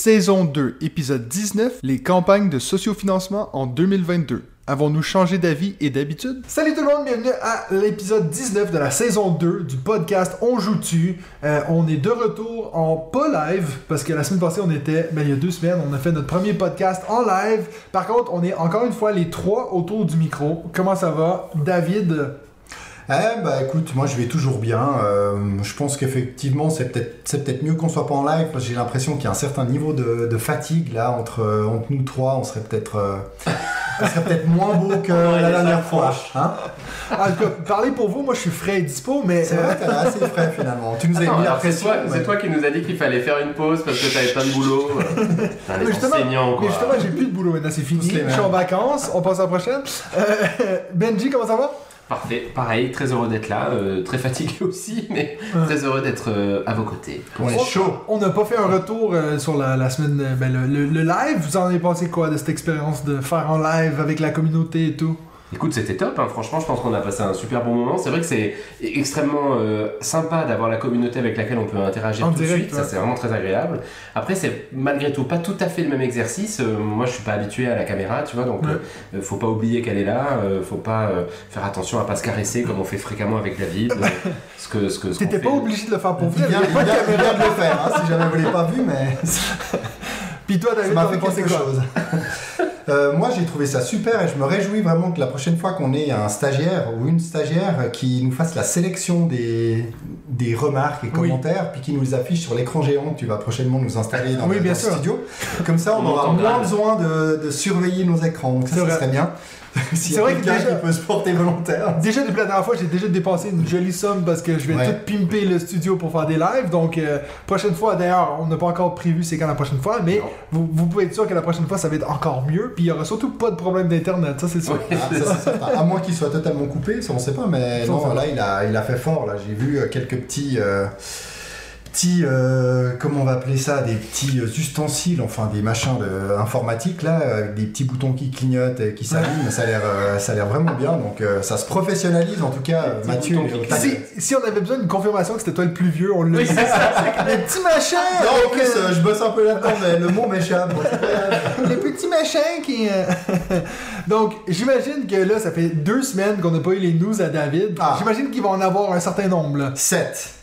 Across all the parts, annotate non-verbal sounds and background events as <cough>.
Saison 2, épisode 19, les campagnes de sociofinancement en 2022. Avons-nous changé d'avis et d'habitude? Salut tout le monde, bienvenue à l'épisode 19 de la saison 2 du podcast On joue-tu? Euh, on est de retour en pas live, parce que la semaine passée on était, ben il y a deux semaines, on a fait notre premier podcast en live. Par contre, on est encore une fois les trois autour du micro. Comment ça va? David? Eh bah écoute, moi je vais toujours bien. Euh, je pense qu'effectivement c'est peut-être c'est peut-être mieux qu'on soit pas en live parce que j'ai l'impression qu'il y a un certain niveau de, de fatigue là entre euh, entre nous trois. On serait peut-être euh, <laughs> on serait peut-être moins beau que la dernière fois. Hein cas, parlez pour vous, moi je suis frais et dispo, mais... c'est vrai, t'es assez frais finalement. Tu nous as Attends, mis la alors c'est pression. toi, mais- c'est toi qui nous a dit qu'il fallait faire une pause parce que t'avais plein de boulot. Putain, Mais les justement, enseignants, quoi. mais justement, j'ai plus de boulot maintenant, c'est fini. Les Je suis en vacances, on passe à la prochaine. Euh, Benji, comment ça va? Parfait, pareil, très heureux d'être là, euh, très fatigué <laughs> aussi, mais Ouais. très heureux d'être euh, à vos côtés. On est chaud. On n'a pas fait un retour euh, sur la, la semaine, ben, le, le- le live. Vous en avez pensé quoi de cette expérience de faire en live avec la communauté et tout? Écoute, c'était top, hein. franchement, je pense qu'on a passé un super bon moment. C'est vrai que c'est extrêmement euh, sympa d'avoir la communauté avec laquelle on peut interagir En tout direct, de suite, ça c'est vraiment très agréable. Après, c'est malgré tout pas tout à fait le même exercice. Euh, moi, je suis pas habitué à la caméra, tu vois, donc Ouais. euh, faut pas oublier qu'elle est là, euh, faut pas euh, faire attention à pas se caresser comme on fait fréquemment avec David. ce que, ce que, ce T'étais pas obligé de le faire pour vrai, vient, il avait pas vient- de il caméra. vient de le faire, hein, si jamais vous l'avez pas vu, mais Puis toi, ça David, m'a t'en as fait pensé quelque quoi? chose. <laughs> Euh, moi, j'ai trouvé ça super et je me réjouis vraiment que la prochaine fois qu'on ait un stagiaire ou une stagiaire qui nous fasse la sélection des, des remarques et Oui. commentaires, puis qui nous les affiche sur l'écran géant que tu vas prochainement nous installer dans, Oui, le, bien dans le sûr. studio. Comme ça, on On aura moins besoin de, de surveiller nos écrans. Donc ça, ça serait bien. <laughs> C'est vrai que déjà- qui peut se porter volontaire. Déjà, depuis la dernière fois, j'ai déjà dépensé une jolie somme parce que je vais Ouais. tout pimper le studio pour faire des lives. Donc, euh, prochaine fois, d'ailleurs, on n'a pas encore prévu c'est quand la prochaine fois, mais vous, vous pouvez être sûr que la prochaine fois, ça va être encore mieux. Puis, il y aura surtout pas de problème d'internet, ça c'est sûr. Ouais, <laughs> ça, ça. À moins qu'il soit totalement coupé, ça on sait pas, mais Ça, non, là il a, il a fait fort. Là, j'ai vu euh, quelques petits, euh, petits, euh, comment on va appeler ça, des petits euh, ustensiles, enfin des machins de, informatiques là, avec des petits boutons qui clignotent et qui s'allument. Ça a l'air, euh, ça a l'air vraiment bien. Donc euh, ça se professionnalise en tout cas. Mathieu. Si, si on avait besoin d'une confirmation que c'était toi le plus vieux, on le Oui, dit. c'est ça. <laughs> Les petits machins! Non, en plus, euh, euh, je bosse un peu là-dedans, mais le mot m'échappe. Bon, c'est pas grave. les petits machins qui. euh, <laughs> Donc, j'imagine que là, ça fait deux semaines qu'on n'a pas eu les news à David. Ah. J'imagine qu'il va en avoir un certain nombre. Là. 7. Sept.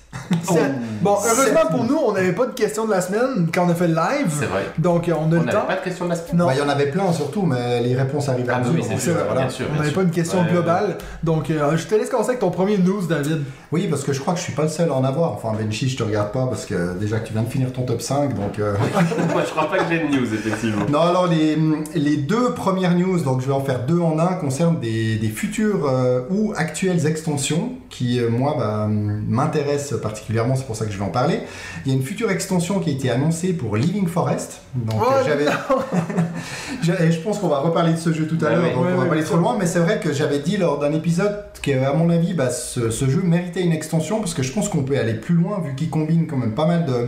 Bon, heureusement pour nous, on n'avait pas de question de la semaine quand on a fait le live. C'est vrai. Donc, on a On le n'avait temps. pas de question de la semaine. Non. Bah, il y en avait plein surtout, mais les réponses arrivent à Ah, mesure. oui, c'est donc, sûr, voilà. bien sûr. On n'avait pas une question Ouais, globale. Donc, euh, je te laisse commencer avec ton premier news, David. Oui, parce que je crois que je suis pas le seul à en avoir. Enfin, Benchi, je te regarde pas parce que déjà que tu viens de finir ton top 5, donc. euh, <laughs> Moi, je crois pas que j'ai de news, effectivement. Non, alors les, les deux premières news, donc je vais en faire deux en un, concernent des, des futures euh, ou actuelles extensions qui, euh, moi, bah, m'intéressent particulièrement, c'est pour ça que je vais en parler. Il y a une future extension qui a été annoncée pour Living Forest. Donc Oh j'avais. <laughs> Et je pense qu'on va reparler de ce jeu tout à Ouais, l'heure, ouais. donc Ouais, on va ouais, pas aller trop loin, mais c'est vrai que j'avais dit lors d'un épisode qu'à mon avis, bah, ce, ce jeu méritait une extension parce que je pense qu'on peut aller plus loin vu qu'il combine quand même pas mal de,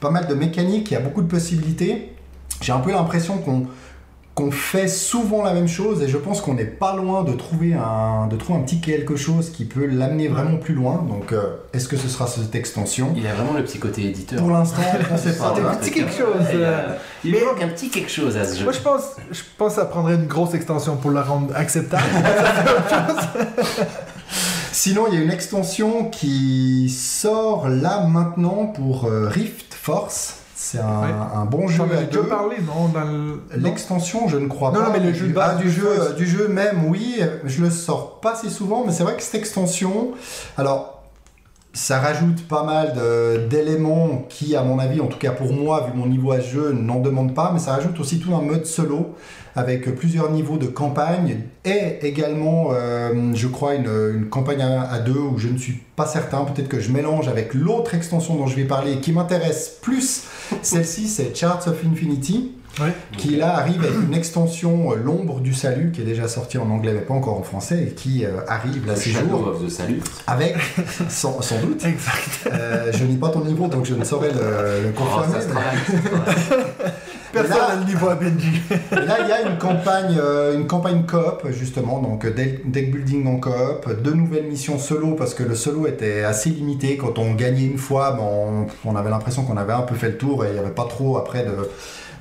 pas mal de mécaniques, il y a beaucoup de possibilités. J'ai un peu l'impression qu'on qu'on fait souvent la même chose et je pense qu'on n'est pas loin de trouver un de trouver un petit quelque chose qui peut l'amener vraiment plus loin. Donc euh, est-ce que ce sera cette extension Il a vraiment le petit côté éditeur. Pour l'instant, <laughs> on ne sait pas. C'était un petit quelque chose. Il, euh, il mais- manque un petit quelque chose à ce jeu. Moi, je pense, je pense que ça prendrait une grosse extension pour le rendre acceptable. <laughs> <laughs> Sinon, il y a une extension qui sort là maintenant pour euh, Rift Force. C'est un, Ouais. un bon jeu à deux. parlé, non? L'extension, je ne crois Non, pas. non, mais le jeu de du, base, ah, du jeu, euh, du jeu même, oui. Je le sors pas assez souvent, mais c'est vrai que cette extension, alors, ça rajoute pas mal d'éléments qui, à mon avis, en tout cas pour moi, vu mon niveau à ce jeu, n'en demande pas, mais ça rajoute aussi tout un mode solo avec plusieurs niveaux de campagne et également, euh, je crois, une, une campagne à, à deux où je ne suis pas certain. Peut-être que je mélange avec l'autre extension dont je vais parler et qui m'intéresse plus. <laughs> Celle-ci, c'est Charts of Infinity. Ouais. qui là arrive avec une extension euh, L'ombre du salut, qui est déjà sortie en anglais mais pas encore en français, et qui euh, arrive là ces jours of the Salut. avec, sans, sans doute, Exact. euh, je n'ai pas ton niveau donc je ne saurais le, le Oh, confirmer. ça <laughs> Personne n'a le niveau à Benji. Et <laughs> là, il y a une campagne, euh, une campagne coop, justement, donc euh, deck, deck building en coop, deux nouvelles missions solo, parce que le solo était assez limité. Quand on gagnait une fois, ben, on, on avait l'impression qu'on avait un peu fait le tour et il n'y avait pas trop après de,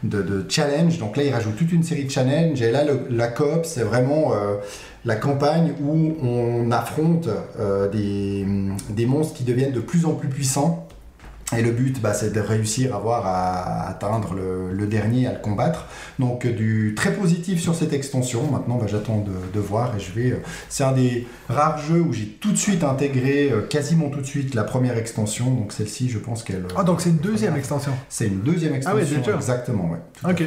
de, de challenge. Donc là, il rajoute toute une série de challenges. Et là, le- la coop, c'est vraiment euh, la campagne où on affronte euh, des, des monstres qui deviennent de plus en plus puissants. Et le but, bah, c'est de réussir à voir à atteindre le, le dernier, à le combattre. Donc euh, du très positif sur cette extension. Maintenant, bah, j'attends de, de voir et je vais. euh, c'est un des rares jeux où j'ai tout de suite intégré, euh, quasiment tout de suite, la première extension. Donc celle-ci, je pense qu'elle. Ah, donc c'est une deuxième extension. C'est une deuxième Ah ouais, extension. déjà. exactement, ouais. Ok.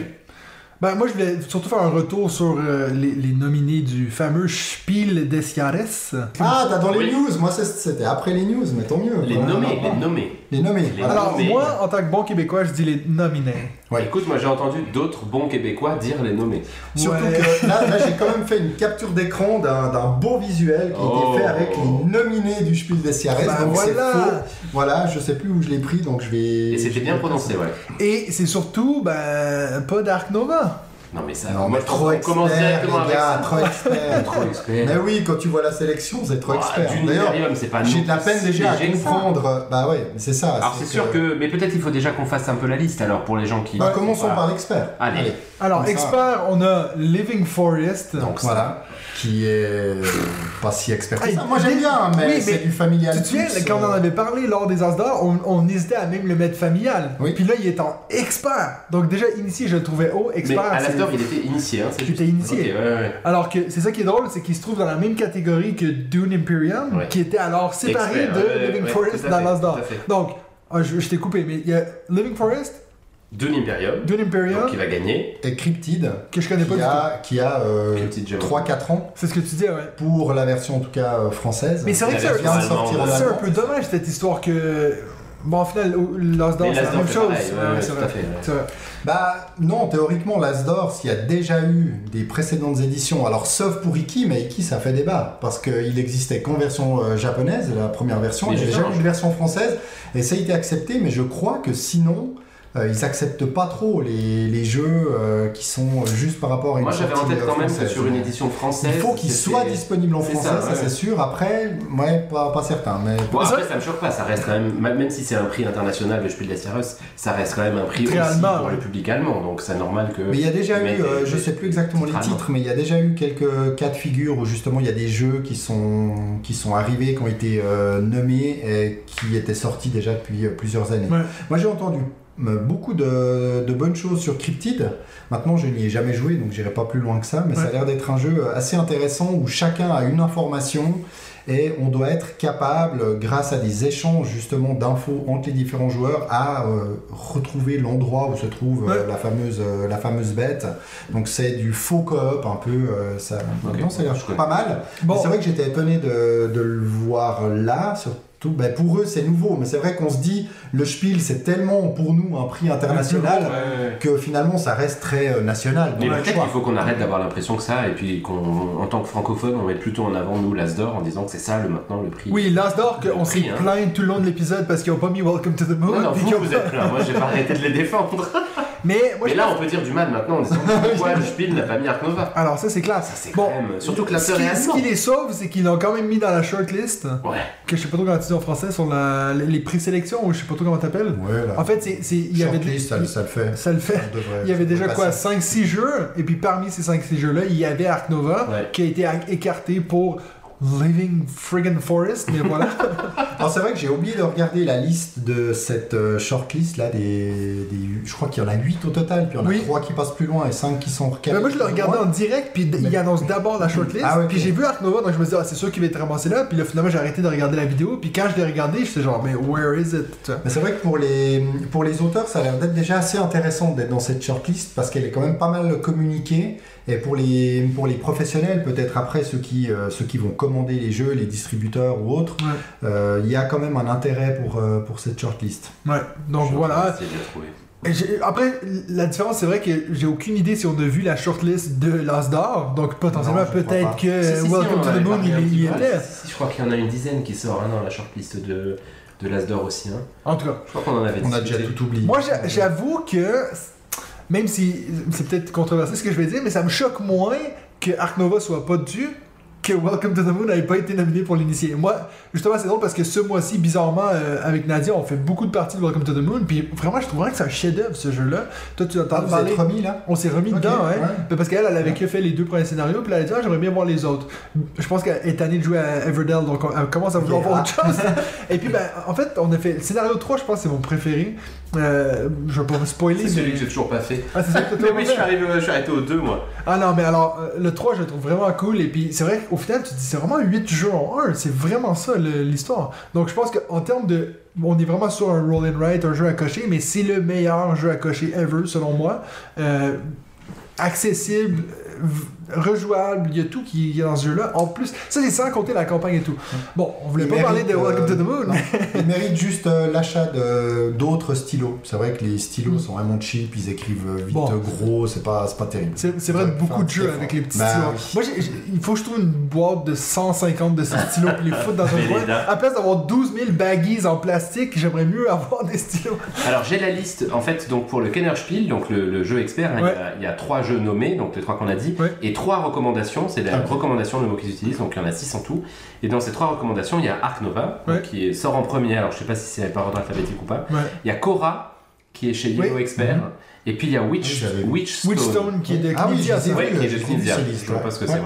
Ben, moi, je voulais surtout faire un retour sur euh, les, les nominés du fameux Spiel des Jahres. Ah, t'as dans les Oui. news. Moi, c'était après les news, mais tant mieux. Les nommés, les nommés. Les nommés. Les. Alors, nommés. moi, en tant que bon Québécois, je dis les nominés. Ouais. Écoute, moi j'ai entendu d'autres bons Québécois dire les nommés. Surtout Ouais. que là, là, j'ai quand même fait une capture d'écran d'un d'un beau visuel qui Oh. était fait avec les nominés du Spiel des Jahres. Bah, donc c'est voilà. faux. Voilà, je sais plus où je l'ai pris, donc je vais. Et c'était bien prononcé, ouais. Et c'est surtout, ben, pas Dark Nova. Non mais ça, Non, mais trop commence expert, directement les avec gars, ça. trop expert. <laughs> Trop expert. Mais oui, quand tu vois la sélection, c'est trop expert. D'ailleurs, Nivarium, c'est pas j'ai de la peine déjà à ça. comprendre. Bah ouais, c'est ça. Alors c'est sûr que, mais peut-être il faut déjà qu'on fasse un peu la liste alors pour les gens qui. Bah, commençons Voilà. par l'expert. Allez. Alors, expert, on a Living Forest. Donc ça. Qui est pas si expert que Hey, ça. Moi j'aime bien, mais, oui, mais c'est du familial. Tu te souviens, quand on en euh, avait parlé lors des As d'or, on, on hésitait à même le mettre familial. Oui. Puis là, il est en expert. Donc déjà, initié, je le trouvais haut. Mais Expert, à c'est- l'after il était initié, hein, Il juste. était initié. Ok, ouais, ouais. Alors que c'est ça qui est drôle, c'est qu'il se trouve dans la même catégorie que Dune Imperium, Ouais. qui était alors séparé Expert, de ouais, Living ouais, Forest à dans fait, l'As d'or. tout à fait. Donc, ah, je, je t'ai coupé, mais il y a Living Forest, Dune Imperium, Dune Imperium, donc qui va gagner. Et Cryptid, que je connais pas qui du tout. a, qui a euh, Cryptid Jump. 3-4 ans C'est ce que tu disais, ouais. pour la version en tout cas euh, française. Mais c'est vrai que c'est un, vient de sortir en allemande. c'est un allemand. peu dommage cette histoire que. Bon, au final, L'As d'or, Mais c'est la même chose. pareil, ouais, Ouais, ouais, c'est tout vrai. à fait, ouais. C'est vrai. Bah non, théoriquement, l'Asdor, s'il y a déjà eu des précédentes éditions, alors sauf pour Iki, mais Iki ça fait débat, parce qu'il existait qu'en version euh, japonaise, la première version, il y avait jamais eu de version française, et ça a été accepté, mais je crois que sinon, euh, ils acceptent pas trop les, les jeux euh, qui sont juste par rapport à une Moi j'avais en tête euh, quand même que sur une édition française. Il faut qu'il c'était- soit disponible en français, ça, ça, ouais. c'est sûr. Après, ouais, pas, pas certain, mais Bon, après, ça me choque pas, ça reste quand même, même si c'est un prix international, le Spiel des Jahres, ça reste quand même un prix aussi allemand, pour ouais. le public allemand, donc c'est normal que. Mais il y a déjà eu, euh, je sais plus exactement les titres mais il y a déjà eu quelques cas de figure où justement il y a des jeux qui sont, qui sont arrivés, qui ont été euh, nommés et qui étaient sortis déjà depuis euh, plusieurs années. Ouais. Moi j'ai entendu euh, beaucoup de, de bonnes choses sur Cryptid. Maintenant je n'y ai jamais joué donc j'irai pas plus loin que ça, mais ça a l'air d'être un jeu assez intéressant où chacun a une information. Et on doit être capable, grâce à des échanges justement d'infos entre les différents joueurs, à euh, retrouver l'endroit où se trouve euh, la, fameuse, euh, la fameuse bête. Donc c'est du faux coop un peu. euh, ça, ça a l'air pas mal. Bon, C'est vrai que j'étais étonné de, de le voir là. Surtout, ben, pour eux c'est nouveau, mais c'est vrai qu'on se dit le Spiel c'est tellement pour nous un prix international Ouais, ouais. que finalement ça reste très euh, national. Mais peut-être qu'il faut qu'on arrête d'avoir l'impression que ça, et puis qu'en tant que francophone, on mette plutôt en avant nous l'As d'or en disant que c'est ça le maintenant le prix. oui, L'As d'or, qu'on s'est hein. plaint tout le long de l'épisode parce qu'ils ont pas mis Welcome to the Moon. Non, non, vous, vous êtes plein. Moi, j'ai pas arrêté de les défendre. <laughs> Mais moi, Mais je là, pense- on peut dire du mal maintenant en disant pourquoi <laughs> le Spiel n'a pas mis Ark Nova. Alors, ça, c'est clair. Ça, c'est Bon, quand même. Surtout que ce l'after qui, ce qui les sauve, c'est qu'ils l'ont quand même mis dans la shortlist, Ouais. que je sais pas trop comment tu dis en français, sur la, les présélections, ou je sais pas trop comment t'appelles. Ouais, là. En fait, c'est, il y avait Shortlist, ça, ça le fait. ça le fait. Il y avait déjà quoi, passer. 5-6 jeux, et puis parmi ces 5-6 jeux-là, il y avait Ark Nova, Ouais. qui a été écarté pour Living Friggin' Forest, mais voilà. <laughs> Alors c'est vrai que j'ai oublié de regarder la liste de cette euh, shortlist là, des, des- je crois qu'il y en a 8 au total, puis il y en a Oui. 3 qui passent plus loin et 5 qui sont recalés. Ben, moi, je le regardais loin. en direct, puis il Mais- annonce d'abord la shortlist, Ah ouais, puis j'ai vu Ark Nova, donc je me suis dit, ah, c'est sûr qu'il va être ramassé là, puis là, finalement, j'ai arrêté de regarder la vidéo, puis quand je l'ai regardé, j'étais genre, mais where is it? Mais c'est vrai que pour les, pour les auteurs, ça a l'air d'être déjà assez intéressant d'être dans cette shortlist parce qu'elle est quand même pas mal communiquée. Et pour les, pour les professionnels, peut-être après ceux qui, euh, ceux qui vont commander les jeux, les distributeurs ou autres, Ouais. euh, il y a quand même un intérêt pour, euh, pour cette shortlist. Ouais, donc Je voilà. Et Après, la différence, c'est vrai que j'ai aucune idée si on a vu la shortlist de l'As d'or, donc potentiellement peut-être que Si, si, si, Welcome to the Moon, il, peu. était. Si, si, je crois qu'il y en a une dizaine qui sort hein, dans la shortlist de, de l'Asdor aussi. Hein. En tout cas, Je crois qu'on en avait On a déjà tout oublié. moi j'a- j'avoue que, même si c'est peut-être controversé ce que je vais dire, mais ça me choque moins que Ark Nova soit pas dessus que Welcome to the Moon n'ait pas été nominé pour l'initier. Moi, justement, c'est drôle parce que ce mois-ci, bizarrement, euh, avec Nadia, on fait beaucoup de parties de Welcome to the Moon, puis vraiment, je trouve vraiment que c'est un chef-d'œuvre ce jeu-là. Toi, tu entends parler. êtes remis là On s'est remis dedans, hein. ouais. Mais Parce qu'elle, elle avait que fait les deux premiers scénarios, puis elle a dit, ah, j'aimerais bien voir les autres. Je pense qu'elle est tannée de jouer à Everdell, donc on- elle commence à vouloir Ok, voir autre <laughs> chose. Et puis, ben, en fait, on a fait le scénario 3, je pense, c'est mon préféré. Euh, je vais pas vous spoiler. C'est celui mais- que j'ai toujours pas fait. Ah, c'est ça que <laughs> Mais oui, je suis, arrivé, je suis arrêté au 2 moi. Ah non, mais alors, euh, le 3, je le trouve vraiment cool. Et puis, c'est vrai qu'au final, tu te dis, c'est vraiment 8 jeux en 1. C'est vraiment ça, l'histoire. Donc, je pense qu'en termes de. On est vraiment sur un roll and write, un jeu à cocher, mais c'est le meilleur jeu à cocher ever, selon moi. Euh, accessible, v- rejouable, il y a tout qui est dans ce jeu-là. En plus, ça, c'est sans compter la campagne et tout. Bon, on voulait Il pas parler de Welcome to the euh, Moon. non. <laughs> Il mérite juste euh, l'achat de- d'autres stylos. C'est vrai que les stylos sont vraiment cheap, ils écrivent euh, vite Bon. gros, c'est pas, c'est pas terrible. C'est c'est vrai beaucoup de jeux avec les petits Bah stylos. oui. Moi, j'ai- j'ai- il faut que je trouve une boîte de 150 de ces stylos pour les foutre dans un Mais <laughs> coin. les gars. À place d'avoir 12 000 baggies en plastique, j'aimerais mieux avoir des stylos. Alors j'ai la liste, en fait, donc pour le Kennerspiel, donc le, le jeu expert, hein, il y Ouais. a- il y, a trois jeux nommés, donc les trois qu'on a dit, Ouais. et trois recommandations, c'est la Ah, recommandation, le mot qu'ils utilisent, donc il y en a six en tout. Et dans ces trois recommandations, il y a Ark Nova, Ouais. qui sort en premier, alors je sais pas si c'est par ordre alphabétique ou pas. Ouais. Il y a Korra, qui est chez Yellow Oui. Expert, et puis il y a Ah, Witch, vu. Witchstone. Witchstone qui est de Ah oui. Ouais, qui est de Knizia, je listes, sais pas ce que c'est.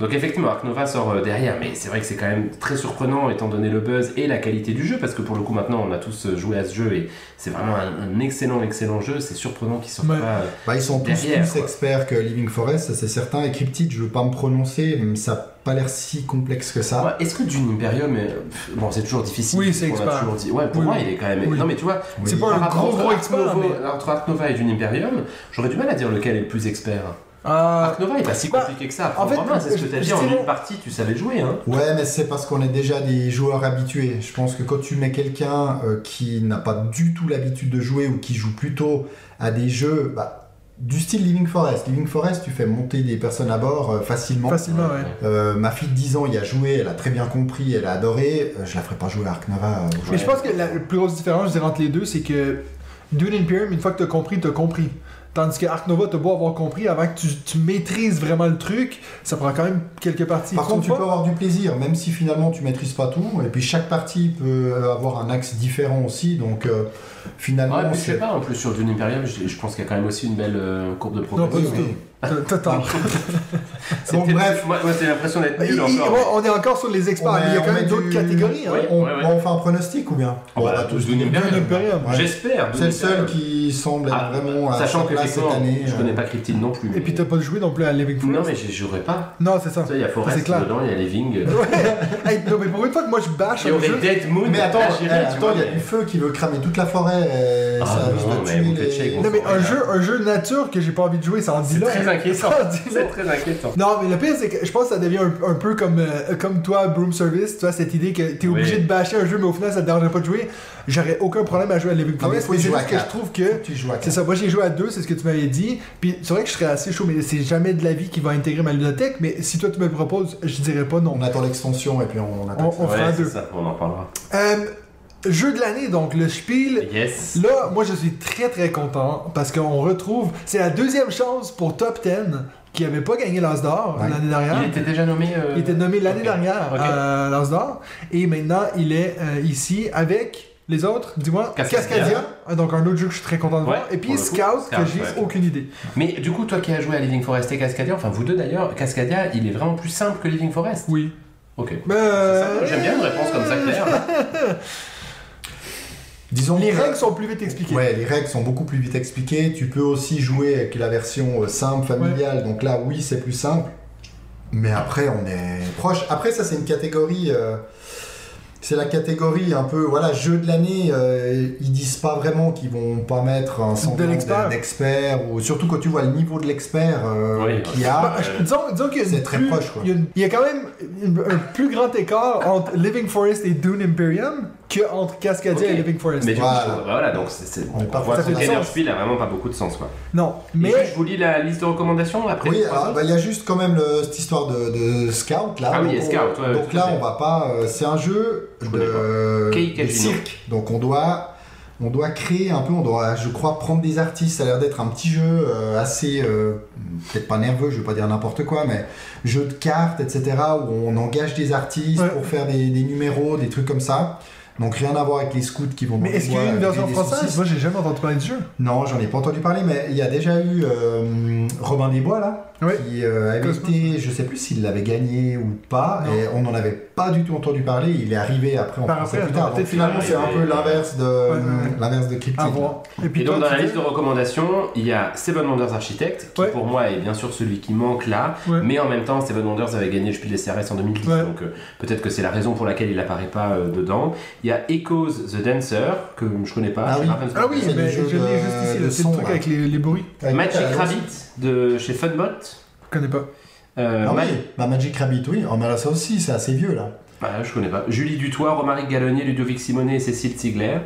Donc effectivement, Ark Nova sort euh, derrière, mais c'est vrai que c'est quand même très surprenant étant donné le buzz et la qualité du jeu, parce que pour le coup maintenant on a tous euh, joué à ce jeu et c'est vraiment un, un excellent excellent jeu, c'est surprenant qu'il sorte Ouais. pas... euh, Bah, ils sont tous plus experts que Living Forest, ça c'est certain. Et Cryptid, je veux pas me prononcer, mais ça a pas l'air si complexe que ça. Ouais, Est-ce que Dune Imperium, est- bon c'est toujours difficile. Oui, c'est expert. toujours dit. Ouais, pour Oui, moi il est quand même. Oui. Non mais tu vois, Oui. C'est pas un gros entre gros expert, entre Ark Nova et Dune Imperium, j'aurais du mal à dire lequel est le plus expert. Ah, Ark Nova est pas si bah, compliqué que ça. en En fait, c'est ce que t'as je dit en une partie, tu savais jouer hein. Ouais, mais c'est parce qu'on est déjà des joueurs habitués. Je pense que quand tu mets quelqu'un euh, qui n'a pas du tout l'habitude de jouer ou qui joue plutôt à des jeux bah, du style Living Forest. Living Forest, tu fais monter des personnes à bord euh, facilement. facilement, ouais. Euh, ma fille de 10 ans y a joué, elle a très bien compris, elle a adoré. Euh, je la ferai pas jouer à Ark Nova. euh, Mais je pense que la, la plus grosse différence, je dirais, entre les deux, c'est que Dune Imperium, une fois que t'as compris, t'as compris. Tandis que Ark Nova, t'as beau avoir compris, avant que tu, tu maîtrises vraiment le truc, ça prend quand même quelques parties. Par contre, tu peux avoir du plaisir, même si finalement tu maîtrises pas tout. Et puis chaque partie peut avoir un axe différent aussi. Donc euh, finalement, Ouais, je sais pas, en plus sur Dune Imperium, je, je pense qu'il y a quand même aussi une belle euh, courbe de Non, pas progression. C'est Donc, peut-être- bref. moi, moi j'ai l'impression d'être nul encore. on est encore sur les experts, On mais il y a quand on même d'autres du- catégories. hein. On, ouais, ouais. bon, on fait un pronostic ou bien On va tous. Ouais. J'espère. C'est le seul qui semble être Ah, vraiment à Sachant sa que cette année. je euh. connais pas Cryptid non plus. Et puis t'as pas joué non plus à Living Forest. Non, mais j'y jouerai pas. Non, c'est ça. Il y a Forest C'est dedans, il y a Living. euh, <laughs> Ouais. Non, mais pour une fois que moi je bâche Il y un aurait jeu. Dead Moon. Mais attends, il y a du feu qui veut cramer toute la forêt. et Ah non, mais un jeu, un jeu nature que j'ai pas envie de jouer, C'est là. très inquiétant. <laughs> C'est très inquiétant. Non, mais le pire, c'est que je pense que ça devient un, un peu comme, euh, comme toi, Broom Service, tu vois, cette idée que t'es obligé Oui. de bâcher un jeu, mais au final, ça te dérangerait pas de jouer. J'aurais aucun problème à jouer à Living mais y c'est juste que je trouve que. Tu joues à C'est ça, moi j'ai joué à deux, c'est ce que tu m'avais dit. Puis c'est vrai que je serais assez chaud, mais c'est jamais de la vie qui va intégrer ma ludothèque. Mais si toi tu me le proposes, je dirais pas non. On attend l'extension et puis on. On- on fera Ouais, deux. c'est ça, on en parlera. Euh, jeu de l'année, donc le Spiel. Yes. Là, moi je suis très très content parce qu'on retrouve. C'est la deuxième chance pour Top 10 qui avait pas gagné l'As d'or Ouais. l'année dernière. Il était déjà nommé. euh, Il était nommé l'année dernière Ok. à l'As d'or. Et maintenant, il est euh, ici avec les autres, dis-moi, Cascadia. Euh, Donc un autre jeu que je suis très content de Ouais, voir. Et puis Scout, que j'ai ouais. aucune idée. Mais du coup, toi qui as joué à Living Forest et Cascadia, enfin vous deux d'ailleurs, Cascadia, il est vraiment plus simple que Living Forest. Oui. Ok. Euh, J'aime bien une réponse comme ça, Claire. <laughs> Disons Les que- règles sont plus vite expliquées. Ouais, les règles sont beaucoup plus vite expliquées. Tu peux aussi jouer avec la version euh, simple, familiale. Donc là, oui, c'est plus simple. Mais après, on est proche. Après, ça, c'est une catégorie. euh, c'est la catégorie un peu, voilà, jeu de l'année. euh, ils disent pas vraiment qu'ils vont pas mettre un semblant d'expert. Ou surtout quand tu vois le niveau de l'expert euh, Oui, qu'il y a. je- disons, disons qu'il y a une C'est très plus- proche, quoi. Il y, a une- il y a quand même une- un plus grand écart entre Living Forest et Dune Imperium que entre Cascadia et Living Forest. Mais du Voilà. coup, voilà, donc c'est, c'est- On est on pas voit que forcément Kenner sens. Spiel a vraiment pas beaucoup de sens, quoi. Non, Mais je vous lis la liste de recommandations après. Oui, alors bah, il y a juste quand même le- cette histoire de, de scout là. Ah oui, on- Scout, ouais, donc là, on va pas. euh, c'est un jeu Je de, cirque. Donc on doit, on doit créer un peu. On doit, je crois, prendre des artistes. Ça a l'air d'être un petit jeu euh, assez, euh, peut-être pas nerveux. Je vais pas dire n'importe quoi, mais jeu de cartes, etc. Où on engage des artistes Ouais. pour faire des, des numéros, des trucs comme ça. Donc rien à voir avec les scouts qui vont. mais est-ce qu'il y a bois une avec version des française. Moi, j'ai jamais entendu parler du jeu. Non, j'en ai pas entendu parler, mais il y a déjà eu euh, Robin Desbois là, Ouais. qui euh, avait Cosmos. été, je sais plus s'il l'avait gagné ou pas, Non. et on n'en avait pas du tout entendu parler. Il est arrivé après en Par français plus tard. peut-être Donc finalement, c'est un peu l'inverse de ouais. l'inverse de voir. Et puis Et donc toi, dans la liste de recommandations, il y a Seven Wonders Architect, qui Ouais. pour moi est bien sûr celui qui manque là, Ouais. mais en même temps Seven Wonders avait gagné le Spiel des CRS en 2010, Ouais. donc euh, peut-être que c'est la raison pour laquelle il apparaît pas euh, dedans. Il y a Echoes the Dancer, que je connais pas. Ah oui. Ah oui, C'est mais le je l'ai juste ici. C'est le truc avec les, bruits. Magic Rabbit de chez Funbot. Je connais pas. Euh, Ah oui, bah Magic Rabbit, oui. Oh, mais là, ça aussi, c'est assez vieux là. Ah, je connais pas. Julie Dutoit, Romaric Gallonnier, Ludovic Simonet et Cécile Ziegler.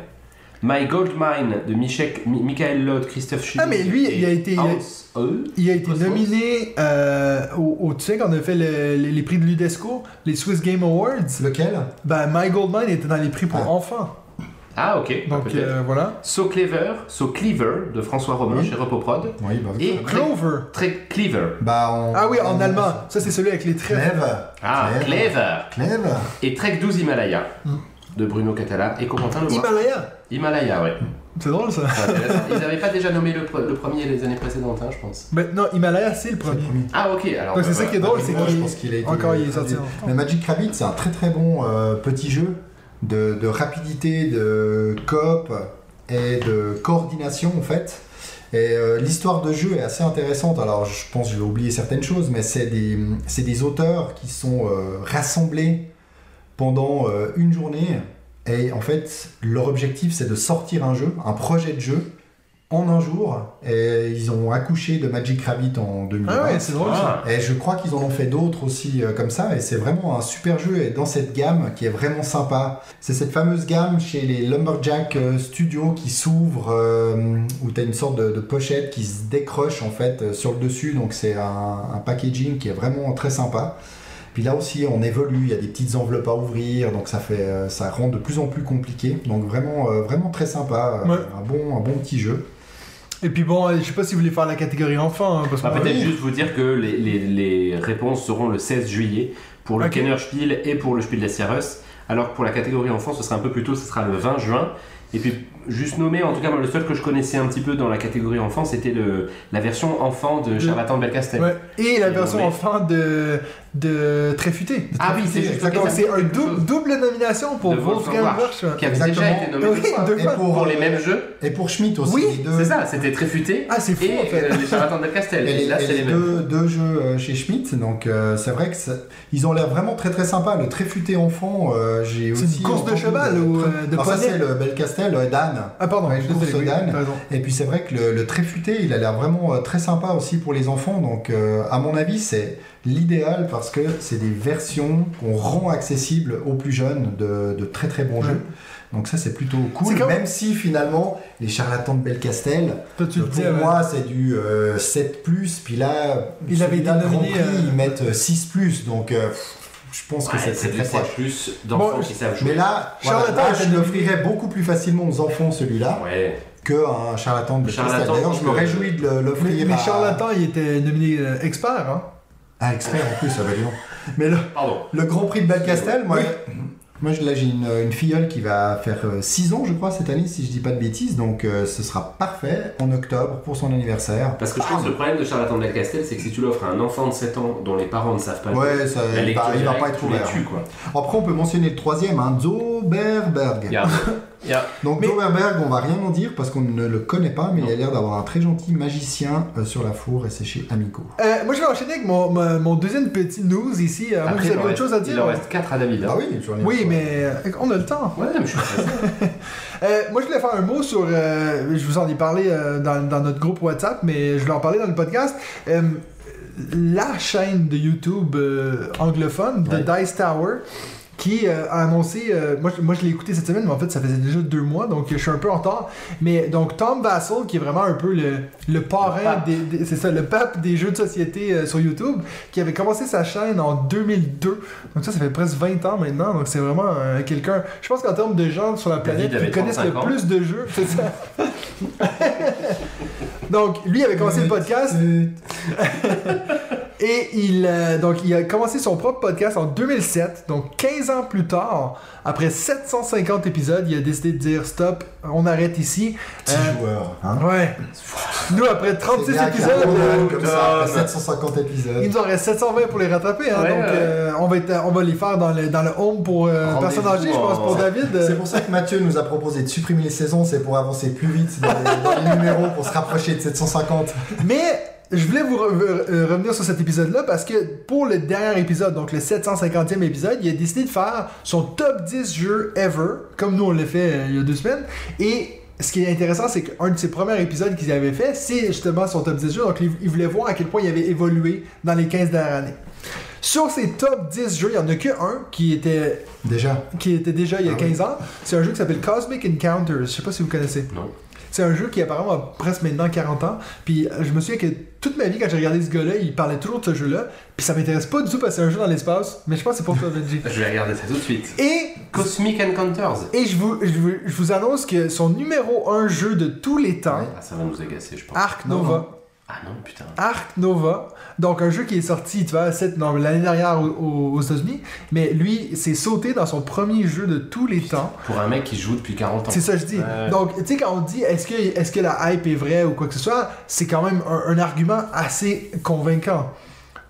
My Gold Mine de Michek, Michael Lott, Christophe Schilling. Ah, mais lui, il a été- Hans Heu. Il a été Cosmos. nominé euh, au, au- Tu sais, quand on a fait le- les, les prix de l'UDESCO, les Swiss Game Awards, Lequel? Ben, My Goldmine était dans les prix pour Ah. enfants. Ah, ok. bah, Donc euh, voilà. So Clever, So Cleaver de François Romain Oui. chez Repoprod. Oui, bah. Et Clover. Très Cleaver. Bah, on- Ah oui, en on- allemand. Ça, c'est celui avec les traits. Clever. Ah, Clever. Clever. Et Trek 12 Himalaya Mm. de Bruno Catala et Corentin Lemoine. Himalaya. Himalaya, ouais. C'est drôle ça. Ils n'avaient pas déjà nommé le, pre- le premier les années précédentes, hein, je pense. Ben, non, Himalaya, c'est le premier. Ah, ok. Alors, Donc c'est bah, ça qui est voilà. drôle, c'est qu'il pense qu'il a été encore il est sorti Mais Magic Rabbit, c'est un très très bon euh, petit jeu de, rapidité, de coop et de coordination en fait. Et euh, l'histoire de jeu est assez intéressante. Alors je pense que je vais certaines choses, mais c'est des, c'est des auteurs qui sont euh, rassemblés pendant euh, une journée. Et en fait, leur objectif c'est de sortir un jeu, un projet de jeu en un jour. Et ils ont accouché de Magic Rabbit en 2020. Ah ouais, c'est drôle ça. Et je crois qu'ils en ont fait d'autres aussi euh, comme ça, et c'est vraiment un super jeu et dans cette gamme qui est vraiment sympa. C'est cette fameuse gamme chez les Lumberjack euh, Studios qui s'ouvre, euh, où tu as une sorte de, de pochette qui se décroche en fait sur le dessus, donc c'est un, un packaging qui est vraiment très sympa. Puis là aussi, on évolue, il y a des petites enveloppes à ouvrir, donc ça, fait, ça rend de plus en plus compliqué. Donc vraiment, euh, vraiment très sympa, Ouais. un, bon, un bon petit jeu. Et puis bon, je sais pas si vous voulez faire la catégorie enfant, hein, parce que Bah, Peut-être juste vous dire que les, les- les réponses seront le 16 juillet pour le. Kenner Spiel et pour le Spiel des Sierras, alors que pour la catégorie enfant, ce sera un peu plus tôt, ce sera le 20 juin. Et puis, juste nommé, en tout cas, moi, le seul que je connaissais un petit peu dans la catégorie enfant, c'était le- la version enfant de Charlatan de Belcastel. Ouais. Et la version nommé. enfant de, de Tréfuté. Ah oui, c'est juste c'est un double, nomination pour Wolfgang Warsch. Qui avait Exactement. déjà été nommé Oui, deux fois. deux Et fois. pour, les mêmes jeux. Et pour Schmitt aussi, Oui. C'est ça, c'était très futé. Ah, c'est fou Et en fait. euh, les Charlatans de Belcastel. Et là, c'est les mêmes. deux, deux jeux euh, chez Schmitt, donc euh, c'est vrai que ça- ils ont l'air vraiment très très sympas. Le très futé enfant, j'ai C'est aussi. une course de cheval de- ou de Alors ça poney c'est le Belcastel euh, Ah pardon, Ouais, je oui, t'as raison. Et puis c'est vrai que le, le très futé, il a l'air vraiment euh, très sympa aussi pour les enfants. Donc euh, à mon avis, c'est l'idéal parce que c'est des versions qu'on rend accessibles aux plus jeunes de, de très très bons Ouais. jeux. Donc ça c'est plutôt cool, même si finalement les charlatans de Belcastel, Toi, tu euh, te pour dis, euh, moi, c'est du euh, 7+, puis là, Il avait été nominé, Prix, euh, ils mettent euh, 6+, donc euh, pff, je pense que Ouais, c'est c'est très proche. 7 plus d'enfants Bon, qui savent jouer. Mais là, voilà, Charlatan là, je l'offrirais beaucoup plus facilement aux enfants, celui-là, Ouais. qu'un charlatan de Belcastel. Charlatan, D'ailleurs, je me que- réjouis de le- Mais, l'offrir mais à... Charlatan, il était nominé euh, expert, hein. Ah, expert en plus, ça va bien. Mais le, Pardon. le Grand Prix de Belcastel, moi, Oui. Moi là j'ai une, une filleule qui va faire 6 ans, je crois, cette année, si je dis pas de bêtises, donc euh, ce sera parfait en octobre pour son anniversaire. Parce que je pense que le problème de Charlatan de Belcastel, c'est que si tu l'offres à un enfant de 7 ans dont les parents ne savent pas Ouais, ça, la il, va, il va pas être ouvert. quoi. Après, on peut mentionner le troisième, hein. Yeah. <laughs> Donc Mais- Zoberberg, on va rien en dire parce qu'on ne le connaît pas, mais il a l'air d'avoir un très gentil magicien euh, sur la four et c'est chez Amico. Euh, moi, je vais enchaîner avec mon, mon, mon deuxième petit news ici. Euh, moi, Après, vous il avez autre reste- chose à Il dire en reste 4 à David. hein. Ah oui, Oui, mais euh, on a le temps. Ouais, mais je suis pressé. <laughs> Euh, moi, je voulais faire un mot sur. euh, je vous en ai parlé euh, dans, dans notre groupe WhatsApp, mais je voulais en parler dans le podcast. Euh, la chaîne de YouTube euh, anglophone, Ouais. The Dice Tower, qui euh, a annoncé, euh, moi, je- moi je l'ai écouté cette semaine, mais en fait ça faisait déjà deux mois, donc je suis un peu en retard. Mais donc Tom Vassell, qui est vraiment un peu le, le parrain, pape. des, des- c'est ça, le pape des jeux de société euh, sur YouTube, qui avait commencé sa chaîne en 2002. Donc ça, ça fait presque 20 ans maintenant, donc c'est vraiment quelqu'un, je pense qu'en termes de gens sur la planète qui connaissent le 35 ans. plus de jeux, c'est ça. <laughs> donc lui avait commencé le podcast. <laughs> Et il, euh, donc, il a commencé son propre podcast en 2007, donc 15 ans plus tard, après 750 épisodes, il a décidé de dire stop, on arrête ici. Petit Euh, joueur. Hein. Ouais. Nous, après 36 C'est bien épisodes, euh, comme ça, Tom. après 750 épisodes. il nous en reste 720 pour les rattraper. Hein, Ouais, donc, ouais. euh, on, va être, on va les faire dans le, dans le home pour euh, personnes âgées, je pense, en- pour David. euh, C'est pour ça que Mathieu nous a proposé de supprimer les saisons, c'est pour avancer plus vite dans les, dans les numéros, pour se rapprocher de 750. Mais je voulais vous re- euh, revenir sur cet épisode-là parce que pour le dernier épisode, donc le 750e épisode, il a décidé de faire son top 10 jeux ever, comme nous on l'a fait euh, il y a deux semaines. Et ce qui est intéressant, c'est qu'un de ses premiers épisodes qu'ils avaient fait, c'est justement son top 10 jeux. Donc il, voulait voir à quel point il avait évolué dans les 15 dernières années. Sur ces top 10 jeux, il n'y en a que un qui était, Déjà. qui était déjà il y a Ah oui. 15 ans. C'est un jeu qui s'appelle Cosmic Encounters. Je sais pas si vous connaissez. Non. C'est un jeu qui apparemment a presque maintenant 40 ans. Puis euh, je me souviens que toute ma vie, quand j'ai regardé ce gars-là, il parlait toujours de ce jeu-là. Puis ça m'intéresse pas du tout parce que c'est un jeu dans l'espace. Mais je pense que c'est pour toi, Benji. <laughs> Je vais regarder ça tout de suite. Et, Cosmic Encounters. et je, vous, je, vous, je vous annonce que son numéro 1 jeu de tous les temps, Ah, ça va nous agacer, je pense. Non, Nova. non. Ah non, putain. Ark Nova, donc un jeu qui est sorti, tu vois, l'année dernière aux, États-Unis, mais lui, c'est sauté dans son premier jeu de tous les temps. Pour un mec qui joue depuis 40 ans. C'est ça que je dis. Donc, tu sais, quand on dit est-ce que, est que la hype est vraie ou quoi que ce soit, c'est quand même un, un argument assez convaincant.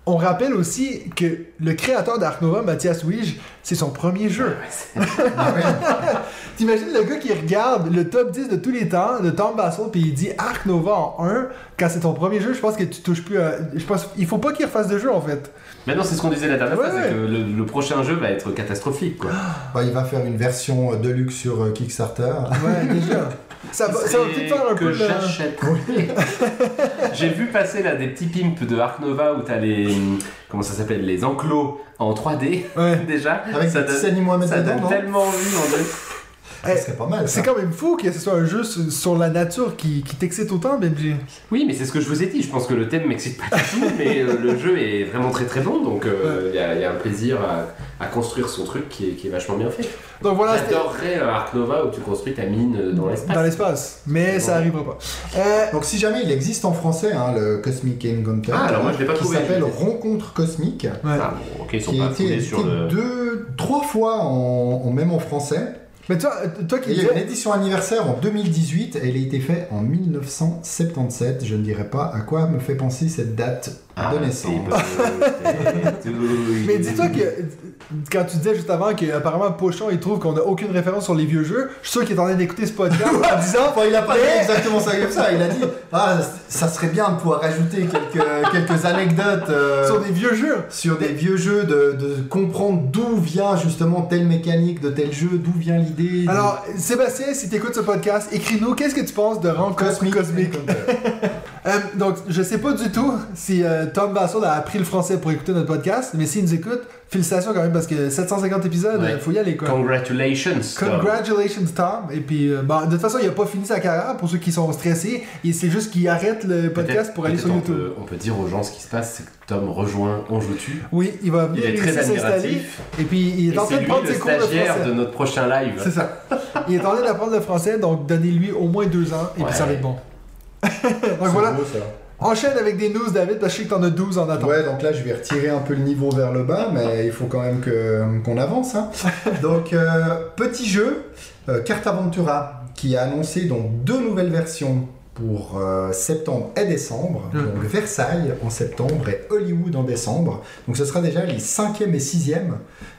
On rappelle aussi que le créateur d'Ark Nova, Mathias Wige, c'est son premier jeu. Ouais. <laughs> T'imagines le gars qui regarde le top 10 de tous les temps de Tom Bassel puis il dit Ark Nova en 1 quand c'est ton premier jeu, je pense que tu touches plus à. Je pense il faut pas qu'il refasse de jeu en fait. Maintenant, c'est ce qu'on disait la dernière Ouais, fois, ouais. c'est que le, le prochain jeu va être catastrophique, quoi. <gasps> Bah, il va faire une version euh, deluxe sur euh, Kickstarter. Ouais, <laughs> déjà. Ça va, ça va peut-être faire un que peu. j'achète. <laughs> J'ai vu passer là des petits pimps de Ark Nova où t'as les. Comment ça s'appelle Les enclos en 3D Ouais. <laughs> déjà. Avec ça des petits donne, animaux à mettre ça dedans, donne non? tellement envie en. Ça serait pas mal. C'est quand même fou que ce soit un jeu sur, la nature qui, qui t'excite autant, Benji. Oui, mais c'est ce que je vous ai dit. Je pense que le thème m'excite pas du tout, mais euh, le jeu est vraiment très très bon, donc euh, il y, a- il y a un plaisir à, à construire son truc qui est, qui est vachement bien fait. Donc voilà, J'adorerais euh, Ark Nova où tu construis ta mine dans l'espace. dans l'espace. Mais ça Ouais. arrivera pas. Euh, Donc si jamais il existe en français, hein, le Cosmic Encounter, Ah, alors moi, je l'ai pas qui s'appelle Rencontre Cosmique, ouais. Ah, bon, ok, ils sont qui a pas été le. deux, trois fois en, en- même en français. Mais toi, toi qui il y a une édition anniversaire en 2018 et elle a été faite en 1977. Je ne dirais pas à quoi me fait penser cette date Ah, de naissance. Mais dis-toi que quand tu disais juste avant qu'apparemment Pochon il trouve qu'on a aucune référence sur les vieux jeux, je suis sûr qu'il est en train d'écouter ce podcast en <laughs> disant Enfin, il a pas dit exactement ça comme ça. Il a dit ah, ça serait bien de pouvoir rajouter quelques, quelques anecdotes euh, sur des vieux jeux. sur des vieux jeux, de, de comprendre d'où vient justement telle mécanique de tel jeu, d'où vient l'idée. Alors, Sébastien, si tu écoutes ce podcast, écris-nous qu'est-ce que tu penses de Rencontre Cosmic. Cosmique. Euh, donc, je sais pas du tout si euh, Tom Bassel a appris le français pour écouter notre podcast, mais s'il nous écoute, félicitations quand même parce que 750 épisodes, Ouais. faut y aller quoi. Congratulations. Tom. Congratulations Tom. Et puis, euh, bon, de toute façon, il a pas fini sa carrière pour ceux qui sont stressés. Et c'est juste qu'il arrête le podcast pour aller sur on YouTube. peut- On peut dire aux gens ce qui se passe, c'est que Tom rejoint On joue-tu. Oui, il va Il venir est très s'installer. Et puis, il est Et en train de prendre ses cours de français. de notre prochain live. C'est ça. Il est en train d'apprendre le français, donc donnez-lui au moins deux ans et Ouais. puis ça va être bon. <laughs> donc voilà, beau, ça. enchaîne avec des news, David, parce que je sais que t'en as 12 en attente. Ouais, donc là, je vais retirer un peu le niveau vers le bas, mais il faut quand même qu'on avance. hein. <laughs> Donc, euh, petit jeu, euh, Cartaventura, qui a annoncé donc deux nouvelles versions pour euh, septembre et décembre. Mm. Donc, Versailles en septembre et Hollywood en décembre. Donc, ce sera déjà les cinquième et sixième.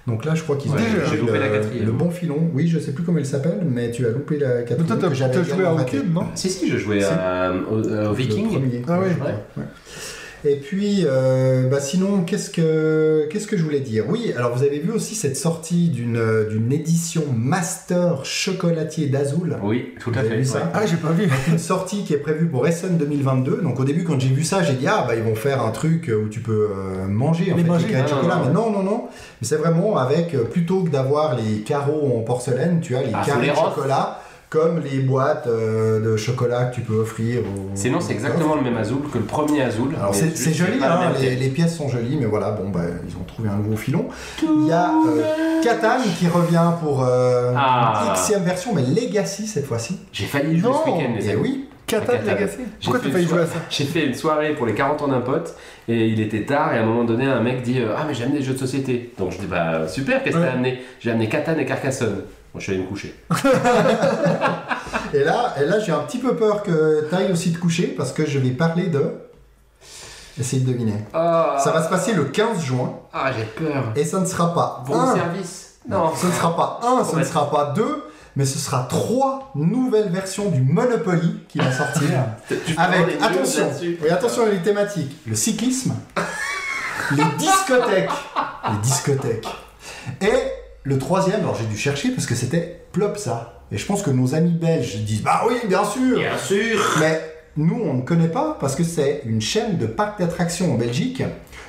Donc là, je crois qu'ils ont Ouais, le, la quatrième. le bon filon. Oui, je sais plus comment il s'appelle, mais tu as loupé la quatrième. toi, t'as joué à aucune, non? Si, si, je jouais Si. à- au, au Le Viking. Ah oui. Ouais. Et puis, euh, bah sinon, qu'est-ce que, qu'est-ce que je voulais dire? Oui, alors vous avez vu aussi cette sortie d'une, euh, d'une édition Master chocolatier d'Azul. Oui, tout à fait. vu ça? ouais. Ah, j'ai pas vu. une sortie qui est prévue pour Essen 2022. Donc au début, quand j'ai vu ça, j'ai dit ah bah ils vont faire un truc où tu peux euh, manger en Les fait, manger. les carrés de Ah, chocolat. non, Mais non, non, non. Mais c'est vraiment avec euh, plutôt que d'avoir les carreaux en porcelaine, tu as les Ah, carrés faut de chocolat comme les boîtes euh, de chocolat que tu peux offrir. aux- Sinon, c'est exactement le même Azul que le premier Azul. alors mais c'est joli, hein, les, les pièces sont jolies, mais voilà, bon, bah, ils ont trouvé un nouveau filon. Il y a euh, Catan qui revient pour euh, Ah. Xème version, mais Legacy cette fois-ci. J'ai failli jouer Non, ce week-end, les amis. oui, Catan. Legacy. Pourquoi J'ai t'as fait failli une jouer à soirée- ça J'ai fait une soirée pour les 40 ans d'un pote et il était tard et à un moment donné un mec dit euh, Ah mais j'ai amené des jeux de société. Donc je dis bah super, qu'est-ce que Ouais. t'as amené? J'ai amené Catan et Carcassonne. Moi je suis allé me coucher. <laughs> Et là, et là j'ai un petit peu peur que tu ailles aussi te coucher parce que je vais parler de. Essayez de deviner. Ah, Ça va se passer le 15 juin Ah j'ai peur. et ça ne sera pas Bon un, service. non, ce ne sera pas un, ce ne sera pas deux, mais ce sera trois nouvelles versions du Monopoly qui va sortir. Peux Avec, attention, oui, attention les thématiques, le cyclisme, les discothèques, les discothèques, et le troisième, alors j'ai dû chercher parce que c'était Plopsa. Et je pense que nos amis belges disent, bah oui, bien sûr, Bien sûr. mais nous, on ne connaît pas parce que c'est une chaîne de parcs d'attractions en Belgique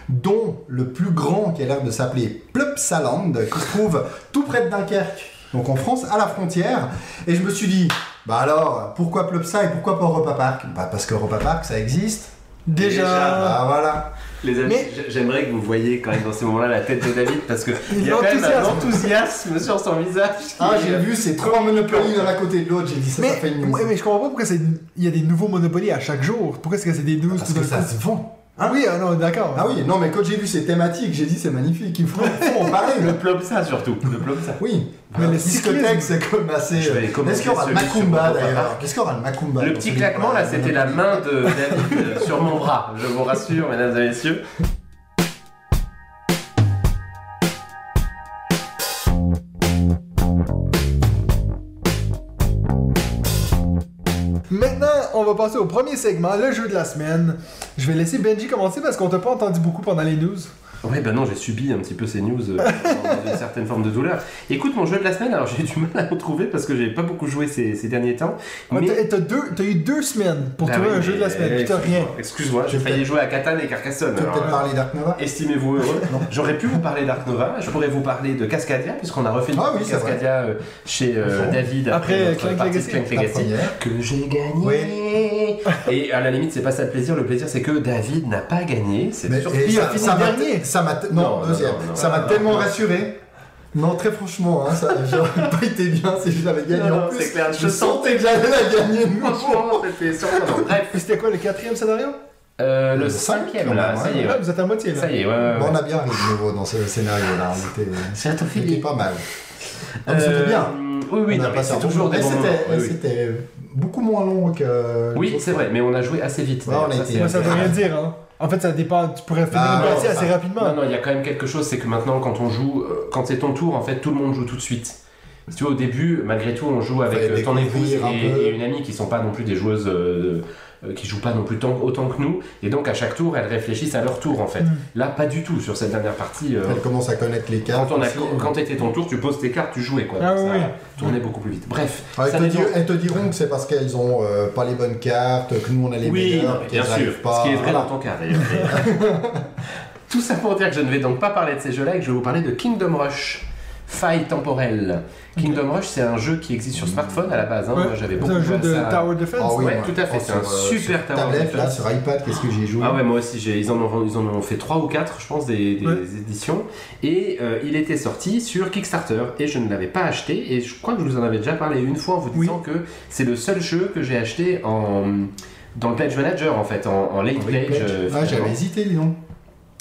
dont le plus grand qui a l'air de s'appeler Plopsaland, qui se trouve tout près de Dunkerque, donc en France, à la frontière. Et je me suis dit, bah alors, pourquoi Plopsa et pourquoi pas Europa Park? Bah parce que Europa Park, ça existe. Déjà. Bah voilà. Les amis, Mais- j'aimerais que vous voyiez quand même dans ces moments-là la tête de David parce que il y a quand même un L'enthousiasme. enthousiasme sur son visage. Ah, est- j'ai vu ces trois Monopoly l'un à côté de l'autre, j'ai dit ça, Mais, ça fait une news. ouais, mais je comprends pas pourquoi c'est- il y a des nouveaux Monopoly à chaque jour. Pourquoi est-ce que c'est des news Parce tout que ça se vend. Ah oui, ah non, d'accord. Ah oui, non, mais quand j'ai vu ces thématiques, j'ai dit c'est magnifique, il faut, faut en parler. Le plop ça surtout. Le plop ça. Oui, Mais mais le les discothèques, c'est comme assez. Est-ce qu'il y aura le Macumba d'ailleurs. Qu'est-ce qu'il y aura le Macumba Le petit claquement là, c'était la main de David euh, sur mon bras. Je vous rassure, mesdames et messieurs. Va passer au premier segment, le jeu de la semaine. Je vais laisser Benji commencer parce qu'on t'a pas entendu beaucoup pendant les news. Ouais, ben non, j'ai subi un petit peu ces news euh, dans une certaine forme de douleur. Écoute, mon jeu de la semaine, alors j'ai du mal à le trouver parce que j'ai pas beaucoup joué ces, ces derniers temps. Ouais, Mais... T'as eu deux semaines pour Bah trouver oui, un jeu de la semaine, t'as rien. Excuse-moi, j'ai failli jouer à Catan et Carcassonne. Tu peut-être parler d'Ark Nova Estimez-vous heureux. <laughs> J'aurais pu vous parler d'Ark Nova, je pourrais vous parler de Cascadia, puisqu'on a refait une Ah oui. Cascadia euh, chez euh. David Après, après, Clank Legacy. Clank. Que j'ai gagné. Et à la limite, c'est pas ça le plaisir, le plaisir c'est que David n'a pas gagné. C'est a ça, m'a Non, non, deuxième. non, non, ça m'a tellement non. rassuré. Non, très franchement, hein, ça j'aurais <laughs> pas été bien si je l'avais gagné Non, en plus. clair, je je sentais que j'allais la gagner. Franchement, c'était surprenant. Bref, c'était quoi le quatrième scénario? Euh, le Le cinquième cinq, là, ça y est. Ouais, vous êtes à moitié là. Ça y est, ouais, ouais, Bon, on a bien ri de nouveau dans ce scénario là. On était, C'est à ton on était pas mal. Euh, C'était bien. Oui, oui, On a non, mais c'est toujours des Mais bons moments. c'était- Oui. C'était beaucoup moins long que. Oui, c'est vrai, mais on a joué assez vite. Ouais, on a. Ça, ça veut rien dire, hein. En fait, ça dépend. Tu pourrais finir Ah, une partie assez ça- rapidement. Non, non, il y a quand même quelque chose, c'est que maintenant, quand on joue, euh, quand c'est ton tour, en fait, tout le monde joue tout de suite. Si tu vois, au début, malgré tout, on joue avec euh, ton épouse un et une amie qui sont pas non plus des joueuses euh, euh, qui jouent pas non plus tant- autant que nous, et donc à chaque tour, elles réfléchissent à leur tour, en fait. Mm. Là, pas du tout sur cette dernière partie. euh, Elle commence à connaître les cartes. quand on a, aussi. quand était ton tour, tu poses tes cartes, tu jouais quoi. Ah ça oui, tournait beaucoup plus vite. Bref, Ah, elles, te dépend. diront, elles te diront que c'est parce qu'elles ont euh, pas les bonnes cartes, que nous on a les Oui, meilleures, bien sûr. pas. Ce qui est vrai Voilà. dans ton cas d'ailleurs. <laughs> Tout ça pour dire que je ne vais donc pas parler de ces jeux-là et que je vais vous parler de Kingdom Rush. Faille temporelle. Kingdom Rush, c'est un jeu qui existe sur smartphone à la base. hein. Ouais, Moi, j'avais c'est beaucoup un joué jeu de ça. Tower Defense. Ah oui, Ouais, moi, tout à fait, oh, c'est un euh, super sur Tower tablette, là, Defense. sur iPad, qu'est-ce que j'ai joué? Ah ouais, moi aussi, ils en, ont, ils en ont fait 3 ou 4, je pense, des, des Ouais. éditions. Et euh, il était sorti sur Kickstarter et je ne l'avais pas acheté. Et je crois que je vous en avais déjà parlé une fois en vous Oui. disant que c'est le seul jeu que j'ai acheté en, dans le Pledge Manager, en fait, en, en late Oui, pledge. Pledge. euh, Ah, j'avais hésité, donc.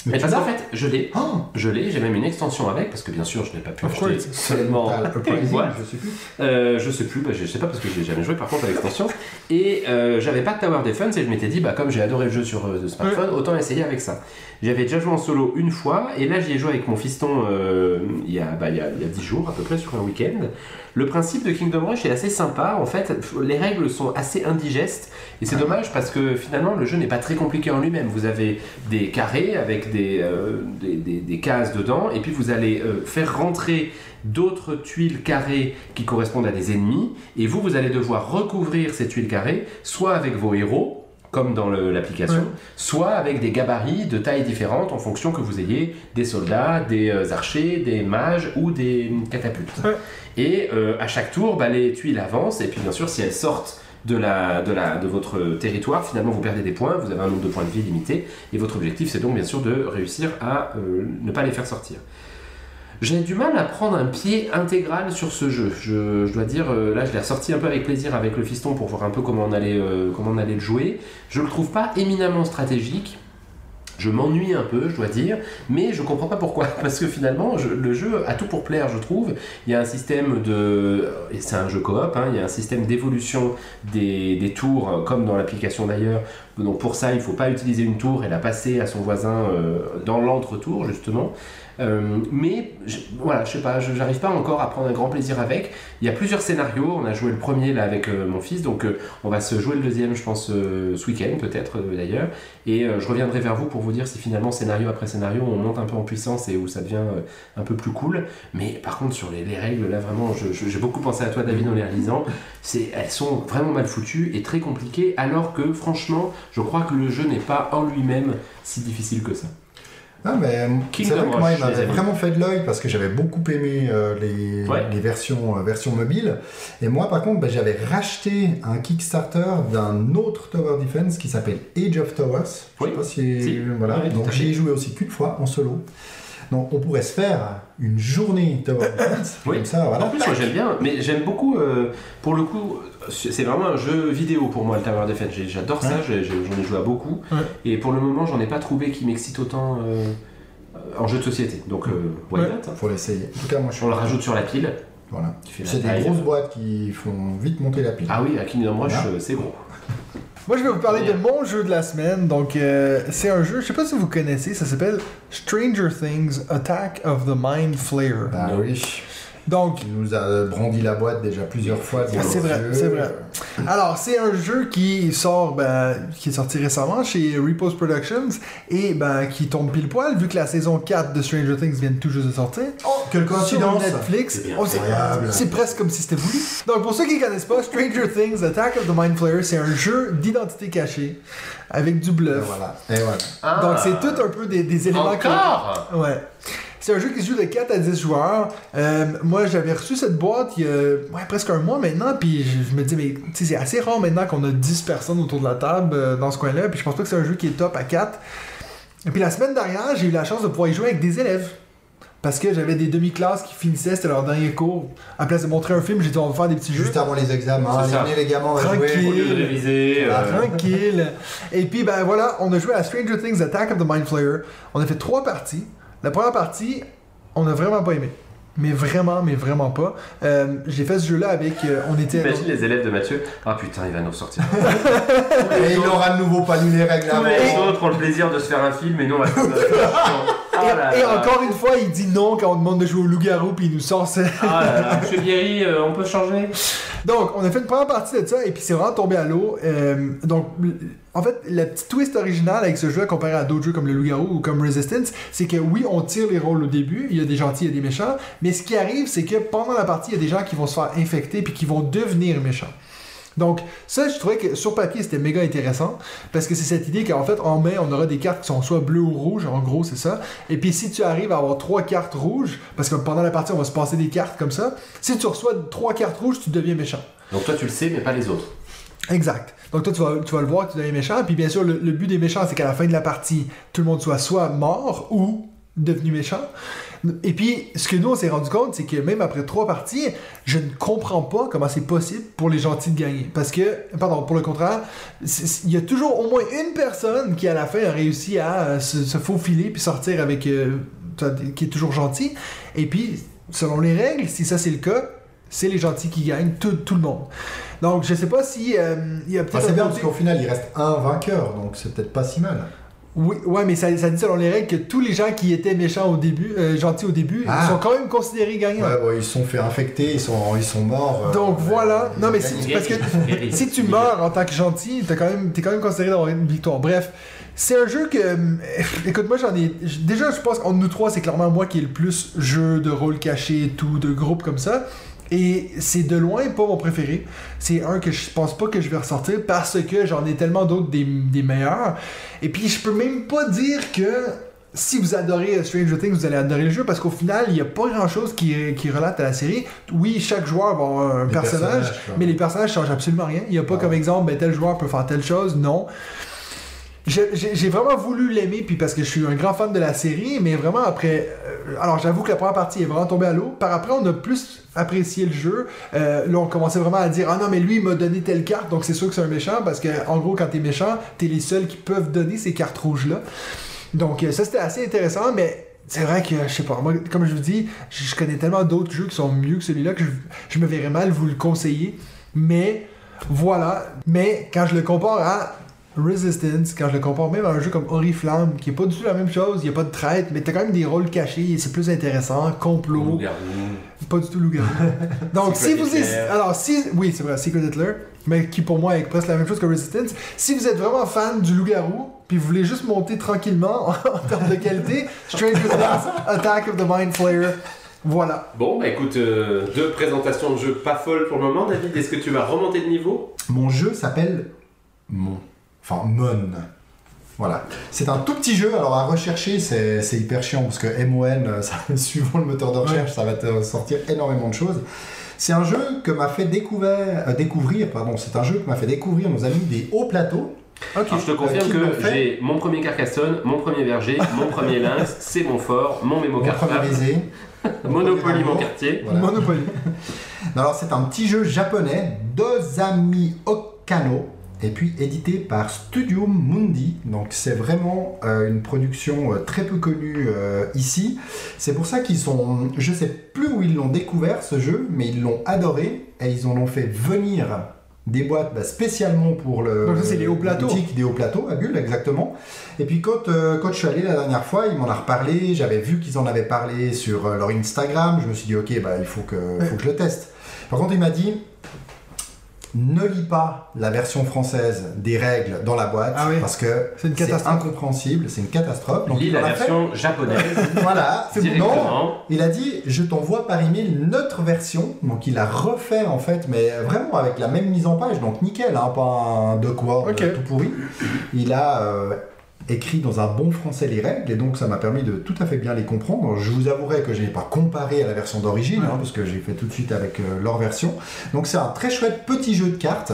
Mais l'as fait, je l'ai. Oh Je l'ai, j'ai même une extension avec, parce que bien sûr, je n'ai pas pu Of acheter seulement <laughs> je sais plus. Euh, je sais plus, bah, je sais pas parce que j'ai jamais joué par contre à l'extension. Et euh, j'avais pas de Tower Defense et je m'étais dit, bah, comme j'ai adoré le jeu sur euh, smartphone, autant essayer avec ça. J'avais déjà joué en solo une fois et là j'y ai joué avec mon fiston euh, il, y a, bah, il, y a, il y a 10 jours à peu près sur un week-end. Le principe de Kingdom Rush est assez sympa. En fait, les règles sont assez indigestes et c'est dommage parce que finalement le jeu n'est pas très compliqué en lui-même. Vous avez des carrés avec des, euh, des, des- des cases dedans et puis vous allez euh, faire rentrer d'autres tuiles carrées qui correspondent à des ennemis et vous, vous allez devoir recouvrir ces tuiles carrées soit avec vos héros comme dans l'application, Ouais. soit avec des gabarits de tailles différentes en fonction que vous ayez des soldats, des euh, archers, des mages ou des euh, catapultes. Ouais. Et euh, à chaque tour, bah, les tuiles avancent, et puis bien sûr, si elles sortent de, la, de, la, de votre territoire, finalement, vous perdez des points, vous avez un nombre de points de vie limité, et votre objectif, c'est donc bien sûr de réussir à euh, ne pas les faire sortir. J'ai du mal à prendre un pied intégral sur ce jeu. Je, dois dire, euh, là, je l'ai ressorti un peu avec plaisir avec le fiston pour voir un peu comment on allait, euh, comment on allait le jouer. Je le trouve pas éminemment stratégique. Je m'ennuie un peu, je dois dire, mais je comprends pas pourquoi. <laughs> Parce que finalement, le jeu a tout pour plaire, je trouve. Il y a un système de. Et c'est un jeu coop, hein, il y a un système d'évolution des, tours, euh, comme dans l'application d'ailleurs. Donc pour ça, il faut pas utiliser une tour et la passer à son voisin dans l'entre-tour, justement. Euh, mais voilà, je sais pas, j'arrive pas encore à prendre un grand plaisir avec. Il y a plusieurs scénarios. On a joué le premier là avec euh, mon fils, donc euh, on va se jouer le deuxième, je pense, ce week-end peut-être d'ailleurs. Et je reviendrai vers vous pour vous dire si finalement scénario après scénario on monte un peu en puissance et où ça devient un peu plus cool. Mais par contre sur les, les règles là vraiment, j'ai beaucoup pensé à toi David en les relisant. Elles sont vraiment mal foutues et très compliquées. Alors que franchement, je crois que le jeu n'est pas en lui-même si difficile que ça. Mais c'est vrai que moi, il m'avait vraiment fait de l'œil parce que j'avais beaucoup aimé euh, les, Ouais. les versions, euh, versions mobiles. Et moi, par contre, bah, j'avais racheté un Kickstarter d'un autre Tower Defense qui s'appelle Age of Towers. Je Oui. sais pas si. Si. Voilà. Ouais, tout Donc, j'y ai joué aussi qu'une fois en solo. Donc, on pourrait se faire une journée Tower Defense. <laughs> Oui. Comme ça, voilà. En plus, moi j'aime bien, mais j'aime beaucoup, euh, pour le coup, c'est vraiment un jeu vidéo pour moi, le Tower Defense. J'adore ça, Ouais. j'en ai joué à beaucoup. Ouais. Et pour le moment, j'en ai pas trouvé qui m'excite autant euh, en jeu de société. Donc, euh, why Ouais. not, hein. Faut l'essayer. En tout cas, moi, je suis. On le rajoute sur la pile. Voilà. Tu fais la C'est des taille. grosses boîtes qui font vite monter la pile. Ah oui, à Kingdom Rush, Voilà. euh, c'est gros. <laughs> Moi, je vais vous parler de mon jeu de la semaine. Donc, euh, c'est un jeu, je sais pas si vous connaissez, ça s'appelle Stranger Things Attack of the Mind Flayer. Bah Non. oui. Donc, Il nous a brandi la boîte déjà plusieurs fois. Ah, c'est vrai, c'est vrai. Alors, c'est un jeu qui sort, ben, qui est sorti récemment chez Repose Productions et ben, qui tombe pile poil vu que la saison 4 de Stranger Things vient tout juste de sortir. Oh, quelle Sur coïncidence Netflix, C'est Oh, c'est presque comme si c'était voulu. Donc, pour ceux qui ne connaissent pas, Stranger Things Attack of the Mind Flayer, c'est un jeu d'identité cachée avec du Et bluff. voilà. Et voilà. Donc, c'est tout un peu des, des éléments que- Encore Ouais. C'est un jeu qui se joue de 4 à 10 joueurs. Euh, moi, j'avais reçu cette boîte il y a ouais, presque un mois maintenant, puis je, je me dis, mais c'est assez rare maintenant qu'on a 10 personnes autour de la table euh, dans ce coin-là, puis je pense pas que c'est un jeu qui est top à 4. Et puis la semaine dernière, j'ai eu la chance de pouvoir y jouer avec des élèves. Parce que j'avais des demi-classes qui finissaient, c'était leur dernier cours. À place de montrer un film, j'ai dit, on va faire des petits jeux. Juste avant les examens, venez les gamins, on va Tranquille. Au lieu de jouer. réviser. Voilà. euh, Tranquille. Et puis, ben voilà, on a joué à Stranger Things Attack of the Mind Flayer. On a fait trois parties. La première partie, on a vraiment pas aimé. Mais vraiment, mais vraiment pas. Euh, J'ai fait ce jeu-là avec. euh, on était. Imagine les élèves de Mathieu. Ah putain, il va nous ressortir. Et il aura de nouveau pas lu les règles Tous les autres ont le plaisir de se faire un film et nous on va <laughs> Et, Ah et encore une fois, il dit non quand on demande de jouer au loup-garou, puis il nous sort ça. Ah là là, Monsieur Bierry, euh, on peut changer? Donc, on a fait une première partie de ça, et puis c'est vraiment tombé à l'eau. Euh, donc, en fait, la petite twist originale avec ce jeu, comparé à d'autres jeux comme le Loup-Garou ou comme Resistance, c'est que oui, on tire les rôles au début, il y a des gentils, il y a des méchants, mais ce qui arrive, c'est que pendant la partie, il y a des gens qui vont se faire infecter, puis qui vont devenir méchants. Donc, ça, je trouvais que sur papier, c'était méga intéressant, parce que c'est cette idée qu'en fait, en main, on aura des cartes qui sont soit bleues ou rouges, en gros, c'est ça. Et puis, si tu arrives à avoir trois cartes rouges, parce que pendant la partie, on va se passer des cartes comme ça, si tu reçois trois cartes rouges, tu deviens méchant. Donc toi tu le sais, mais pas les autres. Exact. Donc toi, tu vas, tu vas le voir tu deviens méchant. Puis bien sûr, le, le but des méchants, c'est qu'à la fin de la partie, tout le monde soit soit mort ou devenus méchants. Et puis, ce que nous, on s'est rendu compte, c'est que même après trois parties, je ne comprends pas comment c'est possible pour les gentils de gagner. Parce que, pardon, pour le contraire, il y a toujours au moins une personne qui, à la fin, a réussi à euh, se, se faufiler puis sortir avec. euh, qui est toujours gentil. Et puis, selon les règles, si ça c'est le cas, c'est les gentils qui gagnent, tout, tout le monde. Donc, je sais pas si euh, il y a Enfin, peut-être. c'est bien côté- parce qu'au final, il reste un vainqueur, donc c'est peut-être pas si mal. Oui, ouais, mais ça, ça dit selon les règles que tous les gens qui étaient méchants au début, euh, gentils au début, Ah. sont quand même considérés gagnants. Ouais, ouais, ils se sont fait infecter, ils sont, ils sont morts. euh, Donc voilà. ils Non, mais c'est- parce que <laughs> si tu meurs en tant que gentil, t'es quand même, t'es quand même considéré d'avoir une victoire. Bref, c'est un jeu que, euh, écoute, moi j'en ai, déjà je pense qu'entre nous trois, c'est clairement moi qui ai le plus jeu de rôle caché et tout, de groupe comme ça. Et c'est de loin pas mon préféré. C'est un que je pense pas que je vais ressortir parce que j'en ai tellement d'autres des, des meilleurs. Et puis je peux même pas dire que si vous adorez Stranger Things, vous allez adorer le jeu parce qu'au final, il n'y a pas grand chose qui, qui relate à la série. Oui, chaque joueur va avoir un Les personnage, mais les personnages changent absolument rien. Il n'y a pas Ah. comme exemple, ben, tel joueur peut faire telle chose. Non. J'ai vraiment voulu l'aimer, puis parce que je suis un grand fan de la série, mais vraiment après. euh, alors j'avoue que la première partie est vraiment tombée à l'eau. Par après, on a plus apprécié le jeu. Euh, là, on commençait vraiment à dire Ah non, mais lui, il m'a donné telle carte, donc c'est sûr que c'est un méchant, parce que en gros, quand t'es méchant, t'es les seuls qui peuvent donner ces cartes rouges-là. Donc euh, ça, c'était assez intéressant, mais. C'est vrai que, je sais pas, moi, comme je vous dis, je je connais tellement d'autres jeux qui sont mieux que celui-là que je, je me verrais mal vous le conseiller. Mais, voilà. Mais, quand je le compare à Resistance, quand je le compare même à un jeu comme Oriflamme, qui est pas du tout la même chose, il y a pas de traite, mais t'as quand même des rôles cachés, c'est plus intéressant, complot, Loup-garou. pas du tout loup-garou. <laughs> Donc si Secret vous Hitler. êtes... Alors si... Oui, c'est vrai, Secret Hitler, mais qui pour moi est presque la même chose que Resistance. Si vous êtes vraiment fan du loup-garou, puis vous voulez juste monter tranquillement <laughs> en termes de qualité, Stranger Things, Attack of the Mind Flayer, voilà. Bon, bah écoute, euh, deux présentations de jeux pas folles pour le moment. David, est-ce que tu vas remonter de niveau? Mon jeu s'appelle Mon. Enfin, Mon. Voilà. C'est un tout petit jeu, alors à rechercher, c'est c'est hyper chiant parce que MON, euh, <laughs> ça, suivant le moteur de recherche, ça va te sortir énormément de choses. C'est un jeu que m'a fait découvrir, euh, découvrir, pardon, c'est un jeu que m'a fait découvrir nos amis des hauts plateaux. Ok. Alors, je te confirme qui l'ont que fait j'ai mon premier Carcassonne, mon premier Verger, <laughs> mon premier Lynx, c'est mon fort, mon mémo Mon premier baiser. <laughs> Monopoly mon Mon quartier. Voilà. Monopoly. Alors c'est un petit jeu japonais, Dozami Okano, et puis édité par Studium Mundi. Donc c'est vraiment euh, une production euh, très peu connue euh, ici. C'est pour ça qu'ils sont, je sais plus où ils l'ont découvert ce jeu, mais ils l'ont adoré et ils en ont fait venir des boîtes bah, spécialement pour le Donc ça, c'est les hauts plateaux. des hauts plateaux à Bulle exactement. Et puis quand, euh, quand je suis allé la dernière fois, il m'en a reparlé, j'avais vu qu'ils en avaient parlé sur leur Instagram, je me suis dit ok bah il faut que, faut que je le teste. Par contre il m'a dit ne lis pas la version française des règles dans la boîte Ah oui. parce que C'est une c'est catastrophe. incompréhensible, c'est une catastrophe. Donc Lis il la fait- version japonaise <laughs> Voilà, non, directement. il a dit je t'envoie par email notre version. Donc il a refait en fait, mais vraiment avec la même mise en page, donc nickel, hein, pas un doc Word Ok. tout pourri. Il a euh, écrit dans un bon français les règles et donc ça m'a permis de tout à fait bien les comprendre. Je vous avouerai que je n'ai pas comparé à la version d'origine, hein, parce que j'ai fait tout de suite avec euh, leur version. Donc c'est un très chouette petit jeu de cartes.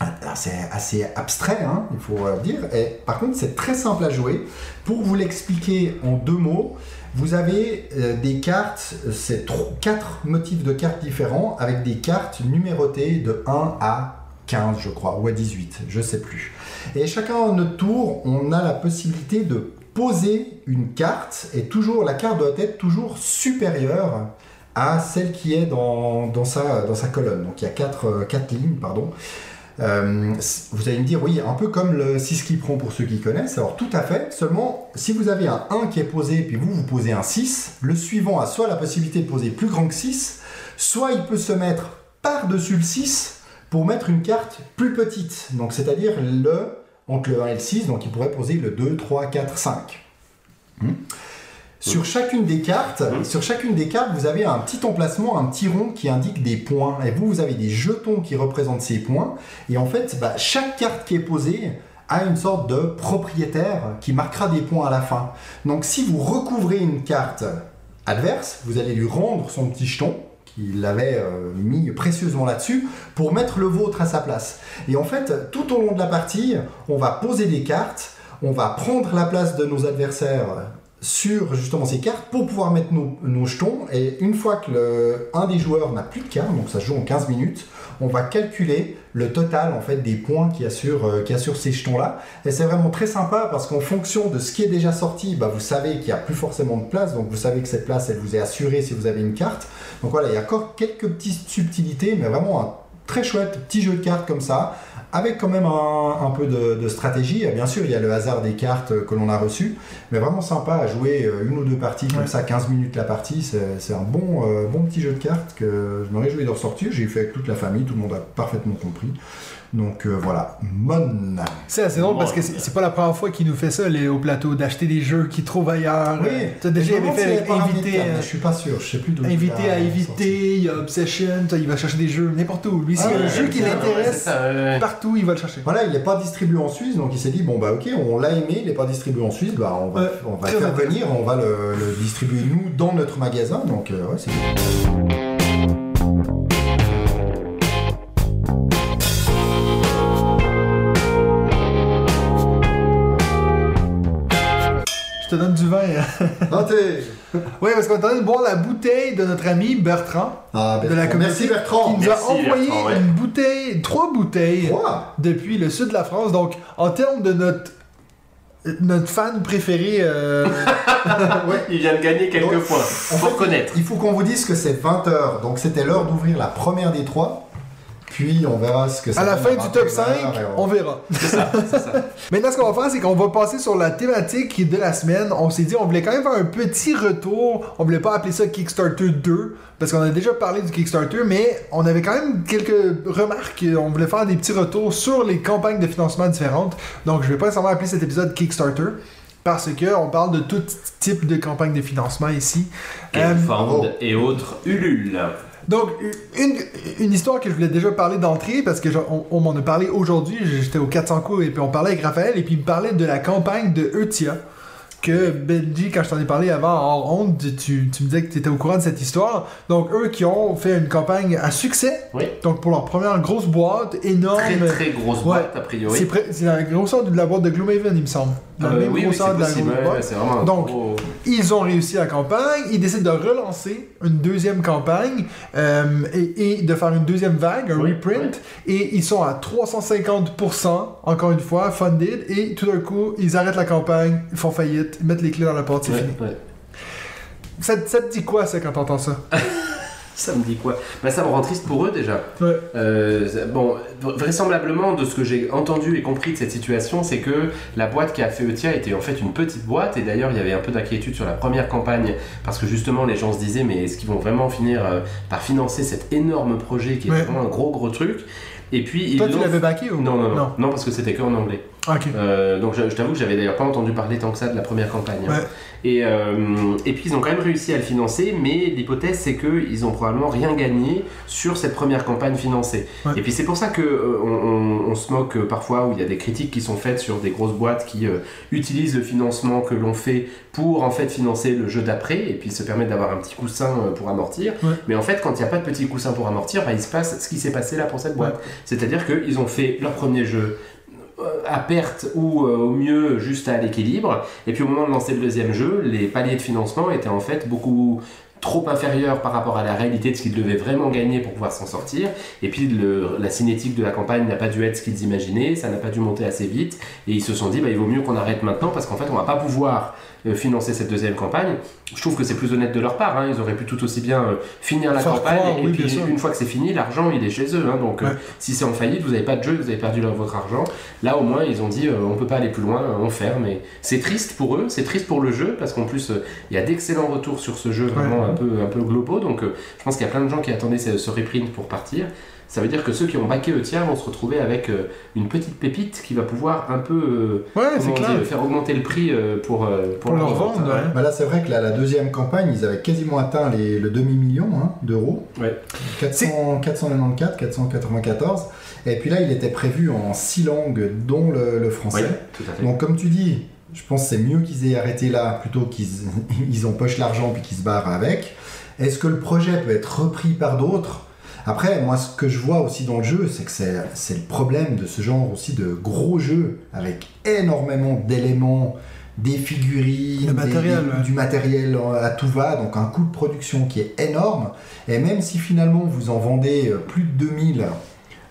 Alors, C'est assez abstrait, hein, il faut euh, dire. Et par contre, c'est très simple à jouer. Pour vous l'expliquer en deux mots, vous avez euh, des cartes, c'est quatre motifs de cartes différents avec des cartes numérotées de 1 à 15, je crois, ou à 18, je sais plus. Et chacun à notre tour, on a la possibilité de poser une carte et toujours la carte doit être toujours supérieure à celle qui est dans, sa colonne. Donc il y a quatre, euh, quatre lignes, pardon. Euh, vous allez me dire, oui, un peu comme le 6 qui prend pour ceux qui connaissent. Alors tout à fait, seulement si vous avez un 1 qui est posé, puis vous, vous posez un 6, le suivant a soit la possibilité de poser plus grand que 6, soit il peut se mettre par-dessus le 6 pour mettre une carte plus petite. Donc c'est-à-dire le entre le 1 et le 6, donc il pourrait poser le 2, 3, 4, 5. Hmm. Sur chacune des cartes, Mhm. sur chacune des cartes, vous avez un petit emplacement, un petit rond qui indique des points. Et vous, vous avez des jetons qui représentent ces points. Et en fait, bah, chaque carte qui est posée a une sorte de propriétaire qui marquera des points à la fin. Donc si vous recouvrez une carte adverse, vous allez lui rendre son petit jeton qu'il avait euh, mis précieusement là-dessus pour mettre le vôtre à sa place. Et en fait, tout au long de la partie, on va poser des cartes, on va prendre la place de nos adversaires sur justement ces cartes pour pouvoir mettre nos, jetons. Et une fois que un des joueurs n'a plus de cartes, donc ça se joue en 15 minutes, on va calculer le total en fait des points qu'il y a sur, ces jetons-là. Et c'est vraiment très sympa parce qu'en fonction de ce qui est déjà sorti, bah, vous savez qu'il n'y a plus forcément de place, donc vous savez que cette place, elle vous est assurée si vous avez une carte. Donc voilà, il y a encore quelques petites subtilités, mais vraiment un très chouette petit jeu de cartes comme ça, avec quand même un, un peu de, de stratégie. Et bien sûr, il y a le hasard des cartes que l'on a reçues, mais vraiment sympa à jouer euh, une ou deux parties comme Ouais. ça, 15 minutes la partie. C'est c'est un bon, euh, bon petit jeu de cartes que je me réjouis de ressortir. J'ai fait avec toute la famille, tout le monde a parfaitement compris. Donc euh, voilà, Mon. C'est assez drôle parce que c'est pas la première fois qu'il nous fait ça les, au plateau, d'acheter des jeux qu'il trouve ailleurs. Oui, Euh, t'as déjà fait cartes, euh, mais je suis pas sûr, je sais plus d'où invité à éviter, il y a Obsession, toi, il va chercher des jeux n'importe où. Lui, s'il y a un jeu qui l'intéresse, partout, il va le chercher. Voilà, il n'est pas distribué en Suisse, donc il s'est dit bon bah ok, on l'a aimé, il n'est pas distribué en Suisse, bah on va, Ouais, on va faire venir, on va le, le distribuer nous dans notre magasin, donc euh, ouais c'est te donne du vin. hein. Santé <laughs> oui, parce qu'on est en train de boire la bouteille de notre ami Bertrand, Ah, de la communauté, Merci Bertrand qui nous Merci, a envoyé Bertrand, ouais. une bouteille, trois bouteilles. Trois? depuis le sud de la France. Donc, en termes de notre, notre fan préféré, euh, <laughs> Ouais. Il vient de gagner quelques Donc, points. En Faut reconnaître. Il faut qu'on vous dise que c'est 20h, donc c'était l'heure d'ouvrir la première des trois, puis on verra ce que ça à la fin du top 21 5, heures et on verra. C'est ça, c'est ça. <laughs> Maintenant, ce qu'on va faire, c'est qu'on va passer sur la thématique de la semaine. On s'est dit, on voulait quand même faire un petit retour. On voulait pas appeler ça Kickstarter 2, parce qu'on a déjà parlé du Kickstarter, mais on avait quand même quelques remarques. On voulait faire des petits retours sur les campagnes de financement différentes. Donc, je vais pas nécessairement appeler cet épisode Kickstarter. Parce que on parle de tout type de campagne de financement ici. Euh, Gamefound et autres Ulule. Donc, une, une histoire que je voulais déjà parler d'entrée, parce que genre, on, on m'en a parlé aujourd'hui, j'étais au 400 coups et puis on parlait avec Raphaël, et puis il me parlait de la campagne de Eutia, que Benji, quand je t'en ai parlé avant en ronde, tu, tu me disais que tu étais au courant de cette histoire. Donc, eux qui ont fait une campagne à succès, Oui. donc pour leur première grosse boîte, énorme. Très très grosse Ouais. boîte a priori. c'est la grosseur de la boîte de Gloomhaven, il me semble. La Euh, même oui, grosseur de la possible. ouais, Donc, Ils ont réussi la campagne, ils décident de relancer une deuxième campagne euh, et, et de faire une deuxième vague, un Oui, reprint, et ils sont à 350%, encore une fois, funded, et tout d'un coup, ils arrêtent la campagne, ils font faillite, ils mettent les clés dans la porte, c'est fini. ça te dit quoi, ça, quand t'entends ça? <laughs> Ça me dit quoi? Bah, Ça me rend triste pour eux déjà. Ouais. Euh, bon, vraisemblablement, de ce que j'ai entendu et compris de cette situation, c'est que la boîte qui a fait Eutia était en fait une petite boîte. Et d'ailleurs, il y avait un peu d'inquiétude sur la première campagne parce que justement, les gens se disaient mais est-ce qu'ils vont vraiment finir euh, par financer cet énorme projet qui est Ouais. vraiment un gros gros truc? Et puis, ils Toi, tu l'avais backé ou non, non, non, Non. non, parce que c'était que en anglais. Euh, donc je, je t'avoue que j'avais d'ailleurs pas entendu parler tant que ça de la première campagne. hein. Et, euh, et puis ils ont quand même réussi à le financer, mais l'hypothèse c'est qu'ils ont probablement rien gagné sur cette première campagne financée. Ouais. Et puis c'est pour ça que euh, on, on- on se moque euh, parfois où il y a des critiques qui sont faites sur des grosses boîtes qui utilisent le financement que l'on fait pour en fait financer le jeu d'après et puis se permettre d'avoir un petit coussin pour amortir. Ouais. Mais en fait quand il n'y a pas de petit coussin pour amortir, bah, il se passe ce qui s'est passé là pour cette boîte. C'est-à-dire qu'ils ont fait leur premier jeu à perte ou euh, au mieux juste à l'équilibre. Et puis au moment de lancer le deuxième jeu, les paliers de financement étaient en fait beaucoup trop inférieurs par rapport à la réalité de ce qu'ils devaient vraiment gagner pour pouvoir s'en sortir. Et puis la cinétique de la campagne n'a pas dû être ce qu'ils imaginaient, ça n'a pas dû monter assez vite. Et ils se sont dit, bah, il vaut mieux qu'on arrête maintenant parce qu'en fait, on va pas pouvoir euh, financer cette deuxième campagne. Je trouve que c'est plus honnête de leur part. hein. Ils auraient pu tout aussi bien euh, finir la Faire campagne croire, et oui, puis une fois que c'est fini, l'argent il est chez eux. hein. Donc euh, Ouais. si c'est en faillite, vous n'avez pas de jeu, vous avez perdu votre argent. Là au moins ils ont dit euh, on peut pas aller plus loin, euh, on ferme. Et c'est triste pour eux, c'est triste pour le jeu parce qu'en plus euh, il y a d'excellents retours sur ce jeu vraiment Ouais. un peu un peu globaux. Donc euh, je pense qu'il y a plein de gens qui attendaient ce, ce reprint pour partir. Ça veut dire que ceux qui ont baqué Eutia vont se retrouver avec euh, une petite pépite qui va pouvoir un peu euh, Ouais, clair. faire augmenter le prix euh, pour, euh, Pour leur vendre, hein. ouais. Bah là, c'est vrai que la, la deuxième campagne, ils avaient quasiment atteint les- le demi-million hein, d'euros. Ouais. 400, 494, 494. Et puis là, il était prévu en six langues, dont le, le français. Oui, tout à fait. Donc, comme tu dis, je pense que c'est mieux qu'ils aient arrêté là plutôt qu'ils <laughs> ils empochent l'argent puis qu'ils se barrent avec. Est-ce que le projet peut être repris par d'autres? Après, moi, ce que je vois aussi dans le jeu, c'est que c'est le problème de ce genre aussi de gros jeux avec énormément d'éléments des figurines, Le matériel, des- ouais. du matériel à tout va, donc un coût de production qui est énorme. Et même si finalement vous en vendez euh, plus de 2000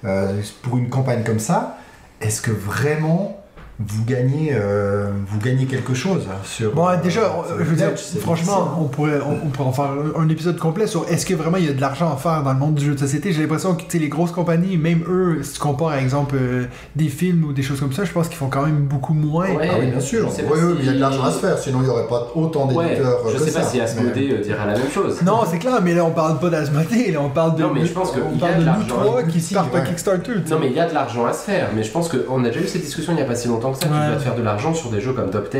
euh, pour une campagne comme ça, est-ce que vraiment vous gagnez, euh, vous gagnez quelque chose sur. Bon, euh, déjà, euh, je veux dire, franchement, on pourrait, on, on pourrait en faire un, épisode complet sur est-ce que vraiment il y a de l'argent à faire dans le monde du jeu de société. J'ai l'impression que tu sais, les grosses compagnies, même eux, si tu compares, par exemple, euh, des films ou des choses comme ça, je pense qu'ils font quand même beaucoup moins. Ouais. Ah oui, bien sûr. Oui, oui, mais il y a de si- l'argent à se faire, sinon il n'y aurait pas autant Ouais, d'éditeurs euh, je que sais ça. pas si Asmodée Mais- dira la même chose. Non, c'est clair, mais là on parle pas d'Asmodée, là on parle de. Non, mais je pense que on il y a de nous l'argent. trois qui Si, un ouais. Kickstarter. Non mais il y a de l'argent à se faire, mais je pense qu'on a déjà eu cette discussion il n'y a pas si longtemps que ça, Ouais. tu dois te faire de l'argent sur des jeux comme Top 10,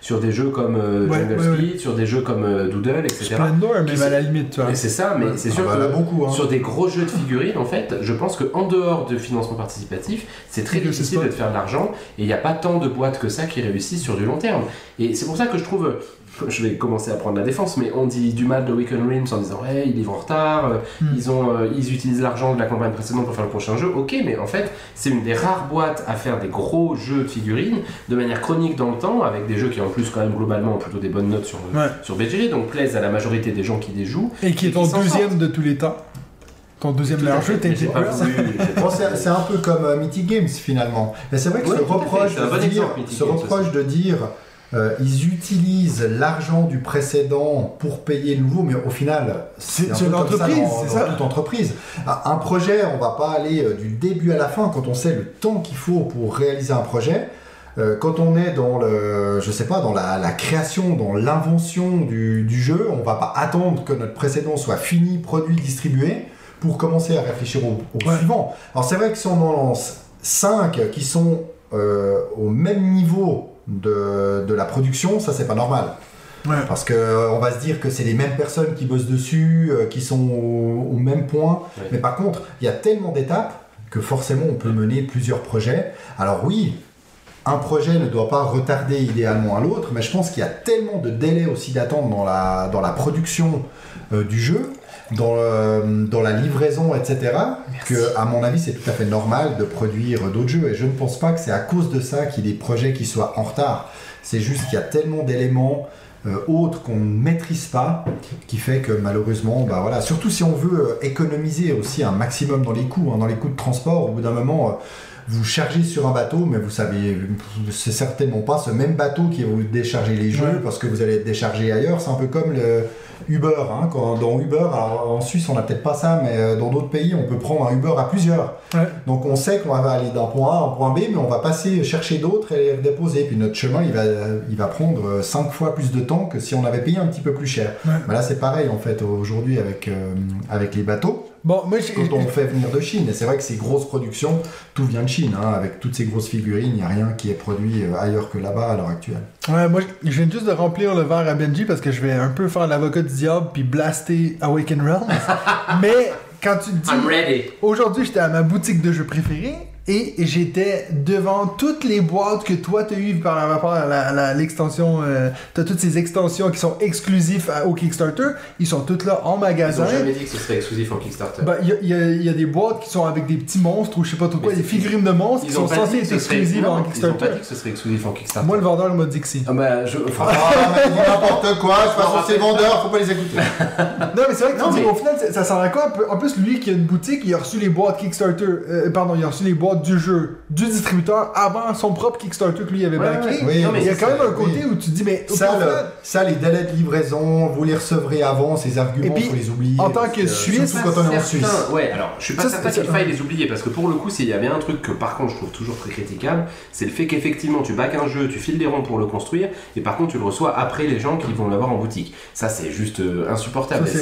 sur des jeux comme euh, Ouais, Jungle ouais, Speed, sur des jeux comme euh, Doodle, etc. Splendor, même Qui à la limite, tu vois. Et c'est ça, mais c'est Ah sûr bah, que beaucoup, hein. sur des gros jeux de figurines, en fait, je pense qu'en dehors de financement participatif, c'est très difficile de te faire de l'argent et il n'y a pas tant de boîtes que ça qui réussissent sur du long terme. Et c'est pour ça que je trouve, <laughs> je vais commencer à prendre la défense, mais on dit du mal de Weekend Realms en disant ouais, ils livrent en retard, euh, Hmm. ils, ont, euh, ils utilisent l'argent de la campagne précédente pour faire le prochain jeu. Ok, mais en fait, c'est une des rares boîtes à faire des gros jeux de figurines de manière chronique dans le temps, avec des jeux qui en plus, quand même, globalement, ont plutôt des bonnes notes sur, Ouais. sur BGG, donc plaisent à la majorité des gens qui les jouent. Et qui est Et ton qui s'en deuxième de tous les temps. Ton deuxième pas. voulu- j'ai <laughs> Bon, c'est un peu comme euh, Mythic Games finalement. Mais c'est vrai que Ouais, ce fait, de dire, exemple, reproche de dire euh, ils utilisent l'argent du précédent pour payer le nouveau, mais au final, C'est- l'entreprise, dans- c'est dans ça. toute entreprise. Un projet, on va pas aller euh, du début à la fin quand on sait le temps qu'il faut pour réaliser un projet. Euh, quand on est dans le, je sais pas, dans la, la création, dans l'invention du, du jeu, on va pas attendre que notre précédent soit fini, produit, distribué pour commencer à réfléchir au, au Ouais. suivant. Alors c'est vrai que si on en lance 5 qui sont euh, au même niveau de, de la production, ça c'est pas normal. Ouais. Parce que on va se dire que c'est les mêmes personnes qui bossent dessus, euh, qui sont au, au même point. Ouais. Mais par contre, il y a tellement d'étapes que forcément on peut mener plusieurs projets. Alors oui, un projet ne doit pas retarder idéalement à l'autre, mais je pense qu'il y a tellement de délais aussi d'attente dans la, dans la production euh, du jeu, dans, le- dans la livraison, etc., que à mon avis c'est tout à fait normal de produire d'autres jeux. Et je ne pense pas que c'est à cause de ça qu'il y ait des projets qui soient en retard. C'est juste qu'il y a tellement d'éléments euh, autres qu'on ne maîtrise pas, qui fait que malheureusement, bah voilà, surtout si on veut euh, économiser aussi un maximum dans les coûts, hein, dans les coûts de transport, au bout d'un moment, euh, vous chargez sur un bateau, mais vous savez, c'est certainement pas ce même bateau qui va vous décharger les jeux Ouais. parce que vous allez être déchargé ailleurs. C'est un peu comme le Uber. Hein, quand, dans Uber, alors en Suisse on n'a peut-être pas ça, mais euh, dans d'autres pays on peut prendre un Uber à plusieurs. Ouais. Donc on sait qu'on va aller d'un point A à un point B, mais on va passer chercher d'autres et les redéposer. Puis notre chemin, il va, il va prendre 5 fois plus de temps que si on avait payé un petit peu plus cher. Ouais. Mais là, c'est pareil en fait aujourd'hui avec, euh, avec les bateaux. Bon, moi, Quand on fait venir de Chine, et c'est vrai que ces grosses productions, tout vient de Chine. hein. avec toutes ces grosses figurines, il n'y a rien qui est produit euh, ailleurs que là-bas à l'heure actuelle. Ouais, moi, je viens juste de remplir le verre à Benji parce que je vais un peu faire l'avocat du diable puis blaster Awaken Realms. <laughs> Mais quand tu te I'm dis, ready. aujourd'hui, j'étais à ma boutique de jeux préférée et j'étais devant toutes les boîtes que toi t'as eues par rapport à l'extension. euh, t'as toutes ces extensions qui sont exclusives à- au Kickstarter. Ils sont toutes là en Ils magasin. ont jamais dit que ce serait exclusif en Kickstarter. Bah, il y, a- il y il y a des boîtes qui sont avec des petits monstres ou je sais pas trop quoi, des figurines de monstres qui Ils ont sont censées dit être que exclusives non, en Ils ont pas Kickstarter. dit que ce serait exclusif en Kickstarter. Moi, le vendeur m'a dit que si. Ah bah, <laughs> je... Dis n'importe quoi, de toute façon, c'est vendeur, faut pas les écouter. Non, mais c'est vrai que Non, mais- au final, ça, ça sert à quoi? En plus, lui qui a une boutique, il a reçu les boîtes Kickstarter. euh, pardon, il a reçu les boîtes du jeu du distributeur avant son propre Kickstarter que lui avait Ouais, backé. ouais. Oui, Non, mais il y a quand même un côté oui. où tu te dis, mais Ça, final, le- ça, les délais de livraison, vous les recevrez avant, ces arguments, Et puis, faut les oublier. en tant que Suisse, surtout quand on est en Suisse. Ouais, alors je suis pas Ça, certain c'est- qu'il faille les oublier parce que pour le coup, s'il y avait un truc que par contre je trouve toujours très critiquable, c'est le fait qu'effectivement tu bacs un jeu, tu files des ronds pour le construire et par contre tu le reçois après les gens qui vont l'avoir en boutique. Ça c'est juste euh, insupportable. ça.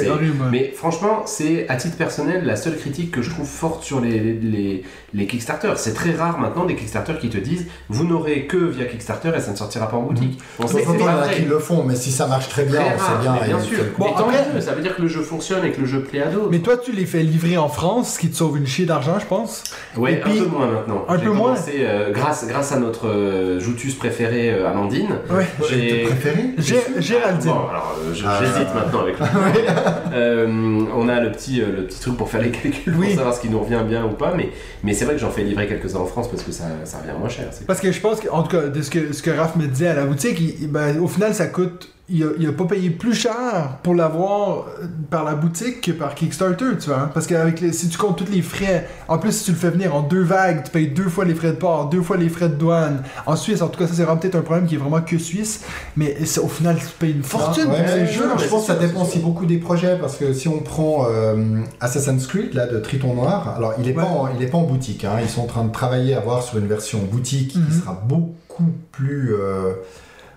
Mais franchement, c'est à titre personnel la seule critique que je trouve forte sur les, les, les Kickstarter. C'est très rare maintenant des Kickstarter qui te disent vous n'aurez que via Kickstarter et ça ne sortira pas en boutique. On De sait temps que en c'est temps, il y pas en a vrai. qui le font, mais si ça marche très bien, on sait bien. mais bien et- sûr. Bon, mais tant après- mieux, ça veut dire que le jeu fonctionne et que le jeu plaît à d'autres. Mais toi, tu les fais livrer en France, ce qui te sauve une chier d'argent, je pense. Ouais, Et puis- un peu moins maintenant. Un peu moins commencé, euh, grâce, grâce à notre euh, joutus préférée euh, Amandine. Ouais. J'ai préféré Gé- Géraldine. Bon, alors euh, Ah. j'hésite maintenant avec le <laughs> Euh, On a le petit, euh, le petit truc pour faire les calculs Oui. pour savoir ce qui nous revient bien ou pas, mais, mais c'est vrai que j'en fais livrer livrer quelques-uns en France parce que ça, ça revient moins cher. Parce que je pense que, en tout cas, de ce que, ce que Raph me disait à la boutique, ben, au final, ça coûte. Il a, il a pas payé plus cher pour l'avoir euh, par la boutique que par Kickstarter, tu vois. hein. Parce que avec les- si tu comptes tous les frais, en plus, si tu le fais venir en deux vagues, tu payes deux fois les frais de port, deux fois les frais de douane. En Suisse, en tout cas, ça, c'est vraiment peut-être un problème qui est vraiment que suisse. Mais au final, tu payes une fortune Ouais, pour mais je pense que ça dépend aussi beaucoup des projets parce que si on prend euh, Assassin's Creed là de Triton Noir, alors il est pas Ouais. en, il est pas en boutique, hein, ils sont en train de travailler à voir sur une version boutique Mhm. qui sera beaucoup plus euh,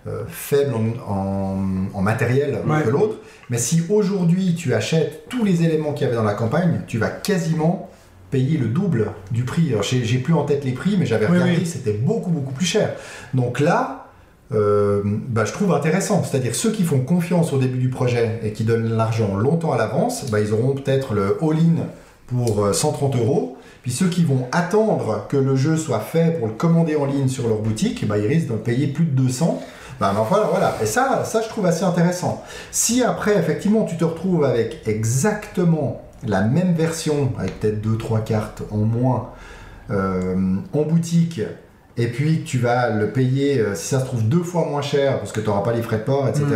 euh, faible en, en- en matériel Ouais. que l'autre. Mais si aujourd'hui tu achètes tous les éléments qu'il y avait dans la campagne, tu vas quasiment payer le double du prix. Alors, J'ai plus en tête les prix, mais j'avais regardé, oui. c'était beaucoup beaucoup plus cher. Donc là, euh, bah, je trouve intéressant. C'est-à-dire ceux qui font confiance au début du projet et qui donnent l'argent longtemps à l'avance, bah, ils auront peut-être le all-in pour euh, 130 euros. Puis ceux qui vont attendre que le jeu soit fait pour le commander en ligne sur leur boutique, bah, ils risquent d'en payer plus de 200. Mais enfin, voilà. Et ça, ça, je trouve assez intéressant. Si après, effectivement, tu te retrouves avec exactement la même version, avec peut-être 2-3 cartes en moins, euh, en boutique, et puis tu vas le payer, euh, si ça se trouve, deux fois moins cher, parce que tu n'auras pas les frais de port, etc.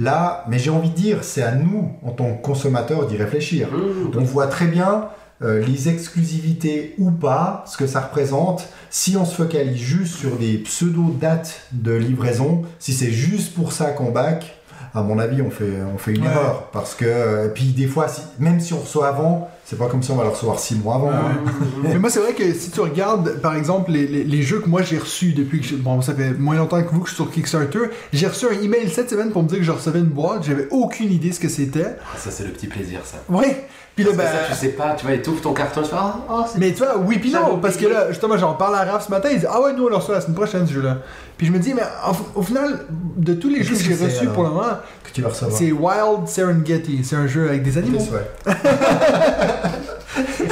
Là, mais j'ai envie de dire, c'est à nous, en tant que consommateurs, d'y réfléchir. Mmh, On voit très bien euh, les exclusivités ou pas, ce que ça représente. Si on se focalise juste sur des pseudo-dates de livraison, si c'est juste pour ça qu'on back, à mon avis, on fait, on fait une Ouais. erreur. Parce que, euh, puis des fois, si- même si on reçoit avant, c'est pas comme si on va le recevoir six mois avant. Ouais, hein. <laughs> Mais moi, c'est vrai que si tu regardes, par exemple, les, les- les jeux que moi j'ai reçus depuis que je- bon, ça fait moins longtemps que vous que je suis sur Kickstarter, j'ai reçu un email cette semaine pour me dire que je recevais une boîte. J'avais aucune idée ce que c'était. Ah, Ça, c'est le petit plaisir, ça. Ouais. Puis là, ben. ça, tu sais pas, tu vois, et t'ouvres ton carton, tu fais Ah, oh, c'est Mais tu vois, oui puis non, parce que là, justement, j'en parle à Raph ce matin, il dit Ah ouais, nous on le reçoit la semaine prochaine ce jeu-là. Puis je me dis, mais en- au final, de tous les jeux que j'ai reçus pour le moment, Que tu vas recevoir? c'est Wild Serengeti. C'est un jeu avec des animaux. <laughs>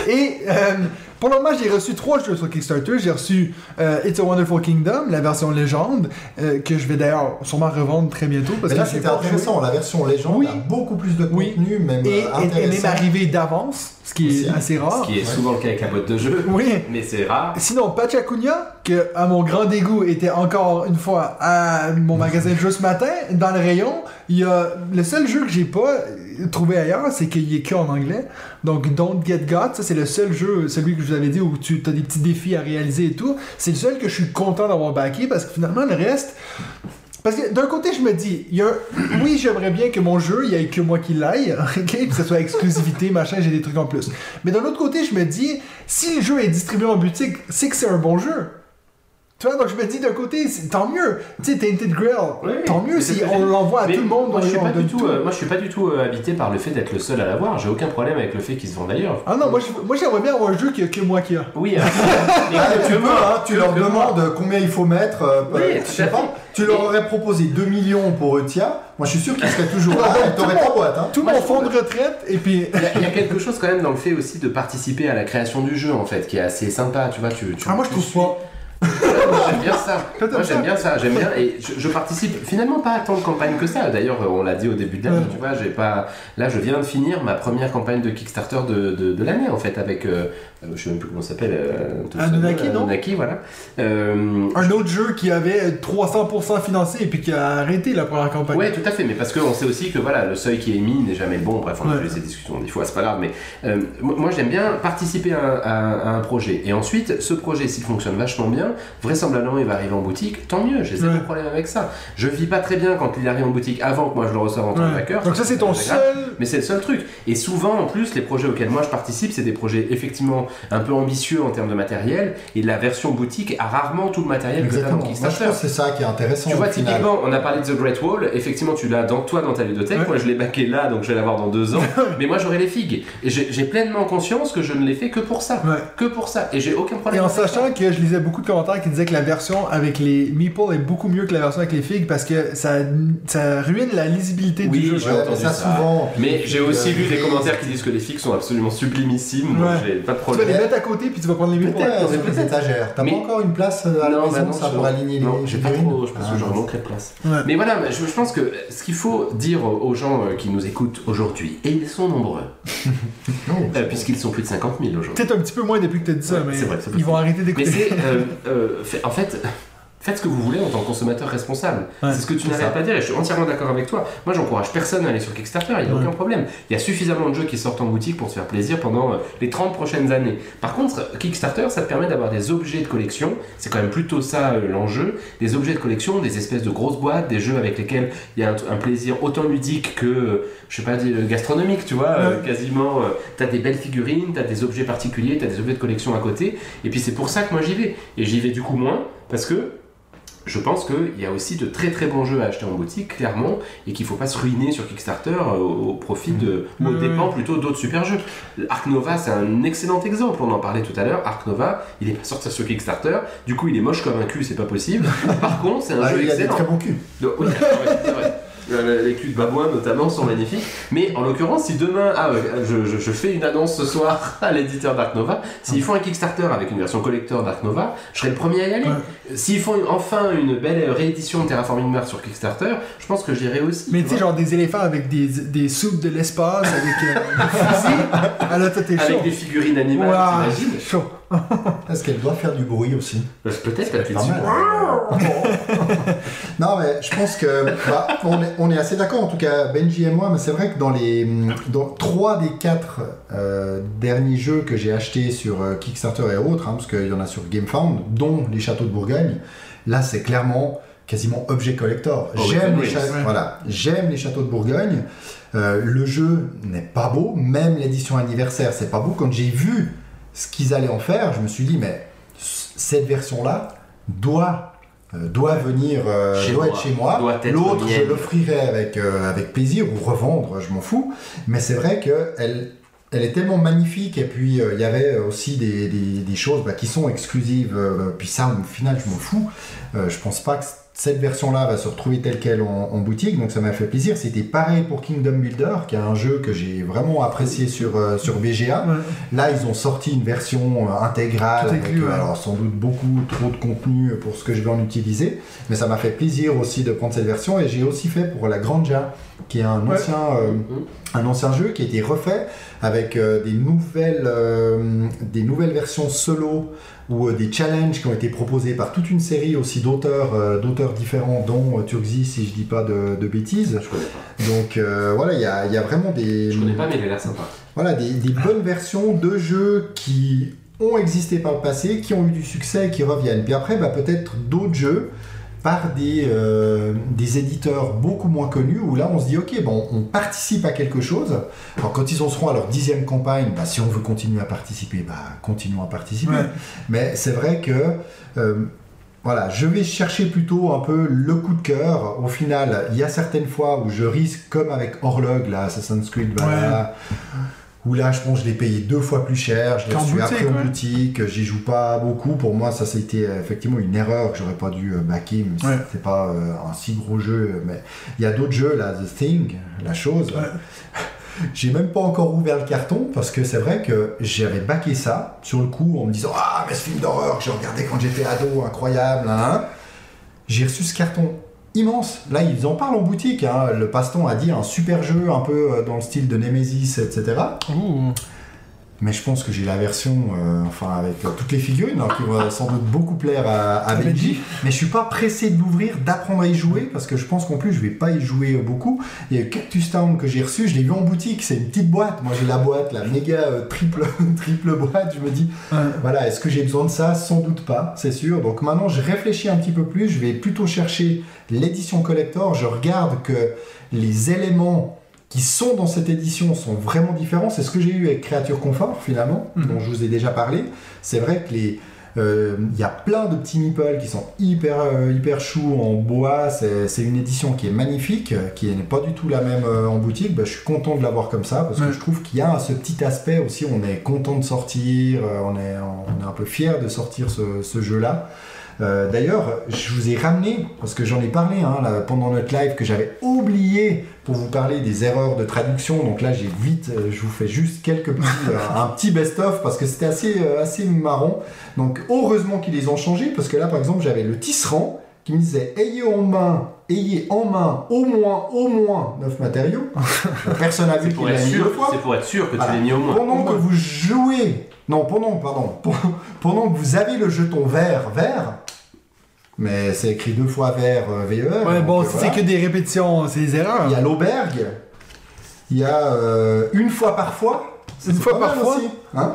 Et euh, pour le moment, j'ai reçu trois jeux sur Kickstarter. J'ai reçu euh, It's a Wonderful Kingdom, la version légende, euh, que je vais d'ailleurs sûrement revendre très bientôt. Parce Mais là, c'était intéressant. La version légende Oui. a beaucoup plus de Oui. contenu, même joué. Et euh, elle est même arrivée d'avance, ce qui est Aussi. assez rare. Ce qui est Ouais. souvent le cas avec la boîte de jeu. <laughs> Oui. Mais c'est rare. Sinon, Pachacunya, que à mon grand dégoût était encore une fois à mon magasin de jeux ce matin, dans le rayon, il y a le seul jeu que j'ai pas trouvé ailleurs, c'est qu'il est que en anglais. Donc Don't Get Got, ça c'est le seul jeu, celui que je vous avais dit où tu as des petits défis à réaliser et tout. C'est le seul que je suis content d'avoir backé parce que finalement le reste. Parce que d'un côté, je me dis, y oui, j'aimerais bien que mon jeu, il y ait que moi qui l'aille, <laughs> que ce soit exclusivité, machin, j'ai des trucs en plus. Mais d'un autre côté, je me dis, si le jeu est distribué en boutique, c'est que c'est un bon jeu. Tu vois, donc je me dis d'un côté, tant mieux. Tu sais, Tainted Grail, Oui, tant mieux si on l'envoie à tout le monde. Moi, on je suis pas du tout, tout. euh, moi, je suis pas du tout euh, habité par le fait d'être le seul à l'avoir. J'ai aucun problème avec le fait qu'ils se vendent ailleurs. Ah non, moi, moi j'aimerais bien avoir un jeu que, que moi qui a. Oui, euh, <laughs> mais Ah, tu peux, moi, hein, tu leur moi. demandes combien il faut mettre. euh, Oui, euh, je sais pas, tu leur aurais proposé 2 millions pour Eutia. Moi, je suis sûr qu'ils seraient toujours <laughs> là et t'aurais ta boîte. Hein. Tout Moi, mon fonds de retraite, et puis. Il y, a, quelque chose quand même dans le fait aussi de participer à la création du jeu en fait, qui est assez sympa. Tu vois, tu. Ah, moi je trouve pas. <laughs> J'aime bien ça. Moi j'aime bien ça, j'aime bien et je, je participe finalement pas à tant de campagnes que ça. D'ailleurs, on l'a dit au début de l'année, Ouais. tu vois, j'ai pas. Là, je viens de finir ma première campagne de Kickstarter de, de, de l'année en fait avec. euh, euh, je sais même plus comment ça s'appelle. Euh, Anunnaki, non? Anunnaki, voilà. Euh, Un autre jeu qui avait 300% financé et puis qui a arrêté la première campagne. Ouais, tout à fait, mais parce qu'on sait aussi que voilà, le seuil qui est mis n'est jamais le bon. Bref, on a Ouais. eu ces discussions des fois, c'est pas grave. Mais euh, moi, j'aime bien participer à, à- à un projet. Et ensuite, ce projet, s'il fonctionne vachement bien, vraisemblablement, il va arriver en boutique. Tant mieux, j'ai zéro Ouais. problème avec ça. Je vis pas très bien quand il arrive en boutique avant que moi je le reçoive en tant que backer. Donc ça c'est ton seul. Mais c'est le seul truc. Et souvent, en plus, les projets auxquels moi je participe, c'est des projets effectivement un peu ambitieux en termes de matériel. Et la version boutique a rarement tout le matériel que tu as dans Exactement. Kickstarter. que c'est ça qui est intéressant. Tu vois, final. typiquement, on a parlé de The Great Wall. Effectivement, tu l'as dans toi dans ta ludothèque. Ouais. Moi, je l'ai baqué là, donc je vais l'avoir dans deux ans. <laughs> mais moi, j'aurai les figues. Et j'ai pleinement conscience que je ne l'ai fait que pour ça. Ouais. Que pour ça. Et j'ai aucun Et problème. en avec ça. sachant que je lisais beaucoup de commentaires qui disaient que la version avec les meeples est beaucoup mieux que la version avec les figues parce que ça, ça ruine la lisibilité Oui, du jeu. j'ai entendu mais ça, ça. souvent. Mais j'ai aussi euh, lu des commentaires qui disent que les figues sont absolument sublimissimes. Donc Ouais. j'ai pas de Tu problème vas les mettre à côté puis tu vas prendre les sur peut-être. les étagères. T'as Mais- pas encore une place euh, à la Non, maison, bah non, ça, pour aligner non, les j'ai pas trop, je pense Ah, que j'aurais mince. manquerait de place. Ouais. Mais voilà, je, je pense que ce qu'il faut dire aux gens euh, qui nous écoutent aujourd'hui, et ils sont nombreux, <laughs> euh, puisqu'ils sont plus de 50 000 aujourd'hui. Peut-être un petit peu moins depuis que t'as dit ça, mais ils vont arrêter Mais d'écouter. c'est, euh, euh, en fait, faites ce que vous voulez en tant que consommateur responsable. Ouais, c'est ce que tu n'arrêtes pas de dire et je suis entièrement d'accord avec toi. Moi, j'encourage personne à aller sur Kickstarter, il n'y a Ouais. aucun problème. Il y a suffisamment de jeux qui sortent en boutique pour se faire plaisir pendant euh, les 30 prochaines années. Par contre, Kickstarter, ça te permet d'avoir des objets de collection, c'est quand même plutôt ça euh, l'enjeu, des objets de collection, des espèces de grosses boîtes, des jeux avec lesquels il y a un, un plaisir autant ludique que, euh, je sais pas, dire, gastronomique, tu vois, euh, Ouais. quasiment. euh, t'as des belles figurines, t'as des objets particuliers, t'as des objets de collection à côté, et puis c'est pour ça que moi j'y vais. Et j'y vais du coup moins, parce que je pense qu'il y a aussi de très très bons jeux à acheter en boutique, clairement, et qu'il faut pas se ruiner sur Kickstarter euh, au, profit de. ou au Oui, dépens plutôt d'autres super jeux. Ark Nova, c'est un excellent exemple, on en parlait tout à l'heure. Ark Nova, il est pas sorti sur Kickstarter, du coup il est moche comme un cul, c'est pas possible. <laughs> Par contre, c'est un Ah, jeu il y a des excellent. très bons culs. Donc, oui, c'est vrai, c'est vrai. Euh, Les culs de babouin notamment sont magnifiques. Mais en l'occurrence, si demain, ah, euh, je, je- je fais une annonce ce soir <laughs> à l'éditeur Dark Nova, s'ils font un Kickstarter avec une version collector Dark Nova, je serai le premier à y aller. Ouais. S'ils font enfin une belle réédition de Terraforming Mars sur Kickstarter, je pense que j'irai aussi. Mais tu sais, genre des éléphants avec des, des soupes de l'espace, avec euh, des fusils. <laughs> Ah là, toi, t'es chaud. Avec des figurines animales, t'imagines chaud. <laughs> Est-ce qu'elle doit faire du bruit aussi Bah, Peut-être C'est plus pas mal. <laughs> non, mais je pense que bah, on, est, on est assez d'accord, en tout cas Benji et moi, mais c'est vrai que dans les dans trois des quatre euh, derniers jeux que j'ai achetés sur euh, Kickstarter et autres, hein, parce qu'il y en a sur GameFound, dont les Châteaux de Bourgogne, là c'est clairement quasiment objet collector. Oh, J'aime oui, les, oui, voilà, les Châteaux de Bourgogne. Euh, le jeu n'est pas beau, même l'édition anniversaire, c'est pas beau. Quand j'ai vu ce qu'ils allaient en faire, je me suis dit, mais cette version-là doit, euh, doit venir, euh, Chez doit moi. être chez moi. L'autre, je l'offrirai avec, euh, avec plaisir ou revendre, je m'en fous. Mais c'est vrai qu'elle elle est tellement magnifique et puis il y avait aussi des, des- des choses bah, qui sont exclusives. puis ça, au final, je m'en fous. Je pense pas que cette version-là va se retrouver telle qu'elle en, en boutique, donc ça m'a fait plaisir. C'était pareil pour Kingdom Builder, qui est un jeu que j'ai vraiment apprécié sur, euh, sur BGA. Ouais. Là, ils ont sorti une version euh, intégrale, avec inclus, euh, ouais. alors sans doute beaucoup trop de contenu pour ce que je vais en utiliser, mais ça m'a fait plaisir aussi de prendre cette version et j'ai aussi fait pour la Granja, qui est un ancien, euh, un ancien jeu qui a été refait avec des nouvelles, des nouvelles versions solo ou euh, des challenges qui ont été proposés par toute une série aussi d'auteurs, euh, d'auteurs différents, dont euh, Turkzy, si je dis pas de, de bêtises. Je connais pas. Donc voilà, il y a, y a vraiment des, Je connais pas, mais il a l'air sympa. voilà, des, des bonnes versions de jeux qui ont existé par le passé, qui ont eu du succès et qui reviennent. Puis après, bah, peut-être d'autres jeux par des, euh, des éditeurs beaucoup moins connus, où là on se dit, ok, bon, on participe à quelque chose. Alors quand ils en seront à leur dixième campagne, bah, si on veut continuer à participer, bah, continuons à participer. Ouais. Mais c'est vrai que euh, voilà, je vais chercher plutôt un peu le coup de cœur. Au final, il y a certaines fois où je risque, comme avec Horlog, là, Assassin's Creed Valhalla, où là, je pense que je l'ai payé deux fois plus cher. Je l'ai reçu après en boutique. J'y joue pas beaucoup. Pour moi, ça, c'était effectivement une erreur que j'aurais pas dû euh, backer, même si Ouais. c'était pas euh, un si gros jeu. Mais il y a d'autres jeux, là, The Thing, la chose. Ouais. <laughs> J'ai même pas encore ouvert le carton parce que c'est vrai que j'avais baqué ça sur le coup en me disant Ah, mais ce film d'horreur que j'ai regardé quand j'étais ado, incroyable. hein. J'ai reçu ce carton immense. Là, ils en parlent en boutique. hein. Le Paston a dit un super jeu un peu euh, dans le style de Nemesis, etc. Mais je pense que j'ai la version, euh, enfin avec euh, toutes les figurines, hein, qui vont sans doute beaucoup plaire à, à Benji. Mais je suis pas pressé de l'ouvrir, d'apprendre à y jouer, parce que je pense qu'en plus je vais pas y jouer euh, beaucoup. Il y a Cactus Town que j'ai reçu, je l'ai vu en boutique, c'est une petite boîte. Moi j'ai la boîte, la méga euh, triple, <laughs> triple boîte. Je me dis, Ouais. voilà, est-ce que j'ai besoin de ça? Sans doute pas, c'est sûr. Donc maintenant, je réfléchis un petit peu plus. Je vais plutôt chercher l'édition collector. Je regarde que les éléments qui sont dans cette édition sont vraiment différents. C'est ce que j'ai eu avec Créature Confort, finalement, Mhm. dont je vous ai déjà parlé. C'est vrai que les. euh, Il y a plein de petits meeples qui sont hyper, euh, hyper choux en bois. C'est une édition qui est magnifique, qui n'est pas du tout la même euh, en boutique. Bah, je suis content de l'avoir comme ça parce que je trouve qu'il y a ce petit aspect aussi. On est content de sortir, on est, on est un peu fier de sortir ce, ce jeu-là. Euh, D'ailleurs, je vous ai ramené, parce que j'en ai parlé hein, là, pendant notre live, que j'avais oublié pour vous parler des erreurs de traduction. Donc là, j'ai vite, euh, je vous fais juste quelques petits, euh, <laughs> un petit best-of, parce que c'était assez, assez marrant. Donc heureusement qu'ils les ont changés, parce que là, par exemple, j'avais le tisserand qui me disait ayez en main, ayez en main au moins, au moins 9 matériaux. <laughs> Personne n'a vu qu'il l'a mis deux fois. c'est pour être sûr que Voilà. tu l'as mis au moins. Pendant que vous jouez, non, pendant, pardon, <laughs> pendant que vous avez le jeton vert, vert, mais c'est écrit deux fois vert euh, VER. Ouais, bon, euh, voilà. c'est que des répétitions, c'est des erreurs. Il y a l'auberge, il y a euh, une fois par fois. Une fois par fois? aussi, hein?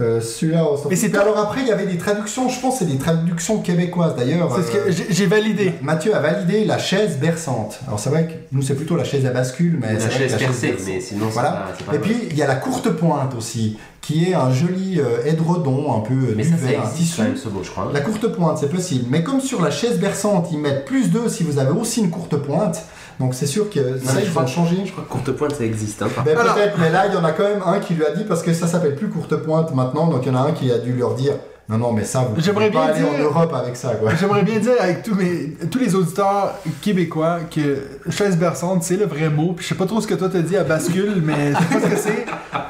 Euh, Celui-là, on s'en Mais fout. c'est Puis alors après, il y avait des traductions, je pense, que c'est des traductions québécoises d'ailleurs. C'est ce euh, que j'ai- j'ai validé. Mathieu a validé la chaise berçante. Alors c'est vrai que nous c'est plutôt la chaise à bascule, mais La c'est vrai chaise que la percée, berçante- mais sinon c'est Voilà. pas, c'est pas Et mal. puis il y a la courte pointe aussi, qui est un joli euh, édredon, un peu euh, Mais ça, ça duvet, un existe tissu. quand même ce mot, je crois. hein. La courte pointe, c'est possible. Mais comme sur la chaise berçante, ils mettent plus 2 si vous avez aussi une courte pointe. Donc c'est sûr que ça, mais je ils crois ont que- changé. Je crois que courte pointe ça existe. Hein, Ben, Alors- Peut-être, mais là, il y en a quand même un qui lui a dit, parce que ça s'appelle plus courte pointe maintenant, donc il y en a un qui a dû leur dire, non, non, mais ça, vous J'aimerais pouvez pas bien aller en Europe avec ça, quoi. J'aimerais bien dire avec tous, mes, tous les auditeurs québécois que chaise berçante, c'est le vrai mot. Puis je sais pas trop ce que toi t'as dit à bascule, mais je sais pas ce que c'est.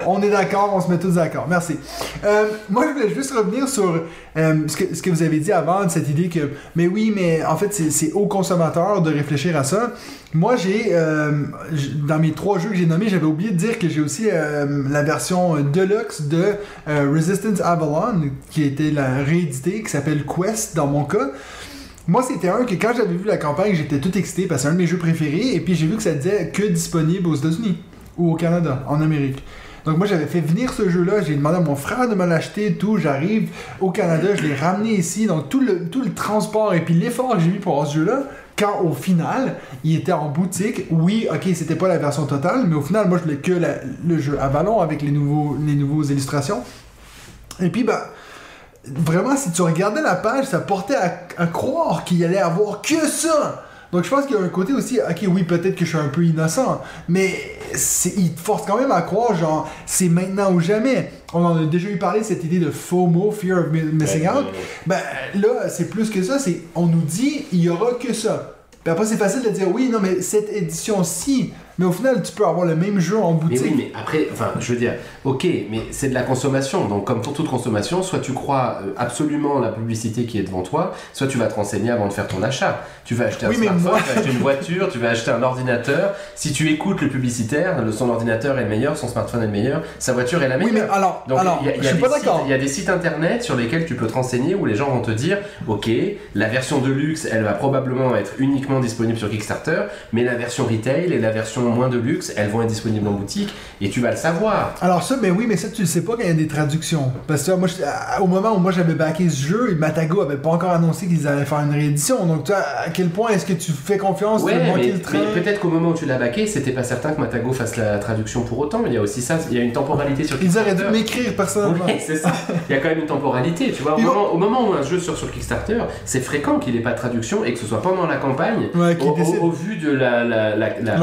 On est d'accord, on se met tous d'accord. Merci. Euh, moi, je voulais juste revenir sur euh, ce, que, vous avez dit avant, cette idée que, mais oui, mais en fait, c'est aux consommateurs de réfléchir à ça. Moi, j'ai, euh, dans mes trois jeux que j'ai nommés, j'avais oublié de dire que j'ai aussi euh, la version Deluxe de Resistance Avalon, qui été la rééditée, qui s'appelle Quest dans mon cas. Moi, c'était un que quand j'avais vu la campagne, j'étais tout excité parce que c'est un de mes jeux préférés. Et puis j'ai vu que ça disait que disponible aux États-Unis ou au Canada, en Amérique. Donc moi, j'avais fait venir ce jeu-là. J'ai demandé à mon frère de me l'acheter et tout. J'arrive au Canada, je l'ai ramené ici. Donc tout le, tout le transport et puis l'effort que j'ai mis pour avoir ce jeu-là, quand au final, il était en boutique. Oui, ok, c'était pas la version totale, mais au final, moi, je voulais que le jeu Avalon avec les nouveaux, les nouveaux illustrations. Et puis, bah, vraiment, si tu regardais la page, ça portait à, à croire qu'il allait avoir que ça. Donc je pense qu'il y a un côté aussi, ok oui peut-être que je suis un peu innocent, mais il te force quand même à croire genre c'est maintenant ou jamais. On en a déjà eu parlé cette idée de FOMO, Fear of Mi- Missing Out. Ben là c'est plus que ça, c'est on nous dit il y aura que ça. Puis après c'est facile de dire oui non mais cette édition-ci, mais au final tu peux avoir le même jeu en Mais boutique. oui, mais après, enfin, je veux dire, ok, mais c'est de la consommation. Donc, comme pour toute consommation, soit tu crois euh, absolument la publicité qui est devant toi, soit tu vas te renseigner avant de faire ton achat. Tu vas acheter un Oui, mais smartphone, moi- tu vas acheter une voiture, tu vas acheter un ordinateur. Si tu écoutes le publicitaire, son ordinateur est le meilleur, son smartphone est le meilleur, sa voiture est la Oui meilleure. mais alors, Donc, alors y a- je suis pas d'accord. Il y a des sites internet sur lesquels tu peux te renseigner où les gens vont te dire Ok, la version de luxe, elle va probablement être uniquement disponible sur Kickstarter, mais la version retail et la version moins de luxe, elles vont être disponibles en boutique et tu vas le savoir. Alors ça, ben oui, mais ça tu le sais pas quand il y a des traductions. Parce que moi, je- au moment où moi j'avais backé ce jeu, Matago avait pas encore annoncé qu'ils allaient faire une réédition. Donc tu vois, à quel point est-ce que tu fais confiance Ouais, mais, mais peut-être qu'au moment où tu l'as baqué, c'était pas certain que Matago fasse la traduction pour autant. Il y a aussi ça, il y a une temporalité sur Ils auraient dû m'écrire personnellement. Ouais, c'est ça. Il y a quand même une temporalité, tu vois. Au moment, au moment où un jeu sort sur Kickstarter, c'est fréquent qu'il n'ait pas de traduction et que ce soit pendant la campagne, Ouais, au, au- au vu de la, la, la- la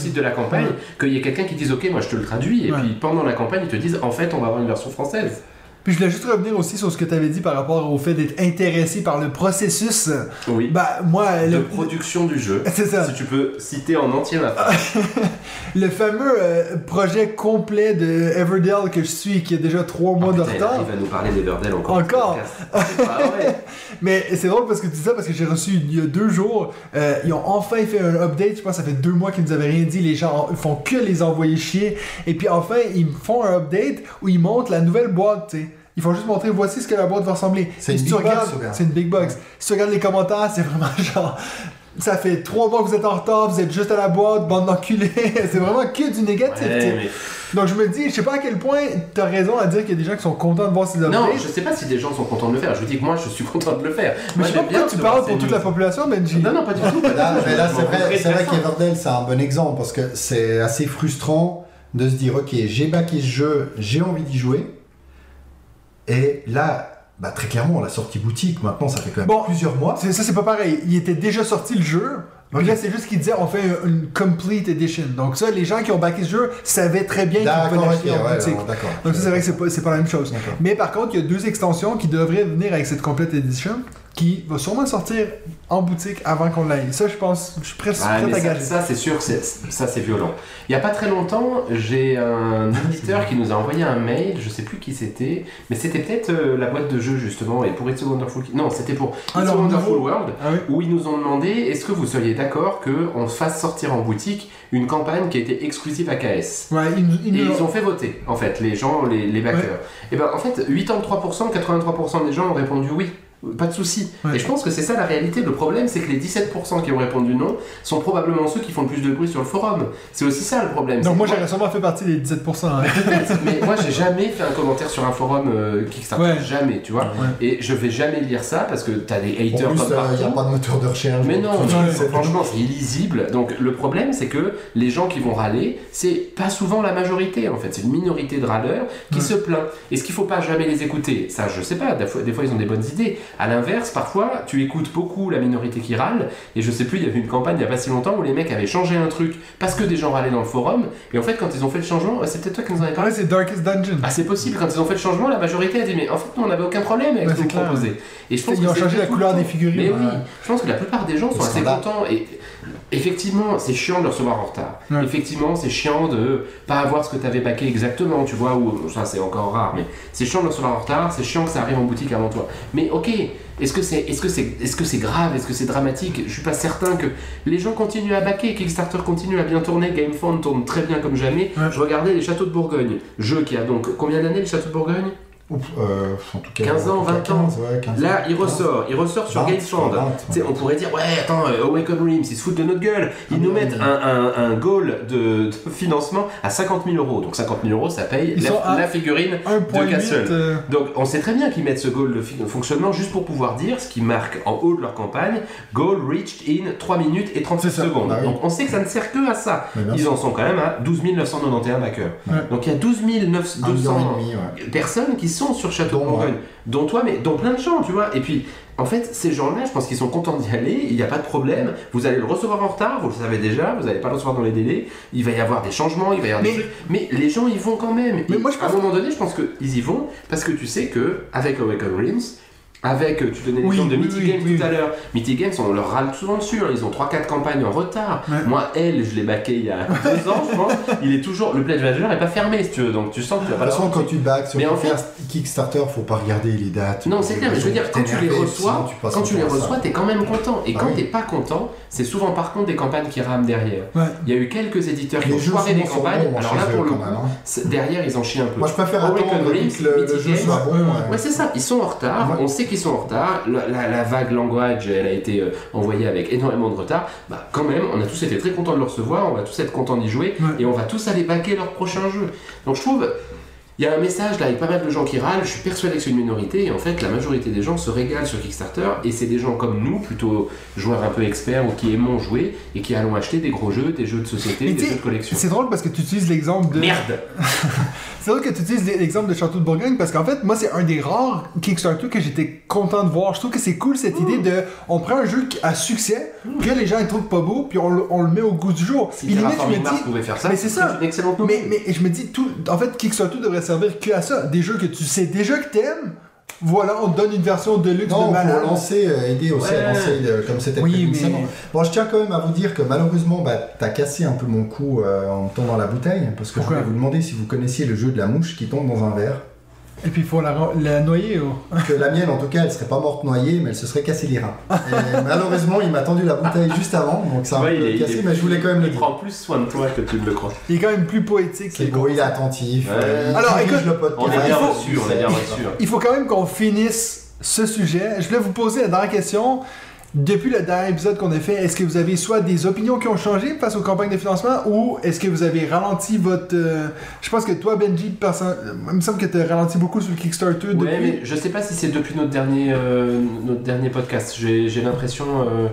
Réussite de la campagne, qu'il y ait quelqu'un qui dise Ok, moi je te le traduis, et puis pendant la campagne, ils te disent En fait, on va avoir une version française. Puis je voulais juste revenir aussi sur ce que tu avais dit par rapport au fait d'être intéressé par le processus. Oui. Bah moi, de le, production du jeu. <laughs> c'est ça. Si tu peux citer en entier ma. <laughs> Le fameux euh, projet complet de Everdell que je suis, qui a déjà trois mois de Oh, il retard. arrive à nous parler d'Everdell encore. Encore? Pas vrai. <laughs> Mais c'est drôle parce que tu dis ça parce que j'ai reçu il y a deux jours, euh, ils ont enfin fait un update. Je pense que ça fait deux mois qu'ils nous avaient rien dit. Les gens en- font que les envoyer chier. Et puis enfin, ils font un update où ils montrent la nouvelle boîte. Ils font juste montrer voici ce que la boîte va ressembler. C'est une si tu big box? C'est une big box. Si tu regardes les commentaires, c'est vraiment <laughs> genre. Ça fait trois mois que vous êtes en retard, vous êtes juste à la boîte, bande d'enculés. <laughs> c'est vraiment que du négatif. Ouais, mais- Donc je me dis, je sais pas à quel point t'as raison à dire qu'il y a des gens qui sont contents de voir ces updates. Non, je sais pas si des gens sont contents de le faire. Je vous dis que moi, je suis <laughs> content de le faire. mais Moi, je sais pas pourquoi tu parles pour toute news. la population, Benji. Non, non, pas du tout. Là, mais là, c'est vrai, c'est vrai qu'Everdell, c'est un bon exemple parce que c'est assez frustrant de se dire ok, j'ai backé ce jeu, j'ai envie d'y jouer. Et là, bah, très clairement, la sortie boutique, maintenant, ça fait quand même Bon, plusieurs mois. Ça, c'est pas pareil. Il était déjà sorti le jeu. Puis Ok. là, c'est juste qu'il disait on fait une complete edition. Donc, ça, les gens qui ont backé ce jeu savaient très bien qu'ils pouvaient l'acheter en boutique. Donc, ça, c'est vrai que c'est pas, la même chose. Mais par contre, il y a deux extensions qui devraient venir avec cette complete edition. Qui va sûrement sortir en boutique avant qu'on l'aille. Ça, je pense, je suis presque Ah, prêt à ça, gager. ça, c'est sûr, c'est- ça c'est violent. Il n'y a pas très longtemps, j'ai un <laughs> éditeur qui nous a envoyé un mail, je sais plus qui c'était, mais c'était peut-être euh, la boîte de jeu justement, et pour It's a Wonderful... Non, c'était pour It's a Wonderful World, Ah oui. où ils nous ont demandé est-ce que vous seriez d'accord qu'on fasse sortir en boutique une campagne qui était exclusive à KS Ouais, ils, nous- ils et ils ont fait voter, en fait, les gens, les, les backers. Et ben en fait, 83%, 83% des gens ont répondu oui. Pas de souci. Ouais. Et je pense que c'est ça la réalité. Le problème, c'est que les 17% qui ont répondu non sont probablement ceux qui font le plus de bruit sur le forum. C'est aussi ça le problème. Donc moi, j'aurais sûrement fait partie des 17%. hein. <laughs> Mais moi j'ai jamais fait un commentaire sur un forum euh, Kickstarter, Ouais. jamais, tu vois. Ouais. Et je vais jamais lire ça parce que t'as des haters comme il n'y a pas de moteur de recherche. Mais non, franchement, c'est illisible. Donc le problème, c'est que les gens qui vont râler, c'est pas souvent la majorité en fait. C'est une minorité de râleurs qui Ouais. se plaint. Est-ce qu'il faut pas jamais les écouter Ça, je sais pas. Des fois, des fois, ils ont des bonnes idées. À l'inverse, parfois, tu écoutes beaucoup la minorité qui râle. Et je sais plus, il y avait une campagne il y a pas si longtemps où les mecs avaient changé un truc parce que des gens râlaient dans le forum. Et en fait, quand ils ont fait le changement, c'est peut-être toi qui nous en avais parlé. Ouais, c'est Darkest Dungeon. Ah, c'est possible, quand ils ont fait le changement, la majorité a dit Mais en fait, nous, on n'avait aucun problème avec ce vous clair. proposez. Et je pense Ils que ont changé la couleur des figurines. Mais oui, je pense que la plupart des gens sont assez contents. Et effectivement, c'est chiant de le recevoir en retard. Ouais. Effectivement, c'est chiant de pas avoir ce que tu avais baqué exactement, tu vois, ou ça c'est encore rare, mais c'est chiant de le recevoir en retard, c'est chiant que ça arrive en boutique avant toi. Mais ok, est-ce que c'est est-ce que c'est est-ce que c'est grave, est-ce que c'est dramatique? Je suis pas certain que les gens continuent à baquer, Kickstarter continue à bien tourner, GameFound tourne très bien comme jamais. Ouais. Je regardais les châteaux de Bourgogne, jeu qui a donc combien d'années les châteaux de Bourgogne? Oups, euh, en tout cas, 15 ans, en tout cas 20 ans. 15, ouais, 15 Là, il ressort, il ressort sur 20, GameFound. 20, Tu sais, on pourrait dire, ouais, attends, euh, Awaken Realms, ils se foutent de notre gueule. Ils Ah nous mettent oui. un, un, un goal de, de financement à 50 000 euros. Donc 50 000 euros, ça paye la, la figurine de 1.8. Castle. euh, Donc on sait très bien qu'ils mettent ce goal de fonctionnement juste pour pouvoir dire ce qui marque en haut de leur campagne, goal reached in 3 minutes et 36 C'est ça. secondes. Bah. Donc on sait que ça ne sert que à ça. Ils en sont quand même à 12 991 backers. Ouais. Donc il y a 12 Un million 900 et demi, ouais. personnes qui sont sur Château de Dont moi. Bourgogne, dont toi, mais dont plein de gens, tu vois. Et puis, en fait, ces gens-là, je pense qu'ils sont contents d'y aller, il n'y a pas de problème. Vous allez le recevoir en retard, vous le savez déjà, vous n'allez pas le recevoir dans les délais. Il va y avoir des changements, il va y avoir Mais- des trucs, mais les gens y vont quand même. Mais Et moi, je à un pense- moment donné, je pense qu'ils y vont parce que tu sais que avec Awaken Realms, avec, euh, tu donnais Oui, l'exemple de oui, Mythic oui, Games oui. tout à l'heure. Mythic Games, on leur râle souvent dessus, hein. ils ont 3-4 campagnes en retard. Ouais. Moi, elle, je l'ai baqué il y a <laughs> 2 ans, je pense. Il est toujours, le pledge manager n'est pas fermé, si tu veux, donc tu sens que tu vas De pas toute le façon, quand tu back sur Mais en Kickstarter, faut pas regarder les dates. Non, c'est clair, mais je veux dire, quand tu les reçois, sinon tu quand tu les reçois, t'es quand même content. Et Bah quand oui. t'es pas content, c'est souvent par contre des campagnes qui rament derrière. Ouais. Il y a eu quelques éditeurs qui Les ont foiré des campagnes, alors là pour le coup, hein. derrière ils en chient un peu. Moi, je préfère attendre que le, jeu Games, soit bon. ouais. ouais. C'est ça, ils sont en retard, on sait qu'ils sont en retard, la, la- la vague language, elle a été euh, envoyée avec énormément de retard, bah quand même, on a tous été très contents de le recevoir, on va tous être contents d'y jouer, Ouais. et on va tous aller baquer leur prochain jeu. Donc je trouve, il y a un message là avec pas mal de gens qui râlent, je suis persuadé que c'est une minorité, et en fait la majorité des gens se régalent sur Kickstarter, et c'est des gens comme nous, plutôt joueurs un peu experts ou qui aimons jouer, et qui allons acheter des gros jeux, des jeux de société, Mais des jeux de collection. C'est drôle parce que tu utilises l'exemple de. Merde <laughs> C'est drôle que tu utilises l'exemple de Château de Bourgogne parce qu'en fait, moi, c'est un des rares Kickstarter que j'étais content de voir. Je trouve que c'est cool cette idée de. On prend un jeu qui a succès, puis là, les gens ils trouvent pas beau, puis on, le- on le met au goût du jour. Si Puis limite, je me Mars dis. pouvait faire ça, mais c'est ça. une excellente Mais, mais je me dis, tout, en fait, Kickstarter devrait servir que à ça. Des jeux que tu sais déjà que t'aimes, voilà, on te donne une version de luxe Non, de malade. pour lancer, euh, aider aussi Ouais. à lancer euh, comme c'était Oui, prévu mais- initialement. Bon, je tiens quand même à vous dire que malheureusement, bah, t'as cassé un peu mon cou euh, en me tendant la bouteille, parce que Pourquoi je voulais vous demander si vous connaissiez le jeu de la mouche qui tombe dans un verre. Et puis il faut la, la noyer. oh. <laughs> Que la mienne, en tout cas, elle serait pas morte noyée, mais elle se serait cassé les reins. Et <laughs> malheureusement, il m'a tendu la bouteille juste avant, donc ça a un Ouais, peu il est- cassé, il est- mais je voulais quand même le Il prend plus soin de toi que tu ne le crois. Il est quand même plus poétique. C'est beau, il est attentif. Ouais. euh, il Alors, écoute, le podcast. On est bien Il faut- reçu, on est bien reçu. Il faut quand même qu'on finisse ce sujet. Je voulais vous poser la dernière question. Depuis le dernier épisode qu'on a fait, est-ce que vous avez soit des opinions qui ont changé face aux campagnes de financement ou est-ce que vous avez ralenti votre. euh, Je pense que toi, Benji, perso- euh, il me semble que tu as ralenti beaucoup sur le Kickstarter depuis. Ouais, mais je sais pas si c'est depuis notre dernier, euh, notre dernier podcast. J'ai j'ai l'impression. euh,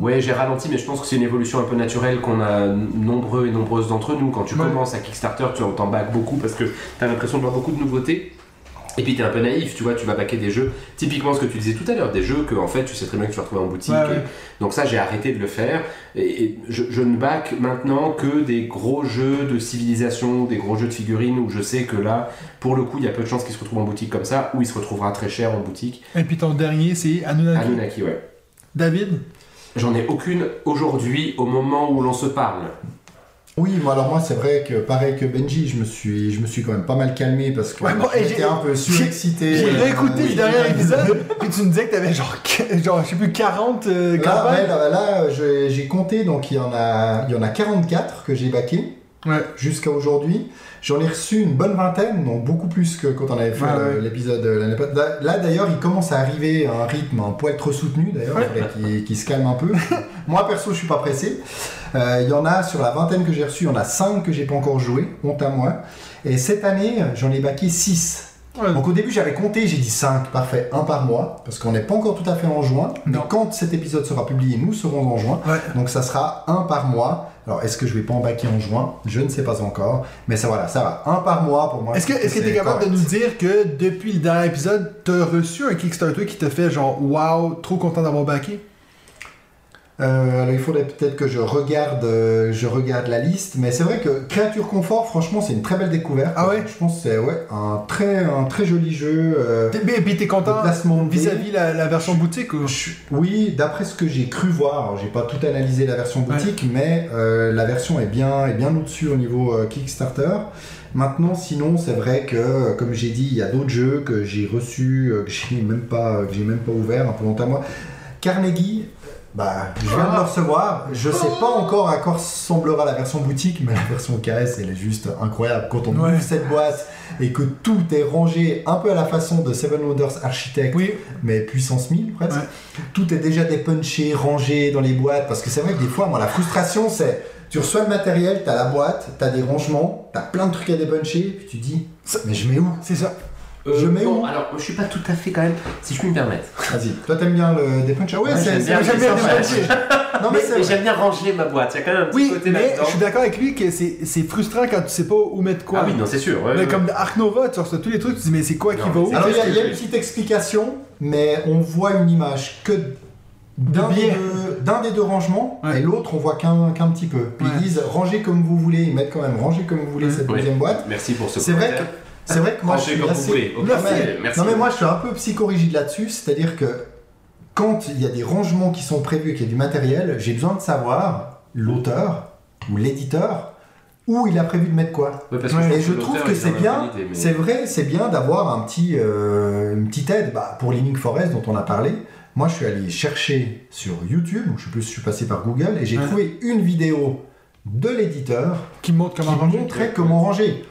Ouais, j'ai ralenti, mais je pense que c'est une évolution un peu naturelle qu'on a nombreux et nombreuses d'entre nous. Quand tu Ouais. commences à Kickstarter, tu t'en back beaucoup parce que tu as l'impression de voir beaucoup de nouveautés. Et puis t'es un peu naïf, tu vois, tu vas baquer des jeux, typiquement ce que tu disais tout à l'heure, des jeux que en fait tu sais très bien que tu vas retrouver en boutique. Ouais, et- ouais. donc ça j'ai arrêté de le faire. Et, et je, je ne back maintenant que des gros jeux de civilisation, des gros jeux de figurines où je sais que là, pour le coup, il y a peu de chances qu'il se retrouve en boutique comme ça, ou il se retrouvera très cher en boutique. Et puis ton dernier, c'est Anunnaki. Anunnaki, ouais. David? J'en ai aucune aujourd'hui au moment où l'on se parle. Oui, moi alors moi c'est vrai que pareil que Benji, je me suis, je me suis quand même pas mal calmé parce que Ouais, bon, et j'étais un peu surexcité. J'ai Euh, réécouté le dernier épisode, puis tu me disais que t'avais genre, genre, je sais plus, 40 euh, Là, ouais, là, j'ai compté, donc il y en a, il y en a 44 que j'ai baqué Ouais. jusqu'à aujourd'hui. J'en ai reçu une bonne vingtaine, donc beaucoup plus que quand on avait fait Ouais, le- ouais. l'épisode de l'année passée. Là, d'ailleurs, il commence à arriver à un rythme un poil trop soutenu, d'ailleurs, qu'il se calme un peu. <laughs> Moi, perso, je suis pas pressé. Euh, Il y en a, sur la vingtaine que j'ai reçu, il y en a 5 que j'ai pas encore joué, honte à moi. Et cette année, j'en ai baqué 6. Ouais. Donc au début j'avais compté, j'ai dit 5, parfait, un par mois, parce qu'on n'est pas encore tout à fait en juin, mais quand cet épisode sera publié, nous serons en juin, Ouais. donc ça sera un par mois. Alors est-ce que je vais pas en baquer en juin? Je ne sais pas encore, mais ça voilà, ça va, un par mois pour moi. Est-ce que que c'est t'es capable de nous dire que depuis le dernier épisode, t'as reçu un Kickstarter qui t'a fait genre wow, trop content d'avoir backé Euh, alors il faudrait peut-être que je regarde, euh, je regarde la liste, mais c'est vrai que Créature Confort, franchement, c'est une très belle découverte. Ah ouais Je pense que c'est ouais, un très, un très joli jeu. euh, Et puis t'es content vis-à-vis la, la version boutique ou Je- Oui, d'après ce que j'ai cru voir, j'ai pas tout analysé la version boutique, mais euh, la version est bien, est bien au-dessus au niveau Kickstarter. Maintenant, sinon, c'est vrai que, comme j'ai dit, il y a d'autres jeux que j'ai reçus, que j'ai même pas, que j'ai même pas ouvert un peu longtemps à moi. Carnegie, bah, je viens de le recevoir. Je sais pas encore à quoi ressemblera la version boutique, mais la version KS, elle est juste incroyable. Quand on Ouais. ouvre cette boîte et que tout est rangé un peu à la façon de Seven Wonders Architect, Oui, mais puissance 1000 presque. Ouais. Tout est déjà dépunché, rangé dans les boîtes, parce que c'est vrai que des fois, moi, la frustration, c'est tu reçois le matériel, t'as la boîte, t'as des rangements, t'as plein de trucs à dépuncher, puis tu dis, mais je mets où? C'est ça. Je mets bon, où alors je suis pas tout à fait quand même, si je puis me permettre. Vas-y, toi t'aimes bien le Ouais, Ouais, c'est j'aime bien, bien dépuncher. Non, mais j'aime bien ranger ma boîte, il y a quand même un petit Oui, côté mais je suis d'accord avec lui que c'est frustrant quand tu sais pas où mettre quoi. Ah oui, non, c'est sûr. ouais, mais ouais. comme Ark Nova, tu reçois tous les trucs, tu dis mais c'est quoi qui va où Alors, il y, a- il y a que- une petite explication, mais on voit une image que d'un De des, deux- des rangements, Ouais. et l'autre, on voit qu'un petit peu. Puis ils disent, rangez comme vous voulez, ils mettent quand même rangez comme vous voulez cette Oui. deuxième boîte. Merci pour ce C'est vrai commentaire. C'est vrai que moi, je Rangez suis comme assez... vous voulez. Merci. merci. Non mais moi je suis un peu psychorigide là-dessus, c'est-à-dire que quand il y a des rangements qui sont prévus et qu'il y a du matériel, j'ai besoin de savoir l'auteur ou l'éditeur où il a prévu de mettre quoi. Ouais, parce que Ouais, Et je trouve que c'est bien, mais- c'est vrai, c'est bien d'avoir un petit, euh, une petite aide bah, pour Living Forest dont on a parlé. Moi je suis allé chercher sur YouTube, je sais plus je suis passé par Google, et j'ai Ouais. trouvé une vidéo de l'éditeur qui montre qui comment montrait comment ranger.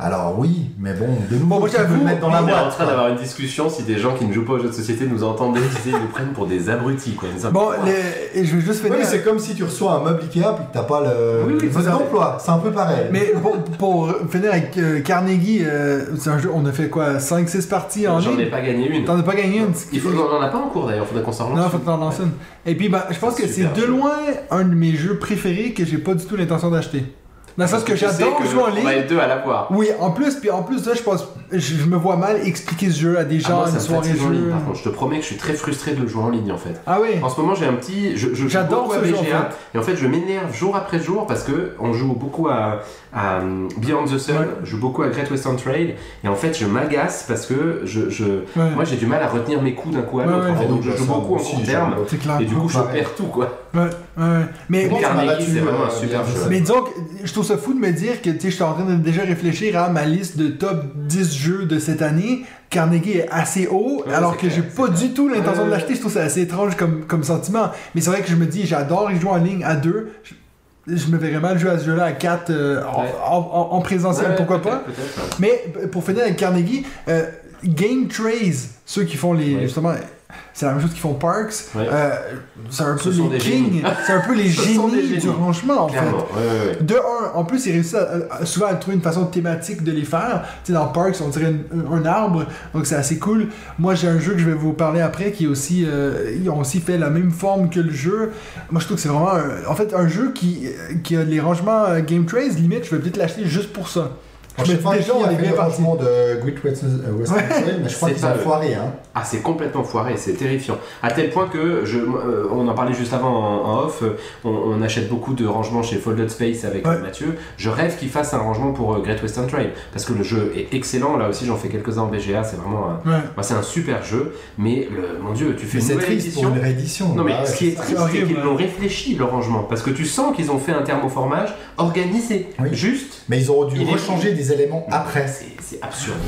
Alors oui, mais bon, de nouveau, Bon, moi, le mettre dans la on est en train d'avoir une discussion si des gens qui ne jouent pas aux jeux de société nous entendaient, ils nous prennent pour des abrutis. Quoi. Ils nous Bon, appellent- les- et je vais juste finir. mais c'est comme si tu reçois un meuble Ikea puis que t'as pas le, Oui, oui, d'emploi. C'est un peu pareil. Mais pour, pour finir avec euh, Carnegie, euh, c'est un jeu, on a fait quoi 5-6 parties en J'en ai pas gagné une. T'en as pas gagné une? Il faut, on en a pas en cours d'ailleurs, faudrait qu'on s'en relance. Non, faut que t'en lances une. Et puis, bah, je pense que c'est de jeu. loin un de mes jeux préférés que j'ai pas du tout l'intention d'acheter. Dans le sens que j'adore jouer en On va ligne. être deux à l'avoir. Oui, en plus, puis en plus je pense, je, je me vois mal expliquer ce jeu à des Ah, gens moi, à ça une me soirée en ligne. Par contre, je te promets que je suis très frustré de le jouer en ligne en fait. Ah oui. En ce moment, j'ai un petit. Je, je J'adore à ce jeu, en fait. Et en fait, je m'énerve jour après jour parce que on joue beaucoup à, à, Beyond the Sun, Ouais. je joue beaucoup à Great Western Trail. Et en fait, je m'agace parce que je, je- Ouais. moi, j'ai du mal à retenir mes coups d'un coup à l'autre. ouais. en fait. Ah donc, je bah, joue ça, beaucoup en court terme. Et du coup, je perds tout quoi. Ouais, ouais. Mais, là-dessus, c'est vraiment un euh, super bien jeu. mais disons que je trouve ça fou de me dire que je suis en train de déjà réfléchir à ma liste de top 10 jeux de cette année. Carnegie est assez haut, Ouais, alors que j'ai pas du tout l'intention de l'acheter. Je trouve ça assez étrange comme, comme sentiment. Mais c'est vrai que je me dis, j'adore y jouer en ligne à deux. Je, je me verrais mal jouer à ce jeu-là à 4 en, Ouais. en, en- en présentiel, Ouais, pourquoi pas. Mais pour finir avec Carnegie, euh, Game Trace, ceux qui font les. Ouais. Justement, c'est la même chose qu'ils font Parks. Ouais. euh, c'est un peu les kings. génies. C'est un peu les <laughs> génies du rangement, en fait. Clairement, ouais, ouais, ouais. De un, en plus, ils réussissent à- à- souvent à trouver une façon thématique de les faire. Tu sais, dans Parks, on dirait une- un arbre, donc c'est assez cool. Moi, j'ai un jeu que je vais vous parler après qui est aussi. euh, ils ont aussi fait la même forme que le jeu. Moi, je trouve que c'est vraiment. un- en fait, un jeu qui, qui a les rangements euh, Game Trace, limite, je vais peut-être l'acheter juste pour ça. Je sais pas déjà, on est bien parti. de Great Western euh, Western Ouais. Trail, mais je crois C'est qu'ils ont foiré. Hein. Ah, c'est complètement foiré, c'est terrifiant. À tel point que, je, euh, on en parlait juste avant en, en off, euh, on, on achète beaucoup de rangements chez Folded Space avec Ouais. Mathieu. Je rêve qu'il fasse un rangement pour euh, Great Western Trail parce que le jeu est excellent. Là aussi, j'en fais quelques-uns en BGA, c'est vraiment un, Ouais. bah, c'est un super jeu. Mais le, mon Dieu, tu fais Mais une c'est nouvelle triste édition. pour une réédition. Non mais Bah ce qui est triste, C'est qu'ils ouais. l'ont réfléchi le rangement, parce que tu sens qu'ils ont fait un thermoformage organisé, Oui. juste. Mais ils auraient dû rechanger des éléments après. C'est absurde.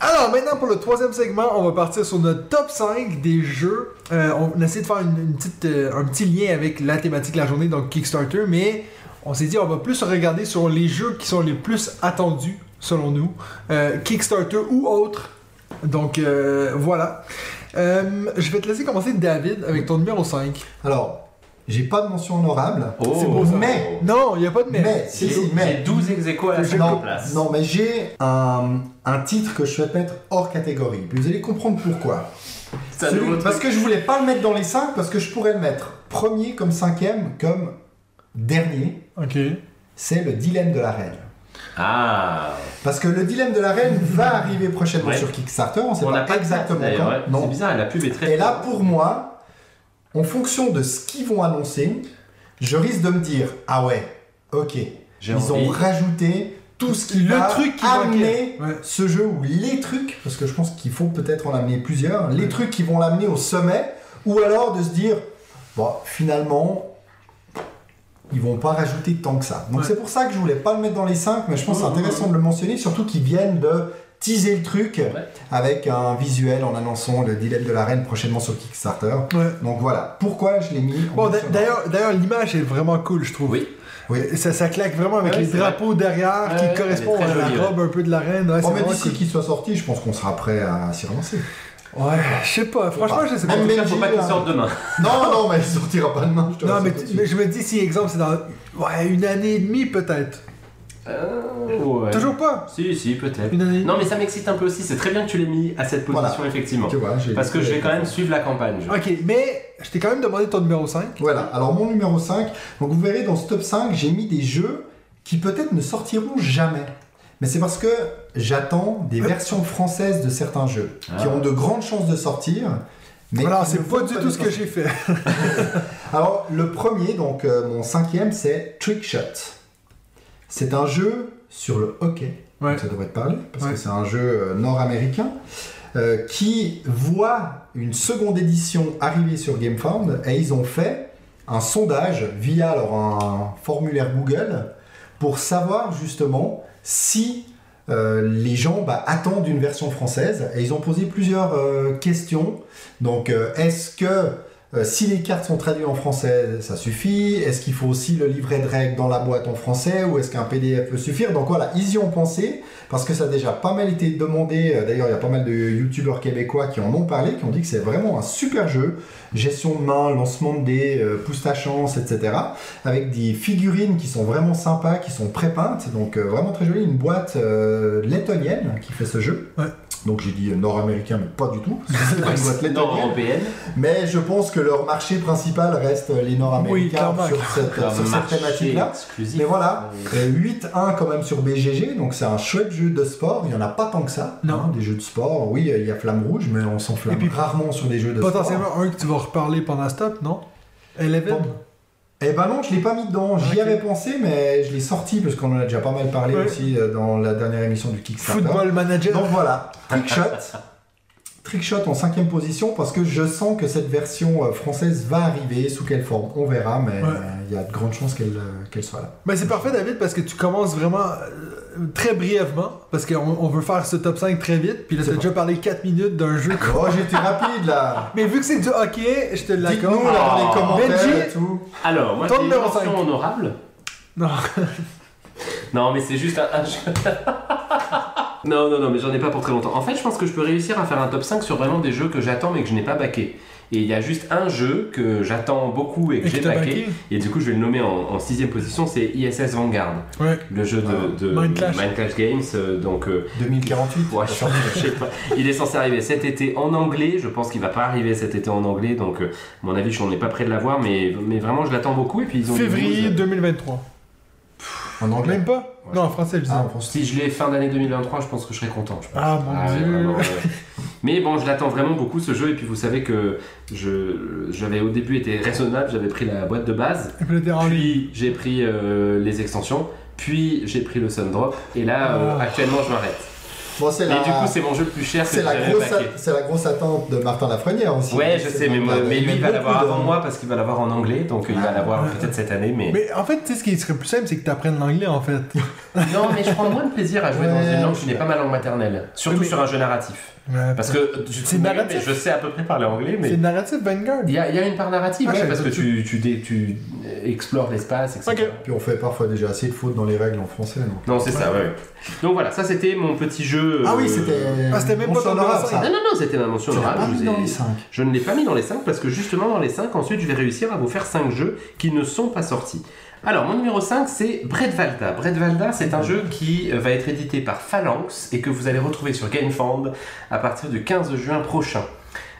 Alors maintenant pour le troisième segment, on va partir sur notre top 5 des jeux. Euh, on essaie de faire une petite, euh, un petit lien avec la thématique de la journée, donc Kickstarter, mais on s'est dit on va plus regarder sur les jeux qui sont les plus attendus selon nous, euh, Kickstarter ou autres. Donc euh, voilà. Euh, je vais te laisser commencer David avec ton numéro 5. Alors, j'ai pas de mention honorable. Oh. C'est beau, ça. Mais- Non, il n'y a pas de mais. Mais, si, mais. j'ai 12 ex à la Non, place. non, mais j'ai un, un titre que je souhaite mettre hors catégorie. Puis vous allez comprendre pourquoi. Celui- parce que je voulais pas le mettre dans les 5 parce que je pourrais le mettre premier comme cinquième comme dernier. Ok. C'est le dilemme de la reine. Ah, Parce que le dilemme de la reine va arriver prochainement Ouais. sur Kickstarter. On sait on n'a pas pas exactement quand. ouais. Non. C'est bizarre, la pub est très. Et là, pour moi, en fonction de ce qu'ils vont annoncer, je risque de me dire ah ouais, ok, J'ai ils envie. ont rajouté tout ce qui Le va truc qui amener. Ouais. ce jeu ou les trucs, parce que je pense qu'il faut peut-être en amener plusieurs, les trucs qui vont l'amener au sommet, ou alors de se dire bon, finalement. Ils vont pas rajouter tant que ça. Donc Ouais. c'est pour ça que je voulais pas le mettre dans les 5, mais je pense que c'est intéressant de le mentionner, surtout qu'ils viennent de teaser le truc Ouais. avec un visuel en annonçant le dilemme de la reine prochainement sur Kickstarter. Ouais. Donc voilà, pourquoi je l'ai mis en Bon, d'ailleurs, d'ailleurs, l'image est vraiment cool, je trouve. Oui. Oui. Ça, ça claque vraiment avec Ouais, les drapeaux derrière Ouais, qui correspondent à la jolie, robe un peu de la reine. Mais vraiment d'ici cool. qu'il soit sorti, je pense qu'on sera prêt à s'y relancer. Ouais, je sais pas. Franchement, je sais pas. Tout cas, faut pas qu'il sorte demain. Non, non, mais il sortira pas demain. Je te Non, mais, mais je me dis, si exemple, c'est dans ouais, une année et demie peut-être. Euh, ouais. Toujours pas. Si, si, peut-être. Une année. Non, mais ça m'excite un peu aussi. C'est très bien que tu l'aies mis à cette position, Voilà. effectivement. Tu vois, j'ai- Parce que je vais quand même suivre la campagne. je- Ok, mais je t'ai quand même demandé ton numéro 5. Voilà, alors mon numéro 5, donc vous verrez dans ce top 5, j'ai mis des jeux qui peut-être ne sortiront jamais. Mais c'est parce que j'attends des versions françaises de certains jeux qui Ah. ont de grandes chances de sortir. Mais Voilà, c'est pas du tout ce que j'ai fait. <laughs> Alors, le premier, donc euh, mon cinquième, c'est Trickshot. C'est un jeu sur le hockey, Ouais. donc ça devrait te parler, parce Ouais. que c'est un jeu euh, nord-américain, euh, qui voit une seconde édition arriver sur GameFound, et ils ont fait un sondage via alors, un formulaire Google pour savoir justement si euh, les gens bah, attendent une version française, et ils ont posé plusieurs euh, questions. Donc, euh, est-ce que euh, si les cartes sont traduites en français, ça suffit Est-ce qu'il faut aussi le livret de règles dans la boîte en français ou est-ce qu'un PDF peut suffire? Donc voilà, ils y ont pensé parce que ça a déjà pas mal été demandé. Euh, D'ailleurs, il y a pas mal de youtubeurs québécois qui en ont parlé, qui ont dit que c'est vraiment un super jeu. Gestion de main, lancement de dés, euh, pousse ta chance, etc. Avec des figurines qui sont vraiment sympas, qui sont pré-peintes. Donc euh, vraiment très joli. Une boîte lettonienne qui fait ce jeu. Ouais. Donc j'ai dit nord-américain, mais pas du tout. <laughs> C'est une boîte lettonienne. Nord-européenne. Mais je pense que leur marché principal reste les Nord-Américains sur cette, sur thématique-là. exclusif. Mais voilà, Euh, euh, 8-1 quand même sur BGG, donc c'est un chouette jeu de sport. Il n'y en a pas tant que ça. Non. hein, des jeux de sport, oui, il y a Flamme Rouge, mais on s'enflamme Et puis, rarement sur des jeux de sport. Potentiellement un que tu vas reparler pendant stop, non? Eleven? Bon. Eh ben non, je l'ai pas mis dedans. J'y avais pensé, mais je l'ai sorti parce qu'on en a déjà pas mal parlé Ouais. aussi euh, dans la dernière émission du Kickstarter. Football Manager. Donc voilà, Trickshot. <laughs> Trickshot en cinquième position parce que je sens que cette version euh, française va arriver. Sous quelle forme On verra, mais Ouais. euh, il y a de grandes chances qu'elle euh, qu'elle soit là. Ben c'est parfait David parce que tu commences vraiment euh, très brièvement parce qu'on on veut faire ce top 5 très vite puis là C'est t'as déjà parlé 4 minutes d'un jeu Oh, j'étais rapide là <laughs> mais vu que c'est du hockey je te l'accorde Dites-nous là dans les Oh. commentaires Benji? et tout. Alors, moi, j'ai une mention honorable. non Non, mais c'est juste un. un jeu- <laughs> non, non, non, mais j'en ai pas pour très longtemps. En fait, je pense que je peux réussir à faire un top 5 sur vraiment des jeux que j'attends mais que je n'ai pas baqué. Et il y a juste un jeu que j'attends beaucoup et que j'ai backé. Et du coup, je vais le nommer en, en sixième position, c'est ISS Vanguard, Ouais. le jeu de, de Mind Clash. Games. euh, donc, euh, 2048 Ouais, je, je sais pas. Il est censé arriver cet été en anglais. Je pense qu'il va pas arriver cet été en anglais. Donc, euh, à mon avis, je n'en ai pas près de l'avoir. Mais, mais vraiment, je l'attends beaucoup. Et puis, ils ont des Février news. 2023. En anglais. Même pas Non, en français, je. Ah, en France. Si je l'ai fin d'année 2023, je pense que je serai content. je pense. Ah, mon ouais, Dieu. vraiment, ouais. <laughs> Mais bon, je l'attends vraiment beaucoup ce jeu. Et puis, vous savez que je, j'avais au début été raisonnable. J'avais pris la boîte de base. Et. Puis, j'ai pris euh, les extensions. Puis, j'ai pris le Sundrop. Et là, euh, Ah. actuellement, je m'arrête. Bon, c'est Et la... du coup, c'est mon jeu le plus cher que c'est la, c'est la grosse attente de Martin Lafrenière aussi. Ouais, je sais, mais, moi- Vanguard. mais lui, il va l'avoir de- avant moi parce qu'il va l'avoir en anglais, donc il va l'avoir Ah. peut-être cette année, mais... Mais en fait, tu sais, ce qui serait plus simple, c'est que tu apprennes l'anglais, en fait. <laughs> Non, mais je prends moins de plaisir à jouer dans une langue qui n'est pas ma langue maternelle. Surtout Mais- sur un jeu narratif. Ouais, Parce que je, C'est narratif. mais je sais à peu près parler anglais, mais... C'est narratif Vanguard. Il y, a, y a une part narrative, Ah, ouais, parce que tu, tu, dé- tu explores l'espace, etc. Ok. Puis on fait parfois déjà assez de fautes dans les règles en français. Donc. Non, c'est ça, ouais. Donc voilà, ça c'était mon petit jeu... Ah oui, euh, c'était. Ah, c'était même pas numéro ça. Non, non, non, c'était ma mention pas je mis vous ai- dans les 5. Je ne l'ai pas mis dans les 5 parce que justement dans les 5, ensuite je vais réussir à vous faire 5 jeux qui ne sont pas sortis. Alors mon numéro 5 c'est Bredvalda. Bredvalda c'est un jeu qui euh, va être édité par Phalanx et que vous allez retrouver sur GameFound à partir du 15 juin prochain.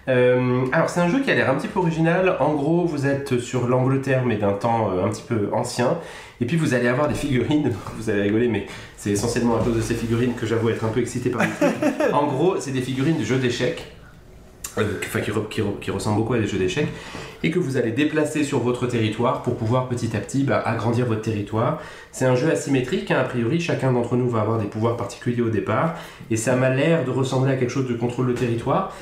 Euh, alors c'est un jeu qui a l'air un petit peu original. En gros vous êtes sur l'Angleterre mais d'un temps euh, un petit peu ancien. Et puis vous allez avoir des figurines, <laughs> vous allez rigoler mais c'est essentiellement à cause de ces figurines que j'avoue être un peu excité par le truc. <laughs> En gros c'est des figurines de jeux d'échecs euh, enfin, qui, re- qui re- qui ressemble beaucoup à des jeux d'échecs, et que vous allez déplacer sur votre territoire pour pouvoir petit à petit bah, agrandir votre territoire. C'est un jeu asymétrique, hein, a priori, chacun d'entre nous va avoir des pouvoirs particuliers au départ, et ça m'a l'air de ressembler à quelque chose de contrôle de territoire.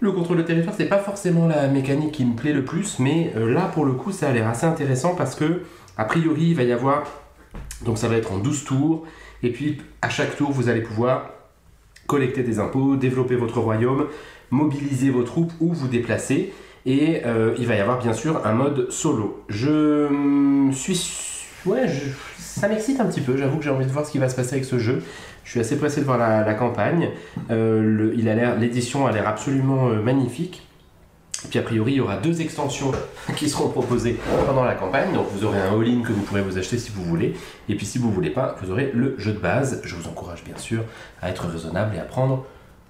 Le contrôle de territoire, c'est pas forcément la mécanique qui me plaît le plus, mais euh, là, pour le coup, ça a l'air assez intéressant parce que, a priori, il va y avoir. Donc, ça va être en 12 tours, et puis à chaque tour, vous allez pouvoir collecter des impôts, développer votre royaume, mobiliser vos troupes ou vous déplacer. Et euh, il va y avoir bien sûr un mode solo. Je hum, suis. Ouais, ça m'excite un petit peu. J'avoue que j'ai envie de voir ce qui va se passer avec ce jeu. Je suis assez pressé de voir la, la campagne. Euh, l'édition a l'air absolument euh, magnifique. Et puis a priori, il y aura deux extensions <laughs> qui seront proposées pendant la campagne. Donc vous aurez un all-in que vous pourrez vous acheter si vous voulez. Et puis si vous voulez pas, vous aurez le jeu de base. Je vous encourage bien sûr à être raisonnable et à prendre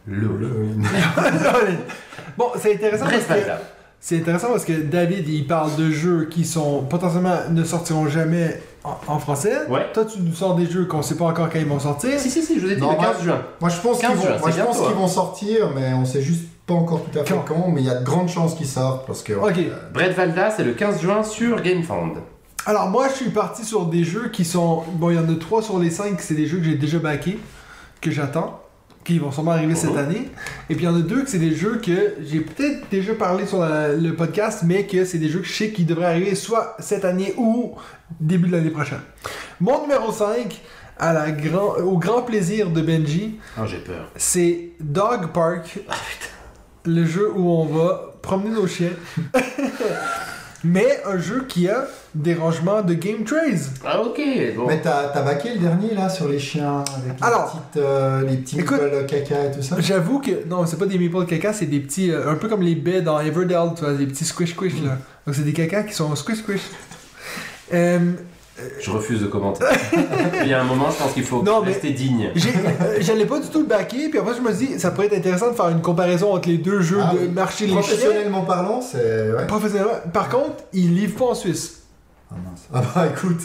le all-in. <laughs> bon, c'est intéressant parce Reste que... C'est intéressant parce que David, il parle de jeux qui sont potentiellement ne sortiront jamais en, en français. Ouais. Toi, tu nous sors des jeux qu'on sait pas encore quand ils vont sortir. Si, si, si, je vous ai dit Non, le 15 moi- juin. Moi je pense 15 qu'ils vont, juin, moi, c'est je pense bientôt, qu'ils hein. vont sortir, mais on sait juste pas encore tout à fait Quand quand, mais il y a de grandes chances qu'ils sortent parce que. Ok. Brett Valda, c'est le 15 juin sur GameFound. Alors moi, je suis parti sur des jeux qui sont... Bon, il y en a trois sur les cinq, c'est des jeux que j'ai déjà backés, que j'attends, qui vont sûrement arriver cette année. Et puis il y en a deux que c'est des jeux que j'ai peut-être déjà parlé sur la- le podcast, mais que c'est des jeux que je sais qui devraient arriver soit cette année ou début de l'année prochaine. Mon numéro 5, à la grand... au grand plaisir de Benji, Oh, j'ai peur. c'est Dog Park, le jeu où on va promener nos chiens. <laughs> Mais un jeu qui a des rangements de Game Trace. Ah, ok. Bon. Mais t'as t'as baqué le dernier là sur les chiens avec les Alors, petites, euh, les petits écoute- meeples caca et tout ça? J'avoue que non, c'est pas des meeple caca, c'est des petits, euh, un peu comme les baies dans Everdell, tu vois, des petits squish squish là. Donc c'est des caca qui sont squish squish. <laughs> Euh, Je refuse de commenter. <laughs> Il y a un moment, je pense qu'il faut Non, mais- rester digne. j'ai- euh, J'allais pas du tout le backer, puis après je me suis dit, ça pourrait être intéressant de faire une comparaison entre les deux jeux Ah de les chiens. Professionnellement parlant, c'est. Ouais. Professionnellement. Par contre, ils livrent pas en Suisse. Ah, mince. Ah bah écoute,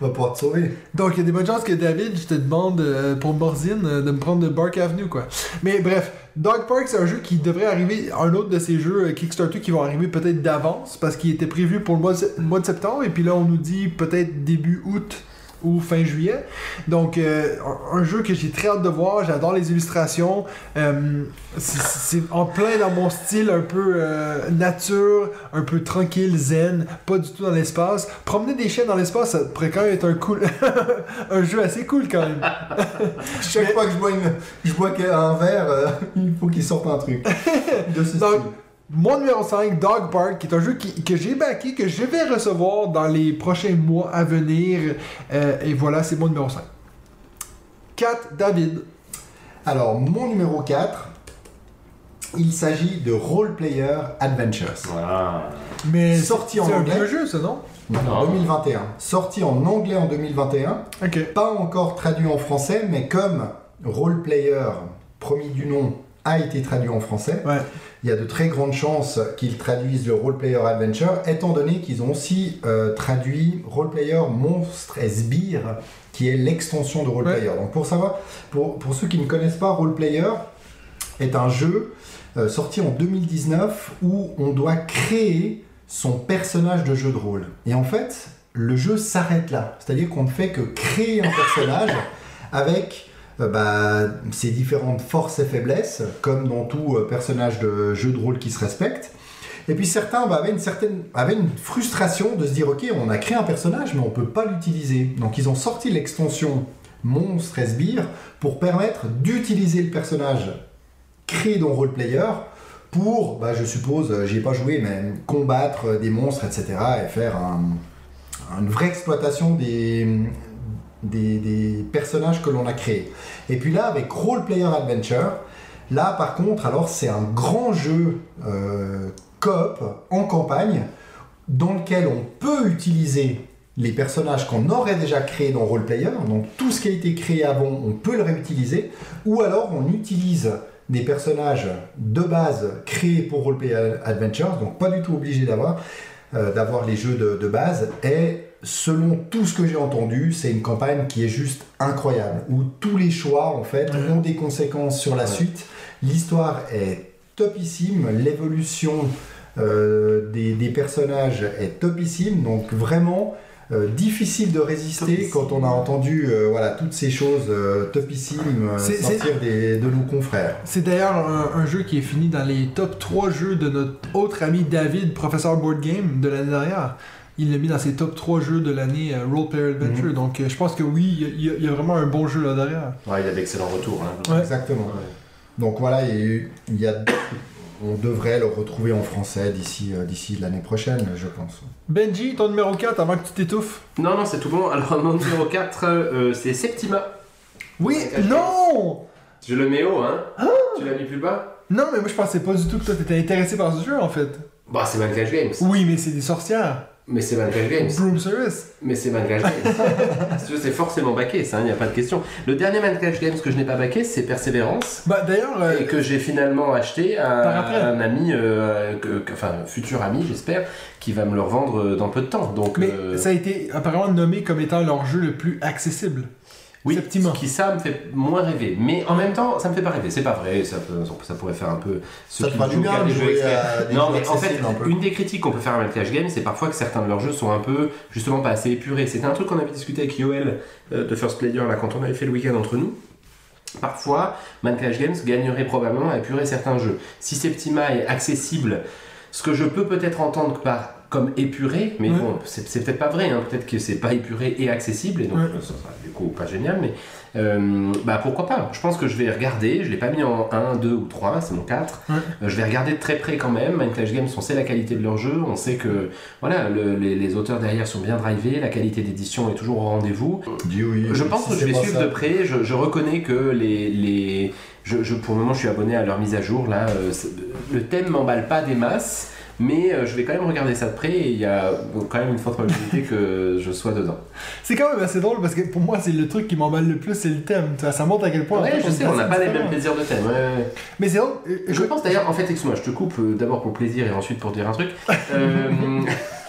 on va pouvoir te sauver. Donc, il y a des bonnes chances que David, je te demande euh, pour Morzine euh, de me prendre de Bark Avenue, quoi. Mais bref, Dog Park, c'est un jeu qui devrait arriver, un autre de ces jeux euh, Kickstarter qui vont arriver peut-être d'avance, parce qu'il était prévu pour le mois de, mois de septembre, et puis là, on nous dit peut-être début août ou fin juillet. Donc, euh, un, jeu que j'ai très hâte de voir, j'adore les illustrations. Euh, c'est- en plein dans mon style, un peu euh, nature, un peu tranquille, zen, pas du tout dans l'espace. Promener des chiens dans l'espace, ça pourrait quand même être un cool, <laughs> un jeu assez cool quand même. <laughs> Chaque Mais- fois que je bois, une, je bois un verre, <laughs> il faut qu'il sorte un truc. De ce Donc, style. Mon numéro 5, Dog Park, qui est un jeu qui- que j'ai backé, que je vais recevoir dans les prochains mois à venir. Euh, et voilà, c'est mon numéro 5. 4, David. Alors, mon numéro 4, Il s'agit de Role Player Adventures. Voilà. Mais Sorti en c'est un anglais. vieux jeu, ça, non? Non, Non. 2021. Sorti en anglais en 2021. Ok. Pas encore traduit en français, mais comme Role Player, premier du nom, a été traduit en français, Ouais. Il y a de très grandes chances qu'ils traduisent le Role Player Adventure, étant donné qu'ils ont aussi euh, traduit Role Player Monstre et Sbire, qui est l'extension de Role Ouais. Player. Donc pour savoir, pour, pour ceux qui ne connaissent pas, Role Player est un jeu euh, sorti en 2019 où on doit créer son personnage de jeu de rôle. Et en fait, le jeu s'arrête là. C'est-à-dire qu'on ne fait que créer un personnage <laughs> avec bah, ses différentes forces et faiblesses, comme dans tout euh, personnage de jeu de rôle qui se respecte. Et puis certains bah, avaient, une certaine, avaient une frustration de se dire ok, on a créé un personnage, mais on ne peut pas l'utiliser. Donc ils ont sorti l'extension Monstre et Sbire pour permettre d'utiliser le personnage créé dans Roleplayer pour, bah, je suppose, euh, j'y ai pas joué, mais combattre euh, des monstres, etc. et faire un- une vraie exploitation des, des, personnages que l'on a créés. Et puis là, avec Role Player Adventure, là par contre, alors c'est un grand jeu euh, coop en campagne dans lequel on peut utiliser les personnages qu'on aurait déjà créés dans Roleplayer, donc tout ce qui a été créé avant, on peut le réutiliser, ou alors on utilise des personnages de base créés pour Roleplayer Adventures, donc pas du tout obligé d'avoir euh, d'avoir les jeux de, de base, et selon tout ce que j'ai entendu, c'est une campagne qui est juste incroyable, où tous les choix en fait ont des conséquences sur la Ouais. suite, l'histoire est topissime, l'évolution euh, des, des personnages est topissime, donc vraiment euh, difficile de résister Topissime. quand on a entendu euh, voilà, toutes ces choses euh, topissimes sortir des- de nos confrères. C'est d'ailleurs un, un jeu qui est fini dans les top 3 jeux de notre autre ami David, professeur board game de l'année dernière. Il l'a mis dans ses top 3 jeux de l'année euh, Role Player Adventure. Mhm. Donc euh, je pense que oui, il y a- y, y vraiment un bon jeu là derrière. Ouais, il a d'excellents retours. Hein. Ouais. Exactement. Ouais. Donc voilà, il y a, on devrait le retrouver en français d'ici euh, d'ici l'année prochaine, je pense. Benji, ton numéro 4 avant que tu t'étouffes. Non, non, c'est tout bon. Alors, mon numéro 4, euh, c'est Septima. Oui, non Je le mets haut, hein Tu l'as mis plus bas? Non, mais moi je pensais pas du tout que toi t'étais intéressé par ce jeu en fait. Bah, c'est Mancash Games. Oui, mais c'est des sorcières. Mais c'est Mancash Games. Broom Service. Mais c'est Mancash Games. <laughs> C'est forcément baqué, ça, il n'y a pas de question. Le dernier Mancash Games que je n'ai pas baqué, c'est Persévérance. Bah d'ailleurs, euh, Et que j'ai finalement acheté à un ami, euh, que- que- enfin futur ami j'espère, qui va me le revendre euh, dans peu de temps. Donc, mais euh, ça a été apparemment nommé comme étant leur jeu le plus accessible. Oui, Septima. ce qui ça me fait moins rêver. Mais en même temps, ça me fait pas rêver. C'est pas vrai, ça, peut- ça pourrait faire un peu. ceux Ça te qui fera du jouent bien de des jeux jouer experts. à des Non, jeux mais en fait, accessibles un peu. une des critiques qu'on peut faire à Mancash Game, c'est parfois que certains de leurs jeux sont un peu, justement, pas assez épurés. C'était un truc qu'on avait discuté avec Yoel euh, de First Player, là, quand on avait fait le week-end entre nous. Parfois, Mancash Games gagnerait probablement à épurer certains jeux. Si Septima est accessible, ce que je peux peut-être entendre par comme épuré, mais Ouais. bon, c'est peut-être pas vrai, hein. peut-être que c'est pas épuré et accessible, et donc Ouais. ça sera du coup pas génial, mais euh, bah pourquoi pas Je pense que je vais regarder, je l'ai pas mis en 1, 2 ou 3, c'est mon 4. Ouais. Euh, je vais regarder de très près quand même. Minecraft Games, on sait la qualité de leur jeu, on sait que voilà, le- les, les auteurs derrière sont bien drivés, la qualité d'édition est toujours au rendez-vous. Oui, Je si pense que je vais suivre ça. de près. Je, je reconnais que les, les je, je- pour le moment, je suis abonné à leur mise à jour. Là, Euh, le thème m'emballe pas des masses, mais euh, je vais quand même regarder ça de près. Et il y a quand même une forte probabilité que <laughs> je sois dedans. C'est quand même assez drôle parce que pour moi, c'est le truc qui m'emballe le plus, c'est le thème. Ça montre à quel point. Ouais, je sais, on n'a pas les mêmes plaisirs de thème. ouais, ouais. Mais c'est drôle. euh, Je pense d'ailleurs, en fait, excuse-moi, je te coupe euh, d'abord pour plaisir et ensuite pour dire un truc. Euh, <laughs>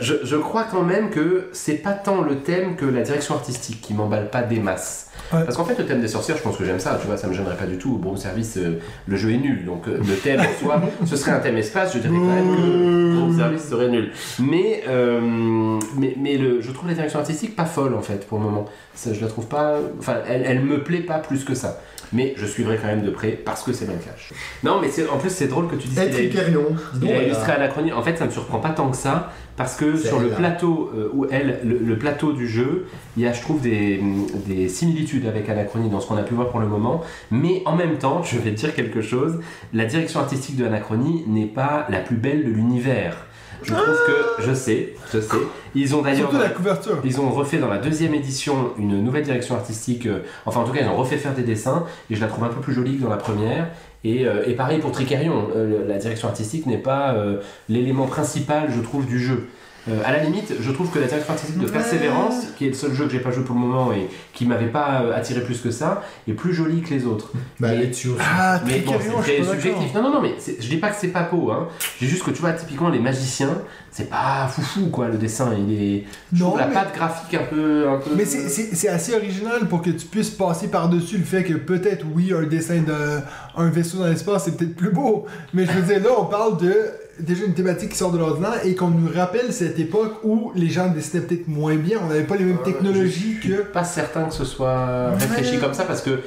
je, je crois quand même que c'est pas tant le thème que la direction artistique qui m'emballe pas des masses. Ouais. Parce qu'en fait, le thème des sorcières, je pense que j'aime ça, tu vois, ça me gênerait pas du tout. Bon service, euh, le jeu est nul, donc euh, le thème en soi, <laughs> ce serait un thème espace, je dirais quand même que bon service serait nul. Mais, euh, mais, mais le, je trouve la direction artistique pas folle en fait pour le moment. Ça, je la trouve pas. Enfin, elle, elle me plaît pas plus que ça. Mais je suivrai quand même de près parce que c'est Minecraft. Non, mais en plus, c'est drôle que tu dises Etricarion. Dis il a illustré Anachronie. En fait, ça me surprend pas tant que ça, parce que sur le elle, plateau euh, où elle, le, le plateau du jeu, il y a, je trouve, des, des similitudes avec Anachronie dans ce qu'on a pu voir pour le moment. Mais en même temps, je vais te dire quelque chose. La direction artistique de Anachronie n'est pas la plus belle de l'univers. Je trouve que, je sais, je sais. Ils ont d'ailleurs. Surtout la couverture. Ils ont refait dans la deuxième édition une nouvelle direction artistique. euh, enfin, en tout cas, ils ont refait faire des dessins et je la trouve un peu plus jolie que dans la première. Et, euh, et pareil pour Tricarion, euh, la direction artistique n'est pas euh, l'élément principal, je trouve, du jeu. Euh, à la limite, je trouve que la direction artistique de Ouais. Persévérance, qui est le seul jeu que j'ai pas joué pour le moment et qui m'avait pas euh, attiré plus que ça, est plus jolie que les autres. <laughs> Bah, Mais- elle est dessus aussi. Ah, Mais bon, c'est subjectif. Non, non, non, mais c'est- je dis pas que c'est pas beau. Hein. Je dis juste que tu vois, typiquement, les magiciens, c'est pas foufou, quoi, le dessin. Il est. Je Non, trouve la patte graphique un peu. Un peu... Mais c'est- c'est c'est assez original pour que tu puisses passer par-dessus le fait que peut-être, oui, un dessin d'un vaisseau dans l'espace, c'est peut-être plus beau. Mais je veux dire, là, on parle de déjà une thématique qui sort de l'ordinaire et qu'on nous rappelle cette époque où les gens dessinaient peut-être moins bien. On n'avait pas les mêmes technologies Je suis que. pas certain que ce soit Ouais. réfléchi comme ça parce que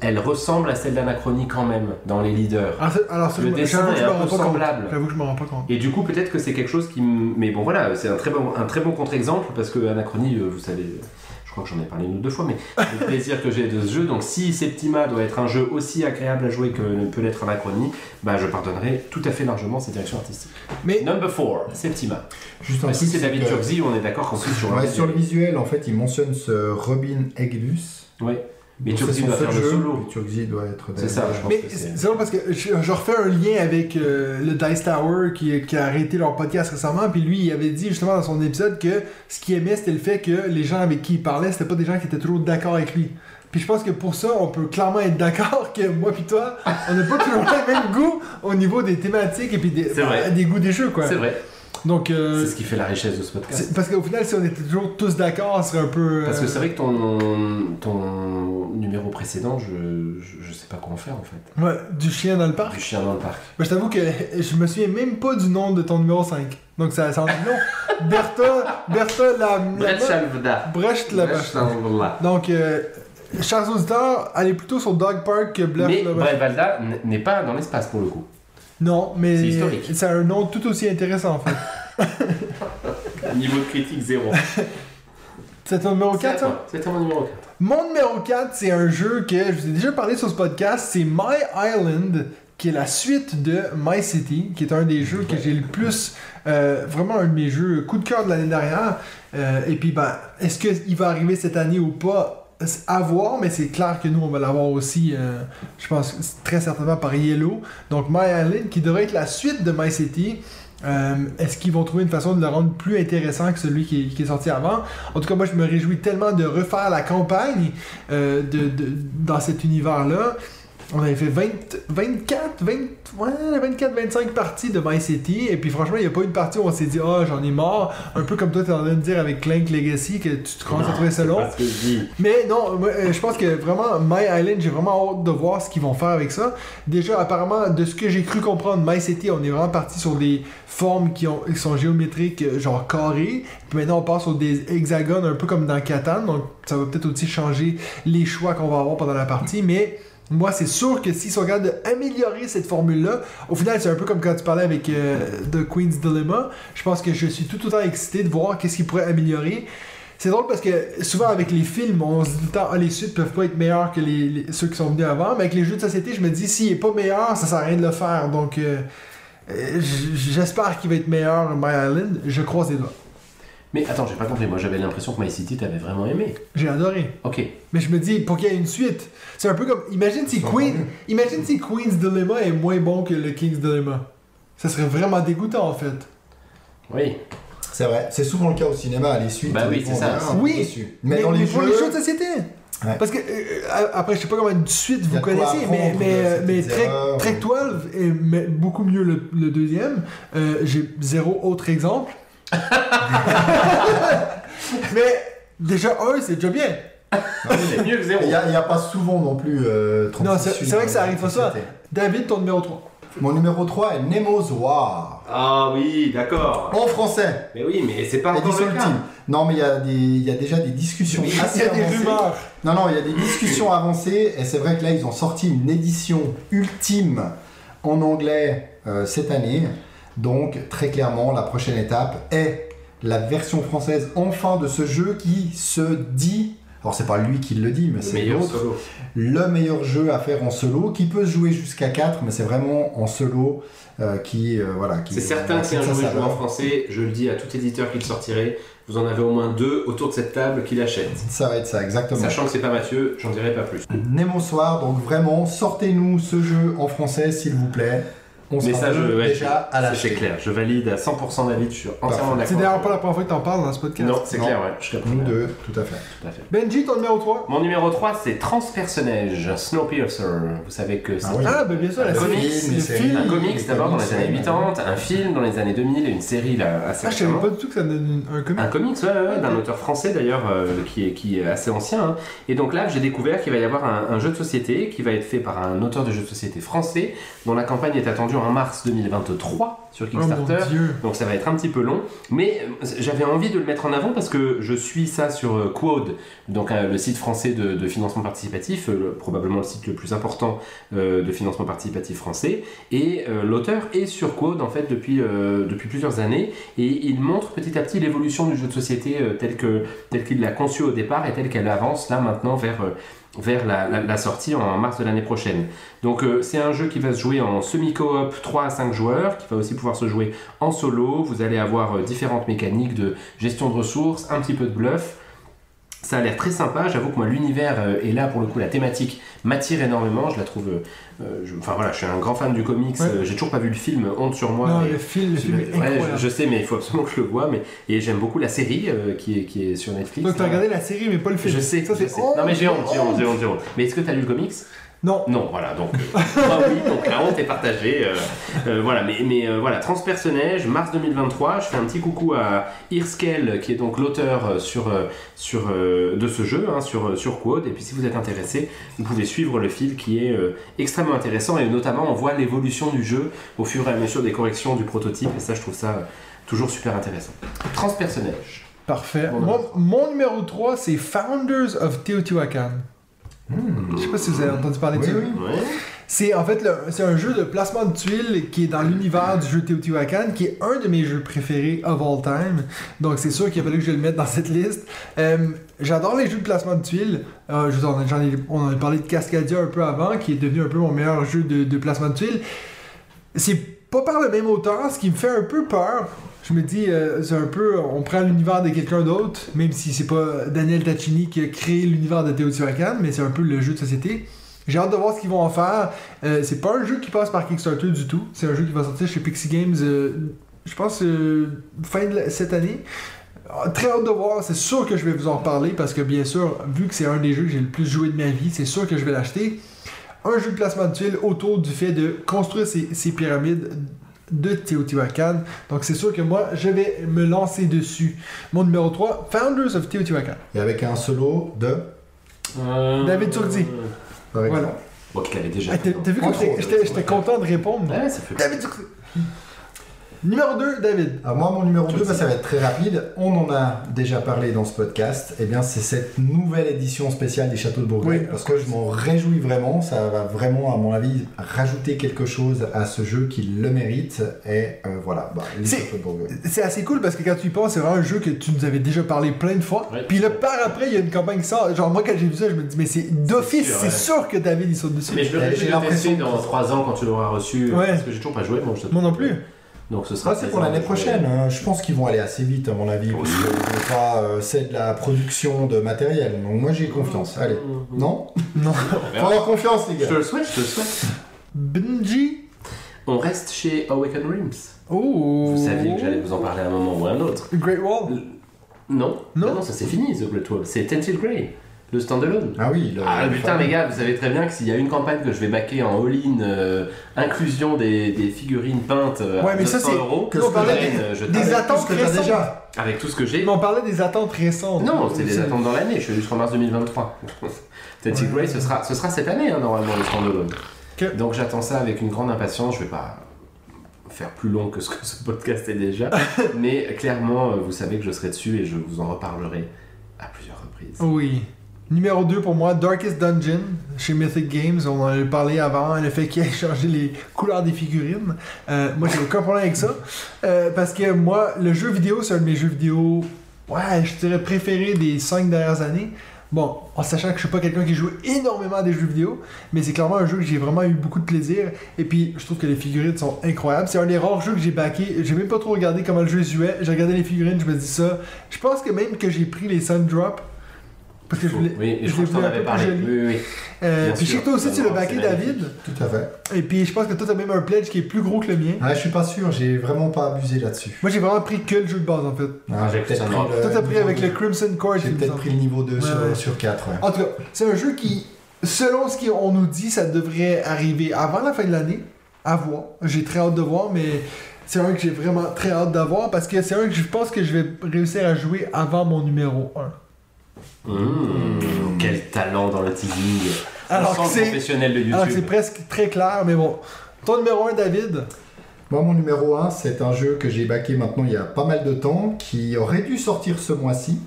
elle ressemble à celle d'Anachronie quand même dans les leaders. Alors, ça- alors Le je dessin j'avoue que est je un peu semblable. J'avoue que je me rends pas compte. Et du coup, peut-être que c'est quelque chose qui. Mais bon, voilà, c'est un très bon, un très bon contre-exemple parce que Anachronie, euh, vous savez, je crois que j'en ai parlé une ou deux fois, mais le plaisir que j'ai de ce jeu. Donc, si Septima doit être un jeu aussi agréable à jouer que ne peut l'être Anachronie, bah, je pardonnerai tout à fait largement cette direction artistique. Mais Number 4, Septima. Juste Bah, si c'est David que- on est d'accord qu'en plus sur Ouais, sur le visuel, en fait, il mentionne ce Robin Eglus. Ouais. Mais Turkzy doit faire le jeu, solo. Turkzy doit être C'est ça, je pense Mais c'est. drôle parce que je, je refais un lien avec euh, le Dice Tower qui, qui a arrêté leur podcast récemment. Puis lui, il avait dit justement dans son épisode que ce qu'il aimait, c'était le fait que les gens avec qui il parlait, c'était pas des gens qui étaient toujours d'accord avec lui. Puis je pense que pour ça, on peut clairement être d'accord que moi puis toi, on n'a pas toujours le même goût au niveau des thématiques et puis des, bah, des goûts des jeux, quoi. C'est vrai. Donc, euh, C'est ce qui fait la richesse de ce podcast. c'est- parce qu'au final, si on était toujours tous d'accord, ce serait un peu. Parce que euh, c'est vrai que ton, ton numéro précédent, je, je, je sais pas quoi en faire en fait. Ouais, du chien dans le parc. Du chien dans le parc. Je t'avoue que je me souviens même pas du nom de ton numéro 5. Donc ça, ça en dit long. <laughs> Bertha, Bertha la... la Chalvda. Brecht la Donc, euh, chers auditeurs, allez plutôt sur Dog Park que Brecht Mais la Brevalda n'est pas dans l'espace pour le coup. Non, mais C'est c'est un nom tout aussi intéressant en fait. <laughs> Niveau de critique zéro. C'est ton numéro 4 ça? C'était mon numéro 4. Mon numéro 4, c'est un jeu que je vous ai déjà parlé sur ce podcast, c'est My Island, qui est la suite de My City, qui est un des jeux que j'ai le plus, euh, vraiment un de mes jeux coup de cœur de l'année dernière. Euh, et puis, ben, est-ce qu'il va arriver cette année ou pas? C'est à voir, mais c'est clair que nous, on va l'avoir aussi, euh, je pense, très certainement par Yellow. Donc, My Island, qui devrait être la suite de My City. Euh, Est-ce qu'ils vont trouver une façon de le rendre plus intéressant que celui qui est, sorti avant? En tout cas, moi, je me réjouis tellement de refaire la campagne euh, dans cet univers-là. On avait fait 20, 24, 20, ouais, 24, 25 parties de My City, et puis franchement, il n'y a pas une partie où on s'est dit, ah, j'en ai marre. Un peu comme toi, tu es en train de dire avec Clank Legacy que tu commences à trouver ça long. Mais non, euh, je pense que vraiment, My Island, j'ai vraiment hâte de voir ce qu'ils vont faire avec ça. Déjà, apparemment, de ce que j'ai cru comprendre, My City, on est vraiment parti sur des formes qui, ont, qui sont géométriques, euh, genre carrées. Puis maintenant, on passe sur des hexagones, un peu comme dans Catan. Donc, ça va peut-être aussi changer les choix qu'on va avoir pendant la partie. Mais moi, c'est sûr que s'ils sont capables d'améliorer cette formule-là, au final, c'est un peu comme quand tu parlais avec euh, The Queen's Dilemma. Je pense que je suis tout autant excité de voir qu'est-ce qu'ils pourraient améliorer. C'est drôle parce que souvent avec les films, on se dit tout le temps, ah, les suites peuvent pas être meilleurs que ceux qui sont venus avant. Mais avec les jeux de société, je me dis, s'il est pas meilleur, ça sert à rien de le faire. Donc, euh, euh, j'espère qu'il va être meilleur, My Island. Je croise les doigts. Mais attends, j'ai pas compris. Moi, j'avais l'impression que My City t'avais vraiment aimé. J'ai adoré. Ok. Mais je me dis, pour qu'il y ait une suite, c'est un peu comme. Imagine si, Queen, imagine si Queen's Dilemma est moins bon que le King's Dilemma. Ça serait vraiment dégoûtant en fait. Oui. C'est vrai, c'est souvent le cas au cinéma, les suites. Bah oui, c'est ça. Oui. Mais, dans les pour jeux, les jeux de société. Ouais. Parce que, euh, après, je sais pas comment de suite Il y vous connaissez, mais, mais, euh, mais Trek, erreurs. Trek 12 est mais beaucoup mieux le, le deuxième. Euh, J'ai zéro autre exemple. <laughs> mais déjà, un, c'est déjà bien. C'est mieux que zéro. il n'y a, y pas souvent non plus euh, 36 Non, c'est- vrai que ça arrive pas ça. David, ton numéro 3. Mon numéro 3 est Nemo's War. Ah oui, d'accord. En français, Mais oui, mais c'est pas encore édition le cas. ultime. Non, mais il y, a y déjà des discussions Il y assez a des avancées. rumeurs. Non, non, il y a des discussions avancées et c'est vrai que là, ils ont sorti une édition ultime en anglais euh, cette année. Donc, très clairement, la prochaine étape est la version française enfin de ce jeu qui se dit alors c'est pas lui qui le dit, mais c'est l'autre, le meilleur jeu à faire en solo, qui peut se jouer jusqu'à 4, mais c'est vraiment en solo euh, qui, euh, voilà. qui- C'est certain que si un joue en français, je le dis à tout éditeur qui le sortirait, vous en avez au moins deux autour de cette table qui l'achètent. Ça va être ça, exactement. Sachant que c'est pas Mathieu, j'en dirai pas plus. Nemo Soir, donc vraiment, sortez-nous ce jeu en français, s'il vous plaît. On Mais sera ça, je, deux ouais, déjà à c'est l'acheter. clair. Je valide à 100% David, je suis entièrement d'accord. C'est d'ailleurs pas la première fois que t'en parles dans ce podcast. Non, c'est clair, ouais. Je capte Nous deux, tout à fait. Tout à fait. Benji, ton numéro 3 Mon numéro 3, c'est Transpersonnage, Snowpiercer. Vous savez que c'est Ah oui. Ah, ben bien sûr, la comics, série. film. un comics d'abord dans les années comics, 80, un film dans les années 2000 et une série là, assez Ah, je savais pas du tout que ça donne un comic. Un comics, ouais, ouais, ouais, d'un auteur français d'ailleurs, euh, qui, est, qui est assez ancien. hein. Et donc là, j'ai découvert qu'il va y avoir un, un jeu de société qui va être fait par un auteur de jeu de société français, dont la campagne est attendue en mars 2023 sur Oh Kickstarter. dieu. Donc ça va être un petit peu long, mais euh, j'avais envie de le mettre en avant parce que je suis ça sur euh, Quod, donc euh, le site français de, de financement participatif, le- probablement le site le plus important euh, de financement participatif français, et euh, l'auteur est sur Quod en fait depuis, euh, depuis plusieurs années, et il montre petit à petit l'évolution du jeu de société tel qu'il l'a conçu au départ et tel qu'elle avance là maintenant vers vers la, sortie en mars de l'année prochaine. Donc euh, c'est un jeu qui va se jouer en semi-coop 3 à 5 joueurs, qui va aussi pouvoir se jouer en solo. Vous allez avoir euh, différentes mécaniques de gestion de ressources, un petit peu de bluff. Ça a l'air très sympa, j'avoue que moi l'univers euh, est là pour le coup, la thématique m'attire énormément, je la trouve... euh, je- Enfin voilà, je suis un grand fan du comics, Ouais. euh, j'ai toujours pas vu le film, honte sur moi. Non, le film, le film est Ouais, incroyable. je, je sais, mais il faut absolument que je le voie. Mais... Et j'aime beaucoup la série euh, qui, est, qui est sur Netflix. Donc t'as regardé la série, mais pas le film. Je sais, Ça, je sais. Non mais j'ai honte, j'ai honte, j'ai honte, honte. Mais est-ce que tu as lu le comics? Non. Non, voilà, donc euh, moi, <laughs> oui, donc la honte est partagée. euh, euh, voilà, mais, mais euh, voilà, Transpersonnage, mars 2023, je fais un petit coucou à Irskel, qui est donc l'auteur euh, sur, euh, sur, euh, de ce jeu, hein, sur, sur Quad. Et puis si vous êtes intéressé, vous pouvez suivre le fil qui est euh, extrêmement intéressant. Et notamment, on voit l'évolution du jeu au fur et à mesure des corrections du prototype. Et ça, je trouve ça euh, toujours super intéressant. Transpersonnage. Parfait. Bon, Moi, mon numéro 3, c'est Founders of Teotihuacan. Je sais pas si vous avez entendu parler de ça. oui. C'est en fait c'est un jeu de placement de tuiles qui est dans l'univers du jeu Teotihuacan, qui est un de mes jeux préférés of all time. Donc c'est sûr qu'il a fallu que je le mette dans cette liste. Euh, J'adore les jeux de placement de tuiles. Euh, je ai- on en a parlé de Cascadia un peu avant, qui est devenu un peu mon meilleur jeu de, de placement de tuiles. C'est pas par le même auteur, ce qui me fait un peu peur. Je me dis, euh, c'est un peu, on prend l'univers de quelqu'un d'autre, même si c'est pas Daniel Tacchini qui a créé l'univers de Teotihuacan, mais c'est un peu le jeu de société. J'ai hâte de voir ce qu'ils vont en faire. Euh, c'est pas un jeu qui passe par Kickstarter du tout. C'est un jeu qui va sortir chez Pixie Games, euh, je pense, fin de cette année. Ah, Très hâte de voir, c'est sûr que je vais vous en reparler parce que bien sûr, vu que c'est un des jeux que j'ai le plus joué de ma vie, c'est sûr que je vais l'acheter. Un jeu de placement de tuiles autour du fait de construire ces pyramides de Teotihuacan. Donc c'est sûr que moi, je vais me lancer dessus. Mon numéro 3, Founders of Teotihuacan. Et avec un solo de. David Turdi. Voilà. Bon, qu'il avait déjà. Ah, T'as vu que j'étais content de répondre? Ouais, ça fait David Turdi. Numéro 2, David. Alors moi, mon numéro Toi 2, aussi. ça va être très rapide. On en a déjà parlé dans ce podcast. Et bien, c'est cette nouvelle édition spéciale des Châteaux de Bourgogne. Oui. Parce que je m'en réjouis vraiment. Ça va vraiment, à mon avis, rajouter quelque chose à ce jeu qui le mérite. Et euh, voilà, bah, les C'est- Châteaux de Bourgogne. C'est assez cool parce que quand tu y penses, c'est vraiment un jeu que tu nous avais déjà parlé plein de fois. Ouais. Puis là, par après, il y a une campagne qui sort. Genre, moi, quand j'ai vu ça, je me dis, mais c'est d'office, sûr, c'est ouais. sûr que David, il saute dessus. Mais je Euh, vais l'impression dans que- 3 ans quand tu l'auras reçu. Ouais. Parce que j'ai toujours pas joué. Bon, je te- Moi non plus. Donc ce sera. Ça, c'est pour l'année prochaine. hein. Je pense qu'ils vont aller assez vite, à mon avis. Parce que c'est pas, euh, c'est de la production de matériel. Donc moi, j'ai confiance. Allez. Non? <laughs> Non. On Faut avoir confiance, les Je gars. te le souhaite, je te le souhaite. Benji? On reste chez Awaken Realms. Oh. Vous saviez que j'allais vous en parler à un moment ou à un autre. Great Wall. Non, Non? Ah non, ça c'est fini, The Great Wall. C'est Tented Grey, le standalone. Ah oui. le- Ah le putain fameux. les gars, vous savez très bien que s'il y a une campagne que je vais backer en all-in, euh, inclusion des, des figurines peintes euh, Ouais, à mais ça, 900 c'est- euros, que t'as- euh, je des attentes récentes. déjà. avec tout ce que j'ai. Mais on parlait des attentes récentes. Non, c'est des attentes dans l'année, je suis jusqu'en mars 2023. Tented Grey, ce sera, ce sera cette année hein, normalement le standalone. Ok. Donc j'attends ça avec une grande impatience, je vais pas faire plus long que ce que ce podcast est déjà, <laughs> mais clairement euh, vous savez que je serai dessus et je vous en reparlerai à plusieurs reprises. Oui. Numéro 2 pour moi, Darkest Dungeon chez Mythic Games. On en a parlé avant, le fait qu'il ait <laughs> changé les couleurs des figurines. Euh, moi, j'ai aucun problème avec ça. Euh, parce que moi, le jeu vidéo, c'est un de mes jeux vidéo, ouais, je dirais préférés des 5 dernières années. Bon, en sachant que je suis pas quelqu'un qui joue énormément à des jeux vidéo, mais c'est clairement un jeu que j'ai vraiment eu beaucoup de plaisir. Et puis, je trouve que les figurines sont incroyables. C'est un des rares jeux que j'ai backé. J'ai même pas trop regardé comment le jeu jouait. J'ai regardé les figurines, je me dis ça. Je pense que même que j'ai pris les Sun Drop. Parce que je voulais. Oui, je je crois que avais peu plus parlé. Oui, oui, oui. Euh, puis je sais sûr, que toi aussi, tu l'as backé, David. Tout à fait. Et puis, je pense que toi, t'as même un pledge qui est plus gros que le mien. Ah, je suis pas sûr, j'ai vraiment pas abusé là-dessus. Moi, j'ai vraiment pris que le jeu de base, en fait. Ah, j'ai peut-être pris le Toi, t'as pris avec le Crimson Cord. J'ai peut-être pris le niveau 2 Ouais, sur, ouais. sur 4, ouais. En tout cas, c'est un jeu qui, selon ce qu'on nous dit, ça devrait arriver avant la fin de l'année. À voir. J'ai très hâte de voir, mais c'est un que j'ai vraiment très hâte d'avoir parce que c'est un que je pense que je vais réussir à jouer avant mon numéro 1. Mmh, quel talent dans le teasing. Alors que professionnel de que c'est YouTube. presque très clair, mais bon. Ton numéro 1, David? Moi, mon numéro 1, c'est un jeu que j'ai backé maintenant il y a pas mal de temps, qui aurait dû sortir ce mois-ci,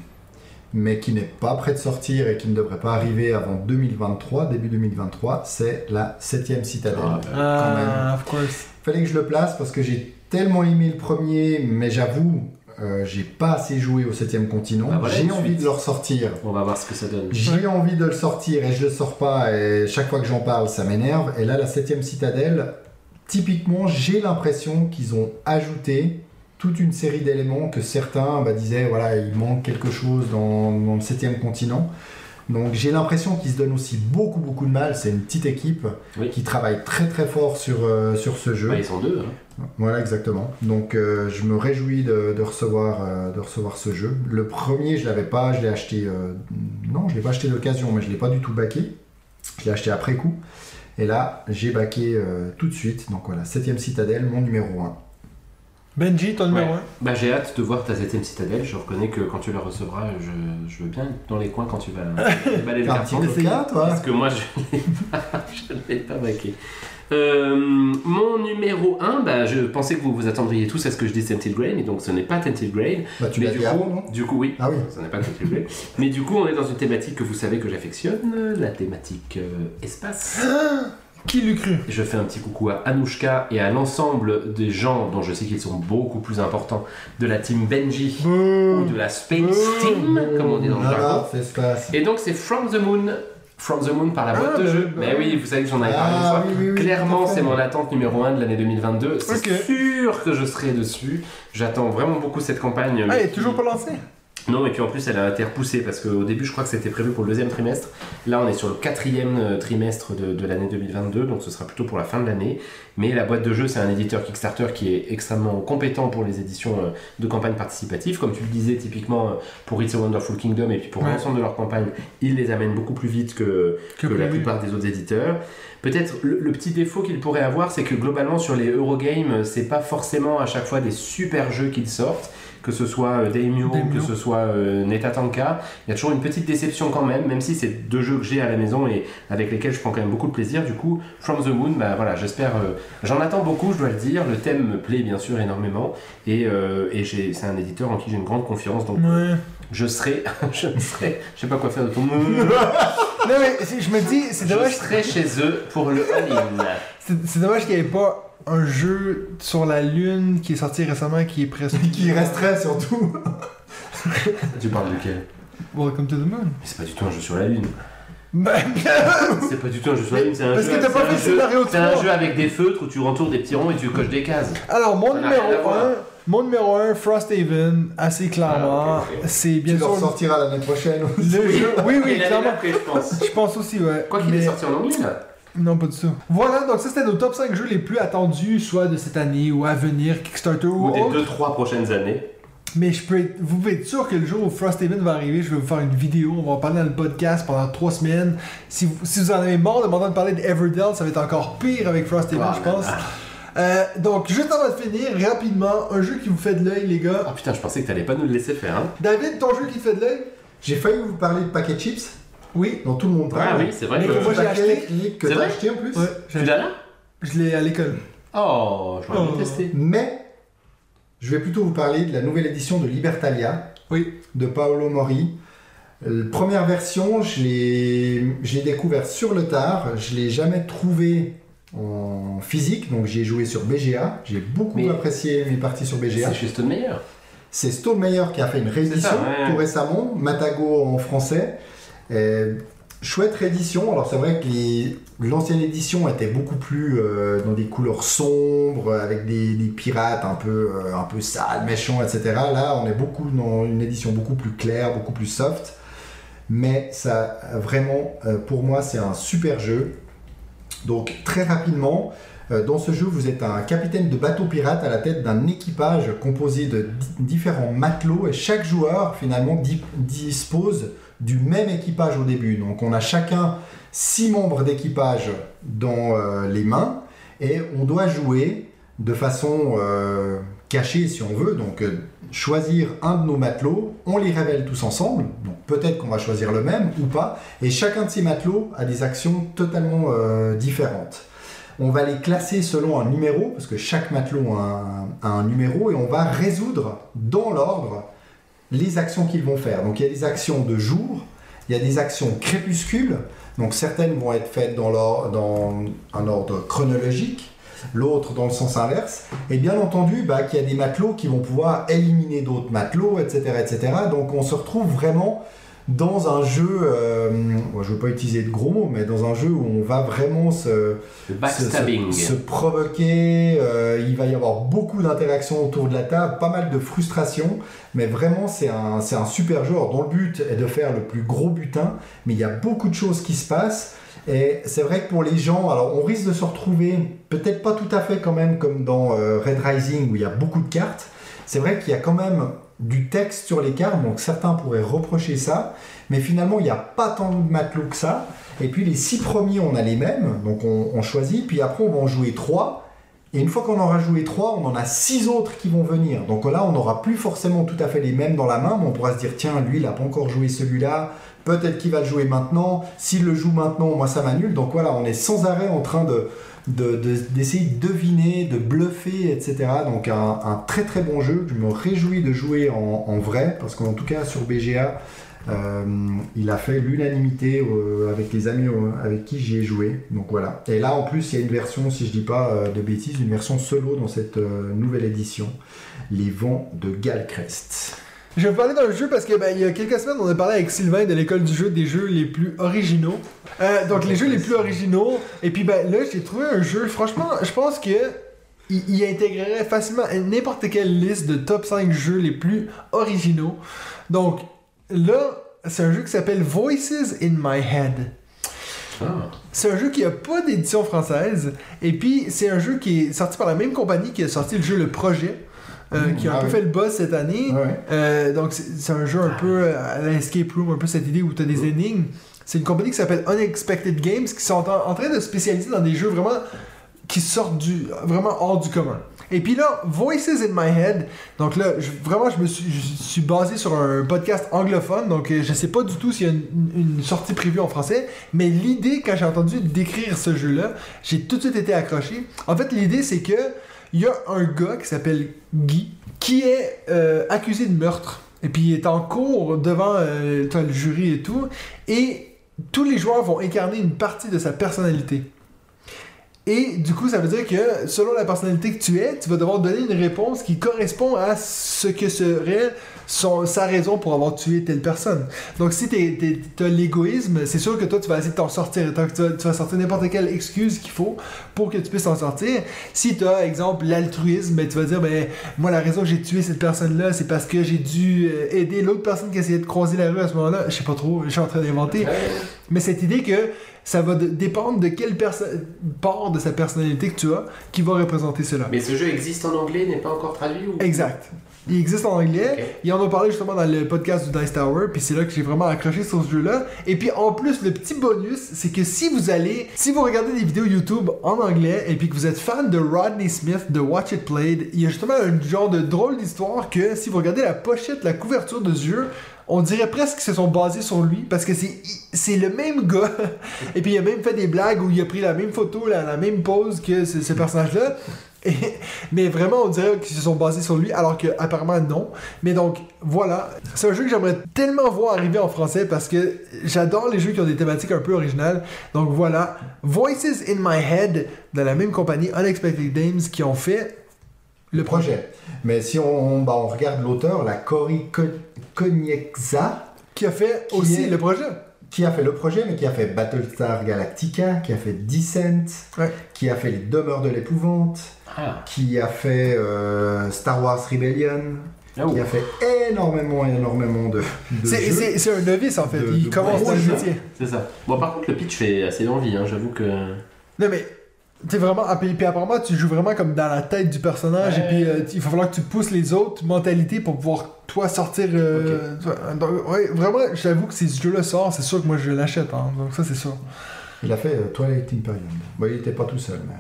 mais qui n'est pas prêt de sortir et qui ne devrait pas arriver avant 2023, début 2023. C'est la 7ème Citadelle. Ah, quand même. Ah, of course. Fallait que je le place parce que j'ai tellement aimé le premier, mais j'avoue, euh, j'ai pas assez joué au 7ème continent. Bah voilà, j'ai envie suite. de le ressortir. On va voir ce que ça donne. J'ai envie de le sortir et je le sors pas et chaque fois que j'en parle ça m'énerve. Et là la 7ème citadelle, typiquement j'ai l'impression qu'ils ont ajouté toute une série d'éléments que certains bah, disaient voilà il manque quelque chose dans, dans le 7ème continent. Donc j'ai l'impression qu'ils se donnent aussi beaucoup beaucoup de mal. C'est une petite équipe Oui. qui travaille très très fort sur, euh, sur ce jeu. Bah, ils sont deux. hein. Voilà, exactement. Donc, euh, je me réjouis de, de recevoir, euh, de recevoir ce jeu. Le premier, je l'avais pas, je l'ai acheté. non, je l'ai pas acheté d'occasion, mais je l'ai pas du tout baqué. Je l'ai acheté après coup. Et là, j'ai baqué tout de suite. Donc voilà, 7ème citadelle, mon numéro 1. Benji, ton numéro Ouais. 1 Bah, j'ai hâte de voir ta 7ème citadelle. Je reconnais que quand tu la recevras, je, je veux bien être dans les coins quand tu vas balayer <laughs> le T'as un petit carton. coquin, toi Parce que moi, je ne l'ai pas, <laughs> je ne l'ai pas baqué. Euh, mon numéro 1, bah, je pensais que vous vous attendriez tous à ce que je dise Tented Grain, et donc ce n'est pas Tented Grain. Bah, tu mais du dit coup, avant, non? du coup, oui, Ah oui. ce n'est pas Tented Grain. mais du coup, on est dans une thématique que vous savez que j'affectionne, la thématique euh, espace. <gasps> Qui l'eût cru Je fais un petit coucou à Anouchka et à l'ensemble des gens dont je sais qu'ils sont beaucoup plus importants de la team Benji ou de la Space Team, comme on dit dans le jargon. Ah, espace. Et donc c'est From the Moon. From the Moon par la boîte Ah, de bah, jeu. bah, Mais oui, vous savez que j'en avais parlé une Ah fois. oui, oui, oui. Clairement, c'est mon attente numéro 1 de l'année 2022. C'est sûr que je serai dessus. J'attends vraiment beaucoup cette campagne. Ah, il est toujours pas lancé Non, et puis en plus, elle a été repoussée parce qu'au début, je crois que c'était prévu pour le deuxième trimestre. Là, on est sur le quatrième euh, trimestre de, de l'année 2022, donc ce sera plutôt pour la fin de l'année. Mais la boîte de jeu, c'est un éditeur Kickstarter qui est extrêmement compétent pour les éditions euh, de campagnes participatives. Comme tu le disais, typiquement euh, pour It's a Wonderful Kingdom et puis pour Ouais. l'ensemble de leurs campagnes, ils les amènent beaucoup plus vite que, Que que la plupart des autres éditeurs. Peut-être le, le petit défaut qu'il pourrait avoir, c'est que globalement sur les Eurogames, c'est pas forcément à chaque fois des super jeux qu'ils sortent, que ce soit euh, Daimyo, que ce soit euh, Netatanka. Il y a toujours une petite déception quand même, même si c'est deux jeux que j'ai à la maison et avec lesquels je prends quand même beaucoup de plaisir. Du coup, From the Moon, bah voilà, j'espère. euh, J'en attends beaucoup, je dois le dire. Le thème me plaît bien sûr énormément et, euh, et c'est un éditeur en qui j'ai une grande confiance, donc Ouais. je serai, <laughs> je serai, je sais pas quoi faire de ton. <laughs> Non, mais c'est- je me dis, c'est Je dommage, serai chez eux pour le all-in. c'est c'est dommage qu'il n'y ait pas un jeu sur la Lune qui est sorti récemment qui est presque. <laughs> Qui resterait surtout. Tu parles duquel Welcome to the Moon. Mais c'est pas du tout un jeu sur la lune. Ben, C'est pas du tout un jeu sur la lune, c'est un Parce jeu. que t'as pas fait le scénario C'est un jeu avec des feutres où tu rentoures des petits ronds et tu coches des cases. Alors, mon Ça n'a rien à numéro voir. 1, mon numéro 1, Frosthaven, assez clairement, Ah, ok, ok. c'est bien tu le sûr ressortiras l'année prochaine. le jeu. Oui, oui, Et l'année clairement. d'après, je pense. Je pense aussi, ouais. Quoi qu'il Mais- est sorti en anglais là? Non, pas du tout. Voilà, donc ça c'était nos top 5 jeux les plus attendus, soit de cette année ou à venir, Kickstarter ou, Ou des autre. 2-3 prochaines années. Mais je peux être- vous pouvez être sûr que le jour où Frosthaven va arriver, je vais vous faire une vidéo, on va en parler dans le podcast pendant 3 semaines. Si vous, si vous en avez marre de m'entendre parler de Everdell, ça va être encore pire avec Frosthaven, Ah, je pense. ah. Euh, donc, juste avant de finir, rapidement, un jeu qui vous fait de l'œil, les gars. Oh putain, je pensais que t'allais pas nous le laisser faire. Hein. David, ton jeu qui te fait de l'œil? J'ai failli vous parler de paquet chips Oui. dont tout le monde Ah oui, c'est vrai Mais que. moi, j'ai acheté. qui- que t'as acheté en plus. Ouais, Tu l'as là je l'ai à l'école. Oh, j'aurais Oh. bien testé. Mais je vais plutôt vous parler de la nouvelle édition de Libertalia Oui. de Paolo Mori. La première version, je l'ai je découvert sur le tard. Je l'ai jamais trouvé en physique, donc j'ai joué sur BGA. J'ai beaucoup Mais- apprécié mes parties sur BGA. C'est chez Stone Meyer. C'est Stonemeyer qui a fait une réédition C'est ça, ouais. tout récemment, Matago en français. Et chouette réédition. Alors c'est vrai que l'ancienne édition était beaucoup plus euh, dans des couleurs sombres, avec des, pirates un peu, euh, un peu sales, méchants, etc. Là, on est beaucoup dans une édition beaucoup plus claire, beaucoup plus soft. Mais ça, vraiment, euh, pour moi, c'est un super jeu. Donc très rapidement, euh, dans ce jeu, vous êtes un capitaine de bateau pirate à la tête d'un équipage composé de di- différents matelots et chaque joueur finalement di- dispose du même équipage au début. Donc on a chacun six membres d'équipage dans euh, les mains et on doit jouer de façon euh, cachée si on veut. Donc euh, choisir un de nos matelots, on les révèle tous ensemble. Donc peut-être qu'on va choisir le même ou pas. Et chacun de ces matelots a des actions totalement différentes. On va les classer selon un numéro, parce que chaque matelot a un numéro, et on va résoudre dans l'ordre les actions qu'ils vont faire. Donc il y a des actions de jour, il y a des actions crépuscule, donc certaines vont être faites dans, un ordre chronologique, l'autre dans le sens inverse, et bien entendu bah, qu'il y a des matelots qui vont pouvoir éliminer d'autres matelots, etc., etc. Donc on se retrouve vraiment dans un jeu, euh, bon, je ne veux pas utiliser de gros mots, mais dans un jeu où on va vraiment se, se, backstabbing. se- se provoquer, euh, il va y avoir beaucoup d'interactions autour de la table, pas mal de frustration, mais vraiment c'est un, c'est un super jeu dont le but est de faire le plus gros butin, mais il y a beaucoup de choses qui se passent. Et c'est vrai que pour les gens, alors on risque de se retrouver, peut-être pas tout à fait quand même comme dans euh, Red Rising où il y a beaucoup de cartes, c'est vrai qu'il y a quand même du texte sur les cartes, donc certains pourraient reprocher ça, mais finalement il n'y a pas tant de matelots que ça. Et puis les six premiers, on a les mêmes, donc on, choisit, puis après on va en jouer trois. Et une fois qu'on aura joué trois, on en a six autres qui vont venir. Donc là, on n'aura plus forcément tout à fait les mêmes dans la main, mais on pourra se dire tiens, lui, il n'a pas encore joué celui-là. Peut-être qu'il va le jouer maintenant. S'il le joue maintenant, moi, ça m'annule. Donc voilà, on est sans arrêt en train de de- de- d'essayer de, deviner, de bluffer, etc. Donc un, très très bon jeu. Je me réjouis de jouer en, vrai, parce qu'en tout cas sur BGA, euh, il a fait l'unanimité euh, avec les amis euh, avec qui j'y ai joué. Donc voilà. Et là en plus, il y a une version, si je dis pas de bêtises, une version solo dans cette nouvelle édition, Les Vents de Galcrest. Je vais vous parler d'un jeu parce que ben, il y a quelques semaines, on a parlé avec Sylvain de l'école du jeu des jeux les plus originaux. Euh, donc les jeux les plus originaux. Et puis ben là, j'ai trouvé un jeu. Franchement, je pense que il, il intégrerait facilement n'importe quelle liste de top 5 jeux les plus originaux. Donc là, c'est un jeu qui s'appelle Voices in My Head. Ah. C'est un jeu qui a pas d'édition française. Et puis, c'est un jeu qui est sorti par la même compagnie qui a sorti le jeu Le Projet, euh, Mmh, qui a un ah peu oui. fait le buzz cette année. Ouais. Euh, donc, c'est un jeu un peu à la Escape Room, un peu cette idée où tu as des énigmes. C'est une compagnie qui s'appelle Unexpected Games qui sont en, en train de se spécialiser dans des jeux vraiment qui sortent du vraiment hors du commun. Et puis là, Voices in My Head. Donc là, je- vraiment, je me suis, je suis basé sur un podcast anglophone. Donc euh, je sais pas du tout s'il y a une, une sortie prévue en français. Mais l'idée, quand j'ai entendu décrire ce jeu-là, j'ai tout de suite été accroché. En fait, l'idée, c'est que il y a un gars qui s'appelle Guy qui est euh, accusé de meurtre. Et puis il est en cours devant euh, le jury et tout. Et tous les joueurs vont incarner une partie de sa personnalité. Et du coup, ça veut dire que selon la personnalité que tu es, tu vas devoir donner une réponse qui correspond à ce que serait son, sa raison pour avoir tué telle personne. Donc, si tu as l'égoïsme, c'est sûr que toi, tu vas essayer de t'en sortir. Tu vas, tu vas sortir n'importe quelle excuse qu'il faut pour que tu puisses t'en sortir. Si tu as, exemple, l'altruisme, ben, tu vas dire, ben, moi, la raison que j'ai tué cette personne-là, c'est parce que j'ai dû euh, aider l'autre personne qui essayait de croiser la rue à ce moment-là. Je sais pas trop, je suis en train d'inventer. Mais cette idée que ça va dépendre de quelle part de sa personnalité que tu as qui va représenter cela. Mais ce jeu existe en anglais, n'est pas encore traduit ou? Exact. Il existe en anglais. Ok. Il en a parlé justement dans le podcast du Dice Tower, puis c'est là que j'ai vraiment accroché sur ce jeu-là. Et puis en plus, le petit bonus, c'est que si vous allez, si vous regardez des vidéos YouTube en anglais et puis que vous êtes fan de Rodney Smith de Watch It Played, il y a justement un genre de drôle d'histoire que si vous regardez la pochette, la couverture de ce jeu, on dirait presque qu'ils se sont basés sur lui parce que c'est c'est le même gars. <laughs> Et puis il a même fait des blagues où il a pris la même photo, la, la même pose que ce, ce personnage-là. Et- <laughs> mais vraiment, on dirait qu'ils se sont basés sur lui, alors que apparemment non. Mais donc, voilà. C'est un jeu que j'aimerais tellement voir arriver en français parce que j'adore les jeux qui ont des thématiques un peu originales. Donc voilà. Voices in My Head, de la même compagnie, Unexpected Games, qui ont fait le projet. Mais si on, bah, on regarde l'auteur, la Cory Ko- Konieckza, Qui a fait Qui aussi est- le projet. Qui a fait le projet, mais qui a fait Battlestar Galactica, qui a fait Descent, Ouais. qui a fait Les Demeures de l'épouvante, Ah, qui a fait euh, Star Wars Rebellion, Ah, oh. qui a fait énormément, énormément de, de C'est jeux. c'est- c'est un novice en fait, De- il de commence dans le métier. c'est ça. Bon, par contre, le pitch fait assez envie, hein, j'avoue que. Non mais, t'es vraiment, ah, puis, puis apparemment tu joues vraiment comme dans la tête du personnage Ouais. et puis euh, il va falloir que tu pousses les autres mentalités pour pouvoir toi sortir. euh, toi, donc, ouais, vraiment, j'avoue que si ce jeu-là sort, c'est sûr que moi je l'achète, hein, donc ça c'est sûr. Il a fait euh, Twilight Imperium. Bon, il était pas tout seul, mais...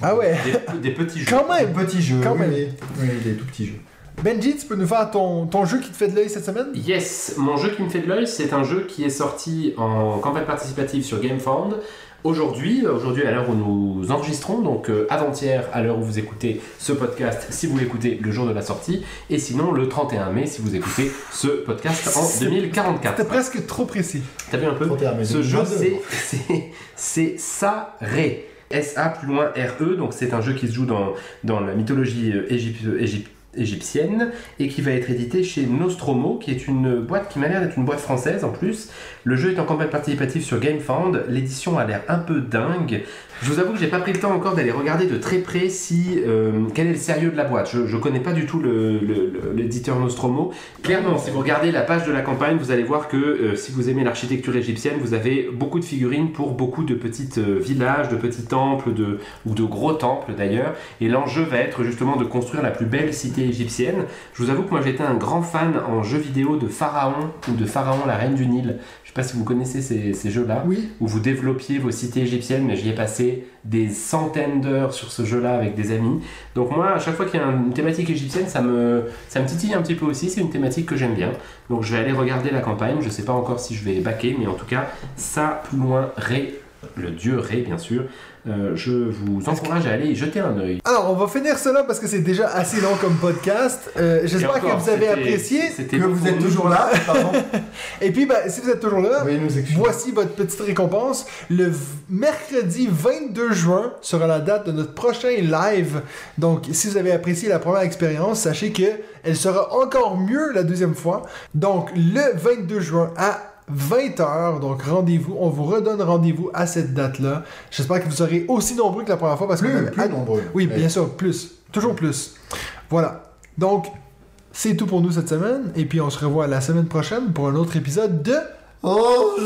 Ah ouais, Des, des petits jeux. quand Des même! petits jeux, Quand oui, même. oui, oui, des tout petits jeux. Benji, tu peux nous faire ton, ton jeu qui te fait de l'œil cette semaine? Yes, mon jeu qui me fait de l'œil, c'est un jeu qui est sorti en campagne participative sur GameFound. Aujourd'hui, aujourd'hui à l'heure où nous enregistrons, donc euh, avant-hier à l'heure où vous écoutez ce podcast, si vous l'écoutez le jour de la sortie, et sinon le 31 mai si vous écoutez ce podcast en C'est- 2044. C'était presque trop précis. T'as vu un peu 31 mai Ce jeu 2022. c'est Saré. S-A plus loin R-E, donc c'est un jeu qui se joue dans, dans la mythologie euh, égyp- égyp- égyptienne et qui va être édité chez Nostromo, qui est une boîte qui m'a l'air d'être une boîte française en plus. Le jeu est en campagne participative sur GameFound, l'édition a l'air un peu dingue. Je vous avoue que j'ai pas pris le temps encore d'aller regarder de très près si euh, quel est le sérieux de la boîte. Je, je connais pas du tout le- le- l'éditeur Nostromo. Clairement, si vous regardez la page de la campagne, vous allez voir que euh, si vous aimez l'architecture égyptienne, vous avez beaucoup de figurines pour beaucoup de petits euh, villages, de petits temples, ou de gros temples d'ailleurs. Et l'enjeu va être justement de construire la plus belle cité égyptienne. Je vous avoue que moi j'étais un grand fan en jeu vidéo de Pharaon ou de Pharaon la reine du Nil. Je sais pas si vous connaissez ces, ces jeux-là Oui. où vous développiez vos cités égyptiennes, mais j'y ai passé des centaines d'heures sur ce jeu-là avec des amis. Donc moi, à chaque fois qu'il y a une thématique égyptienne, ça me, ça me titille un petit peu aussi, c'est une thématique que j'aime bien. Donc je vais aller regarder la campagne, je sais pas encore si je vais baquer, mais en tout cas, ça, plus loin, Ré, le dieu Ré bien sûr, euh, je vous encourage à aller y jeter un œil. Alors, on va finir cela parce que c'est déjà assez long comme podcast. Euh, J'espère que vous avez apprécié. c'était Que vous êtes toujours là. <laughs> Et puis, ben, si vous êtes toujours là, voici votre petite récompense. Le mercredi 22 juin sera la date de notre prochain live. Donc, si vous avez apprécié la première expérience, sachez que elle sera encore mieux la deuxième fois. Donc, le 22 juin à 20h, donc rendez-vous, on vous redonne rendez-vous à cette date-là. J'espère que vous serez aussi nombreux que la première fois parce que Plus, nombreux. Oui, bien sûr, plus. Toujours plus. Voilà. Donc, c'est tout pour nous cette semaine. Et puis, on se revoit la semaine prochaine pour un autre épisode de... Oh.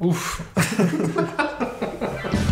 Ouf. <laughs>